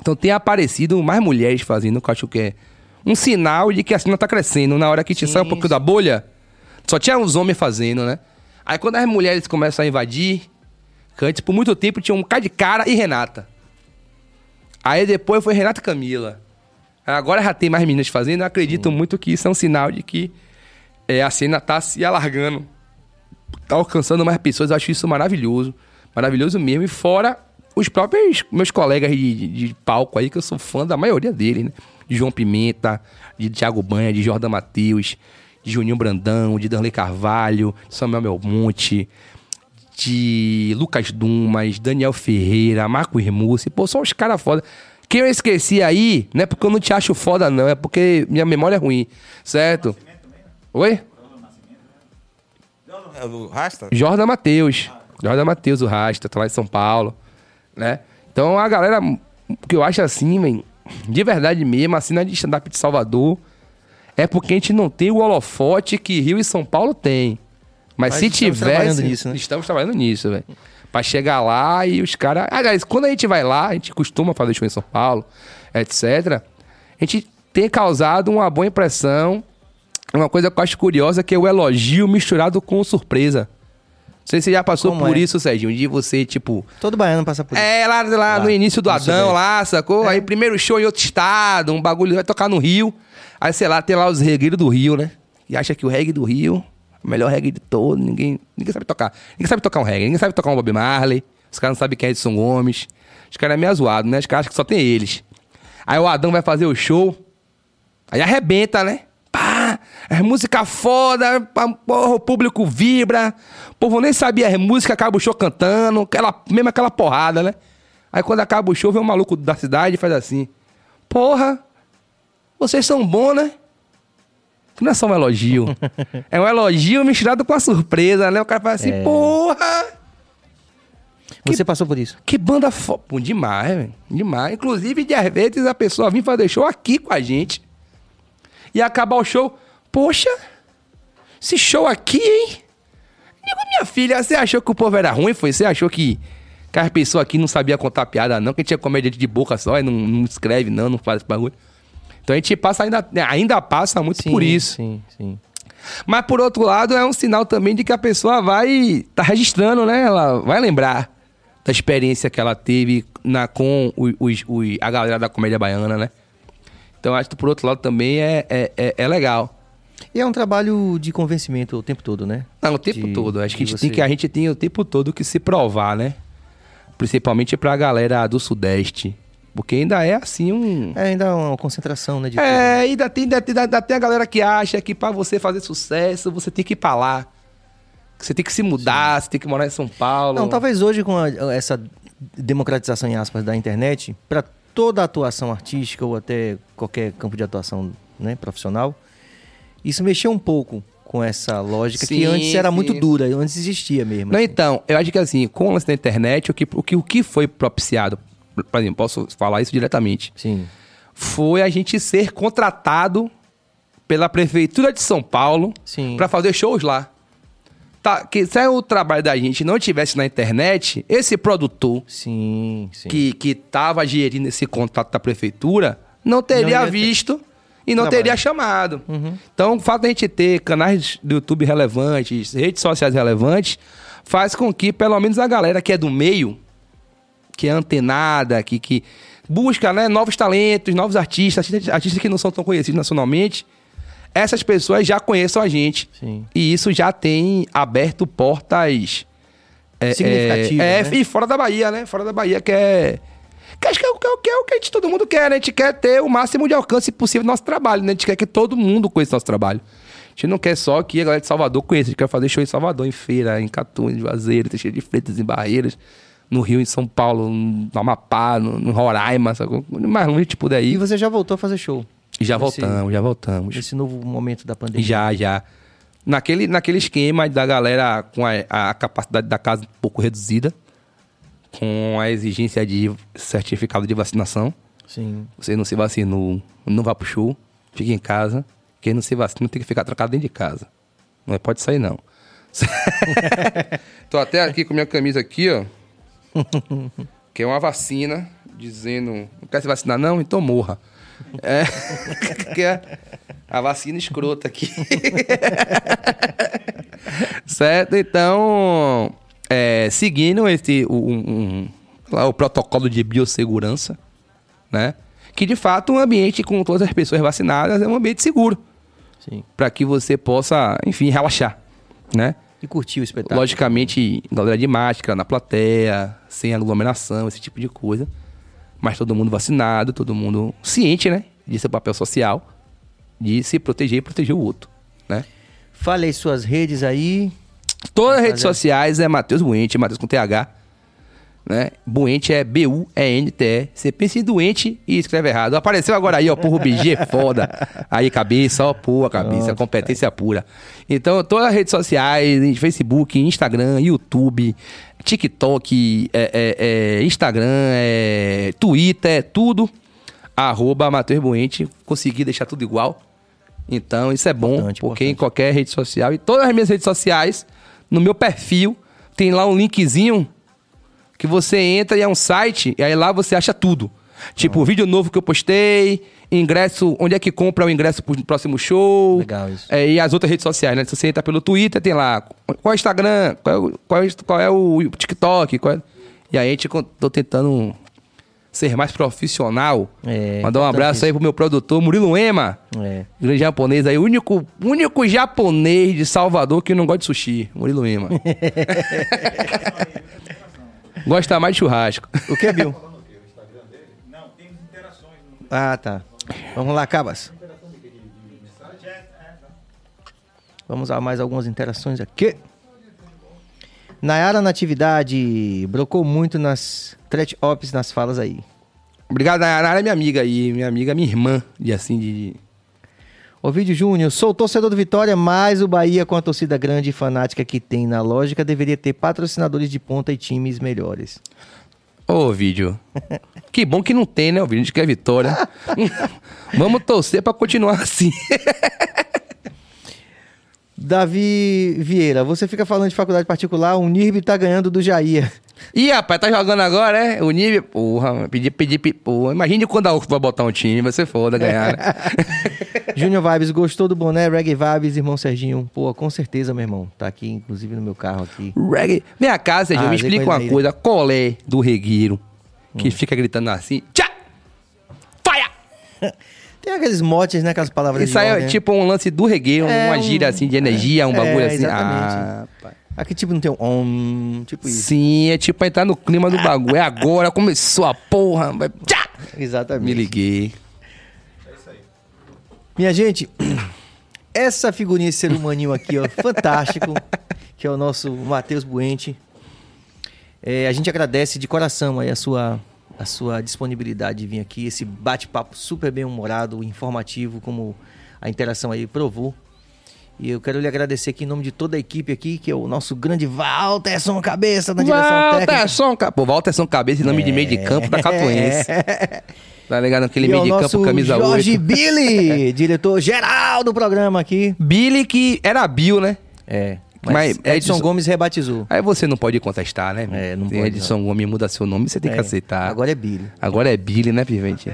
Então tem aparecido mais mulheres fazendo, que eu acho que é um sinal de que a cena tá crescendo. Na hora que te sai um pouquinho da bolha, só tinha uns homens fazendo, né? Aí quando as mulheres começam a invadir, que antes por muito tempo tinha um cara de cara e Renata. Aí depois foi Renata e Camila. Agora já tem mais meninas fazendo, eu acredito muito que isso é um sinal de que é, a cena tá se alargando. Tá alcançando mais pessoas, eu acho isso maravilhoso. Maravilhoso mesmo. E fora os próprios meus colegas de, de- de palco aí, que eu sou fã da maioria deles, né? De João Pimenta, de Thiago Banha, de Jordan Matheus, de Juninho Brandão, de Darley Carvalho, de Samuel Melmonte, de Lucas Dumas, Daniel Ferreira, Marco Hermussi. Pô, são os caras foda. Quem eu esqueci aí, não é porque eu não te acho foda, não. É porque minha memória é ruim, certo? Oi? O Rasta? Jordan Matheus. Jordan Matheus, o Rasta, tá lá em São Paulo, né? Então a galera, que eu acho assim, man, de verdade mesmo, a cena de stand-up de Salvador é porque a gente não tem o holofote que Rio e São Paulo tem. Mas, Mas se estamos tivesse. trabalhando nisso, né? Estamos trabalhando nisso, velho. Pra chegar lá e os caras. Aliás, quando a gente vai lá, a gente costuma fazer show em São Paulo, etc. A gente tem causado uma boa impressão. Uma coisa que eu acho curiosa que é o elogio misturado com surpresa. Não sei se você já passou Como por é? isso, Serginho, de você, tipo. Todo baiano passa por isso. É, lá, lá Lá, no início do Adão, lá, sacou? Aí primeiro show em outro estado, um bagulho vai tocar no Rio. Aí, sei lá, tem lá os regueiros do Rio, né? E acha que o reggae do Rio é o melhor reggae de todo. Ninguém, ninguém sabe tocar. Ninguém sabe tocar um reggae, ninguém sabe tocar um Bob Marley. Os caras não sabem quem é Edson Gomes. Os caras é meio zoado, né? Os caras acham que só tem eles. Aí o Adão vai fazer o show. Aí arrebenta, né? Pá! É música foda, porra, o público vibra. O povo nem sabia as músicas, acaba o show cantando, aquela, mesmo aquela porrada, né? Aí quando acaba o show, vem um maluco da cidade e faz assim: Porra, vocês são bons, né? Que não é só um elogio. é um elogio misturado com a surpresa, né? O cara faz assim: É. Porra! Você passou por isso. Que banda foda. Demais, velho. Demais. Inclusive, de às vezes, a pessoa vir fazer show aqui com a gente. E acabar o show. Poxa, esse show aqui, hein? Digo, minha filha, você achou que o povo era ruim? Foi? Você achou que, que as pessoas aqui não sabiam contar piada, não? Que tinha comédia de boca só e não, não escreve, não, não faz esse bagulho. Então a gente passa ainda, ainda passa muito por isso. Sim, sim. Mas por outro lado, é um sinal também de que a pessoa vai tá registrando, né? Ela vai lembrar da experiência que ela teve na, com os, os- os- a galera da comédia baiana, né? Então acho que por outro lado também é, é, é, é legal. E é um trabalho de convencimento o tempo todo, né? Não, o tempo De- todo. Acho que a gente, tem que a gente tem o tempo todo que se provar, né? Principalmente pra galera do Sudeste. Porque ainda é assim um. É ainda uma concentração, né? De. É, ainda tem, ainda, tem, ainda tem a galera que acha que pra você fazer sucesso, você tem que ir pra lá. Que Você tem que se mudar, você tem que morar em São Paulo. Não, talvez hoje com a- essa democratização em aspas da internet, para toda atuação artística ou até qualquer campo de atuação né, profissional, isso mexeu um pouco com essa lógica que Sim, antes era sim. muito dura, antes existia mesmo. Não, assim. então, eu acho que assim, com o lance da internet, o que, o que, o que foi propiciado, por exemplo, posso falar isso diretamente, Sim. foi a gente ser contratado pela Prefeitura de São Paulo para fazer shows lá. Tá, que se o trabalho da gente não tivesse na internet, esse produtor Sim, sim. que, que tava gerindo esse contrato da prefeitura não teria Não ia ter visto e não trabalho. teria chamado. Então, o fato da gente ter canais do YouTube relevantes, redes sociais relevantes, faz com que, pelo menos, a galera que é do meio, que é antenada, que, que busca né, novos talentos, novos artistas, artistas, artistas que não são tão conhecidos nacionalmente, essas pessoas já conheçam a gente. Sim. E isso já tem aberto portas é, Significativas, É, é, né? e fora da Bahia, né? Fora da Bahia, que é. Que acho que é, o que, é, o que é o que a gente, todo mundo quer, né? A gente quer ter o máximo de alcance possível do nosso trabalho, né? A gente quer que todo mundo conheça o nosso trabalho. A gente não quer só que a galera de Salvador conheça, a gente quer fazer show em Salvador, em Feira, em Catu, em Juazeiro, Teixeira de Freitas, em Barreiras, no Rio, em São Paulo, no Amapá, no, no Roraima, sabe? mais longe tipo E daí. você já voltou a fazer show E já nesse- voltamos, já voltamos. nesse novo momento da pandemia. Já, já. Naquele, naquele esquema da galera com a, a capacidade da casa um pouco reduzida, com a exigência de certificado de vacinação. Sim. Você não se vacinou, não vá pro show, fica em casa. Quem não se vacina tem que ficar trancado dentro de casa. Não é- pode sair, não. Tô até aqui com minha camisa aqui, ó. Que é uma vacina, dizendo... Não quer se vacinar, não? Então morra. É, que é a vacina escrota aqui. certo? Então, é, seguindo esse, o, um- um- lá, o protocolo de biossegurança, né? Que de fato um ambiente com todas as pessoas vacinadas é um ambiente seguro para que você possa, enfim, relaxar, né? E curtir o espetáculo. Logicamente, galera de máscara na plateia, sem aglomeração, esse tipo de coisa. Mas todo mundo vacinado, todo mundo ciente, né? De seu papel social, de se proteger e proteger o outro, né? Falei suas redes aí. Todas as redes sociais é Matheus Buente, Matheus com TH. Né? Buente é B-U-E-N-T-E. Você pensa em doente e escreve errado. Apareceu agora aí, ó, porra, o BG é foda. Aí, cabeça, ó, pô, a cabeça, Nossa, competência pura. Então, todas as redes sociais, Facebook, Instagram, YouTube, TikTok, é, é, é, Instagram, é, Twitter, tudo. Arroba Matheus Buente. Consegui deixar tudo igual. Então, isso é bom, Importante, porque em importante. qualquer rede social, e todas as minhas redes sociais, no meu perfil, tem lá um linkzinho que você entra e é um site, e aí lá você acha tudo. Tipo, o vídeo novo que eu postei, ingresso, onde é que compra o ingresso pro próximo show. Legal isso. É, e as outras redes sociais, né? Se você entra pelo Twitter, tem lá qual é o Instagram, qual é o, qual é, o- qual é o TikTok. qual é- E aí co- tô tentando ser mais profissional. É, Mandar um abraço aí pro meu produtor, Murilo Ema. É. Grande japonês aí, único, único japonês de Salvador que não gosta de sushi, Murilo Ema. Gosta mais de churrasco. O que, Bill? Ah, tá. Vamos lá, Cabas. Vamos a mais algumas interações aqui. Nayara Natividade brocou muito nas threat ops nas falas aí. Obrigado, Nayara é minha amiga aí, minha amiga, minha irmã, de assim, de... Ovidio Júnior, sou torcedor do Vitória, mas o Bahia, com a torcida grande e fanática que tem na lógica, deveria ter patrocinadores de ponta e times melhores. Ô, vídeo. Que bom que não tem, né, o vídeo? A gente quer vitória. Vamos torcer pra continuar assim. Davi Vieira, você fica falando de faculdade particular, o NIRB tá ganhando do Jair. Ih, rapaz, tá jogando agora, é? O nível. Porra, pedir, pedir, pedir. Porra, imagine quando a UF vai botar um time, vai ser foda ganhar, né? Júnior Vibes, gostou do boné? Reggae Vibes, irmão Serginho. Pô, com certeza, meu irmão. Tá aqui, inclusive, no meu carro aqui. Reggae. Minha casa, Serginho, Ah, me explica uma ele aí, coisa. Colé do regueiro, que Hum. fica gritando assim. Tchá! Faia! Tem aqueles motes, né? Aquelas palavras Isso aí é né? tipo um lance do regueiro, É, uma um- gíria assim de energia, um é, bagulho assim. exatamente. Ah, pai. Aqui, tipo, não tem um om, tipo isso. Sim, é tipo pra entrar no clima do bagulho. É agora, começou a porra. Vai... Tchá! Exatamente. Me liguei. Minha gente, essa figurinha, esse ser humaninho aqui, ó, fantástico, que é o nosso Matheus Buente. É, a gente agradece de coração aí a sua, a sua disponibilidade de vir aqui, esse bate-papo super bem humorado, informativo, como a interação aí provou. E eu quero lhe agradecer aqui em nome de toda a equipe aqui, que é o nosso grande Walterson Cabeça da direção técnica. Walterson, ca- pô, Walterson Cabeça, em nome de meio de campo da Catuense. Tá ligado? Aquele E meio ao de campo, camisa Jorge 8. Billy, diretor geral do programa aqui. Billy, que era Bill, né? É. Mas, Mas Edson, Edson- Gomes rebatizou. Aí você não pode contestar, né? É, não Tem pode, Edson Gomes muda seu nome, você tem que É, aceitar. Agora é Billy. Agora é Billy, né, Pivete?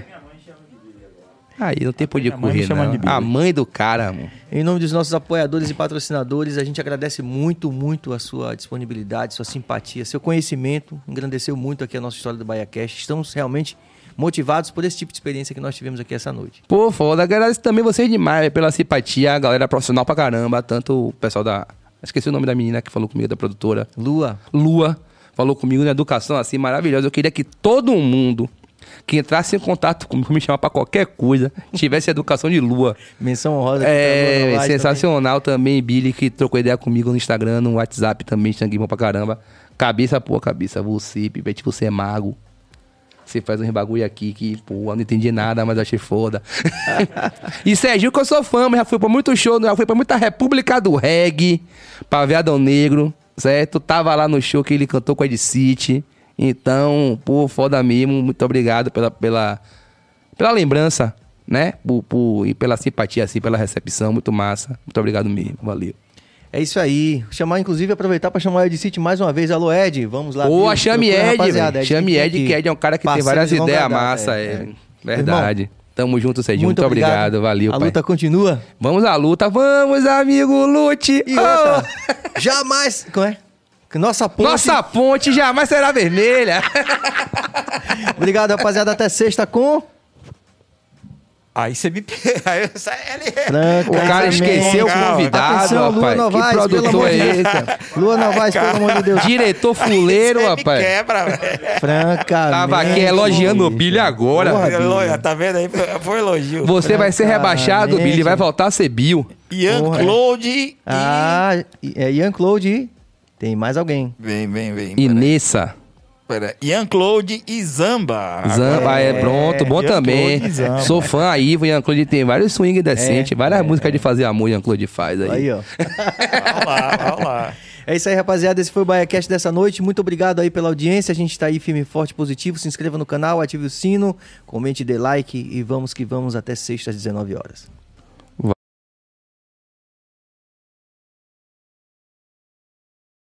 Aí não tem por de Minha mãe me correr, chama não. A mãe do cara, mano. Em nome dos nossos apoiadores e patrocinadores, a gente agradece muito, muito a sua disponibilidade, sua simpatia, seu conhecimento. Engrandeceu muito aqui a nossa história do BaiaCast. Estamos realmente motivados por esse tipo de experiência que nós tivemos aqui essa noite. Pô, foda. Agradeço também vocês demais pela simpatia, a galera profissional pra caramba. Tanto o pessoal da. Esqueci o nome da menina que falou comigo, da produtora. Lua, Lua falou comigo na educação assim maravilhosa. Eu queria que todo mundo que entrasse em contato comigo, me chamar pra qualquer coisa, tivesse educação de Lua. menção honrosa. É, Novaes sensacional também. Billy, que trocou ideia comigo no Instagram, no WhatsApp também, sangue bom pra caramba. Cabeça, pô, cabeça, você, Pivete, você é mago. Você faz uns bagulho aqui que, pô, eu não entendi nada, mas achei foda. e Serginho, que eu sou fã, já fui pra muito show, já fui pra muita República do Reggae, pra Veadão Negro, certo? Tava lá no show que ele cantou com a Ed City. Então, pô, foda mesmo. Muito obrigado pela, pela, pela lembrança, né? Por, por- e pela simpatia, assim, pela recepção. Muito massa. Muito obrigado mesmo. Valeu. É isso aí. Chamar, inclusive, aproveitar para chamar o Ed City mais uma vez. Alô, Ed, vamos lá. Pô, viu? chame Ed, rapaziada. Ed Chame Ed, que Ed é um cara que tem várias ideias massa. é, É, verdade. Tamo junto, Serginho. Muito, obrigado. obrigado. Valeu, A pai. luta continua. Vamos à luta. Vamos, amigo, lute. E Oh! outra, jamais... Como é? Nossa ponte... Nossa ponte jamais será vermelha. Obrigado, rapaziada. Até sexta com... Aí você me. Ali. Franca. O cara esqueceu o convidado, Atenção, Lua rapaz. Novaes, que pelo produtor amor é de esse? Deus. Lua Novaes, pelo amor de Deus. Diretor fuleiro, Você me rapaz. quebra, velho. Francamente. Tava aqui elogiando o Billy agora. Porra, Tá vendo aí? Foi- elogio. Você vai ser rebaixado. Billy. Vai voltar a ser Bill. Ian. Claude e. Ah, é Ian Claude e tem mais alguém. Vem, vem, vem. Pera- Nessa. Pera. Ian Claude e Zamba. Zamba é, Agora- pronto, bom Ian também. Zamba. Sou fã aí, o Ian Claude tem vários swing decentes, É, várias músicas de fazer amor, Ian Claude faz aí. Aí, ó. Vai lá, vai lá. É isso aí, rapaziada. Esse foi o BaiaCast dessa noite. Muito obrigado aí pela audiência. A gente tá aí firme, forte, positivo. Se inscreva no canal, ative o sino, comente, dê like e vamos que vamos até sexta às 19 horas.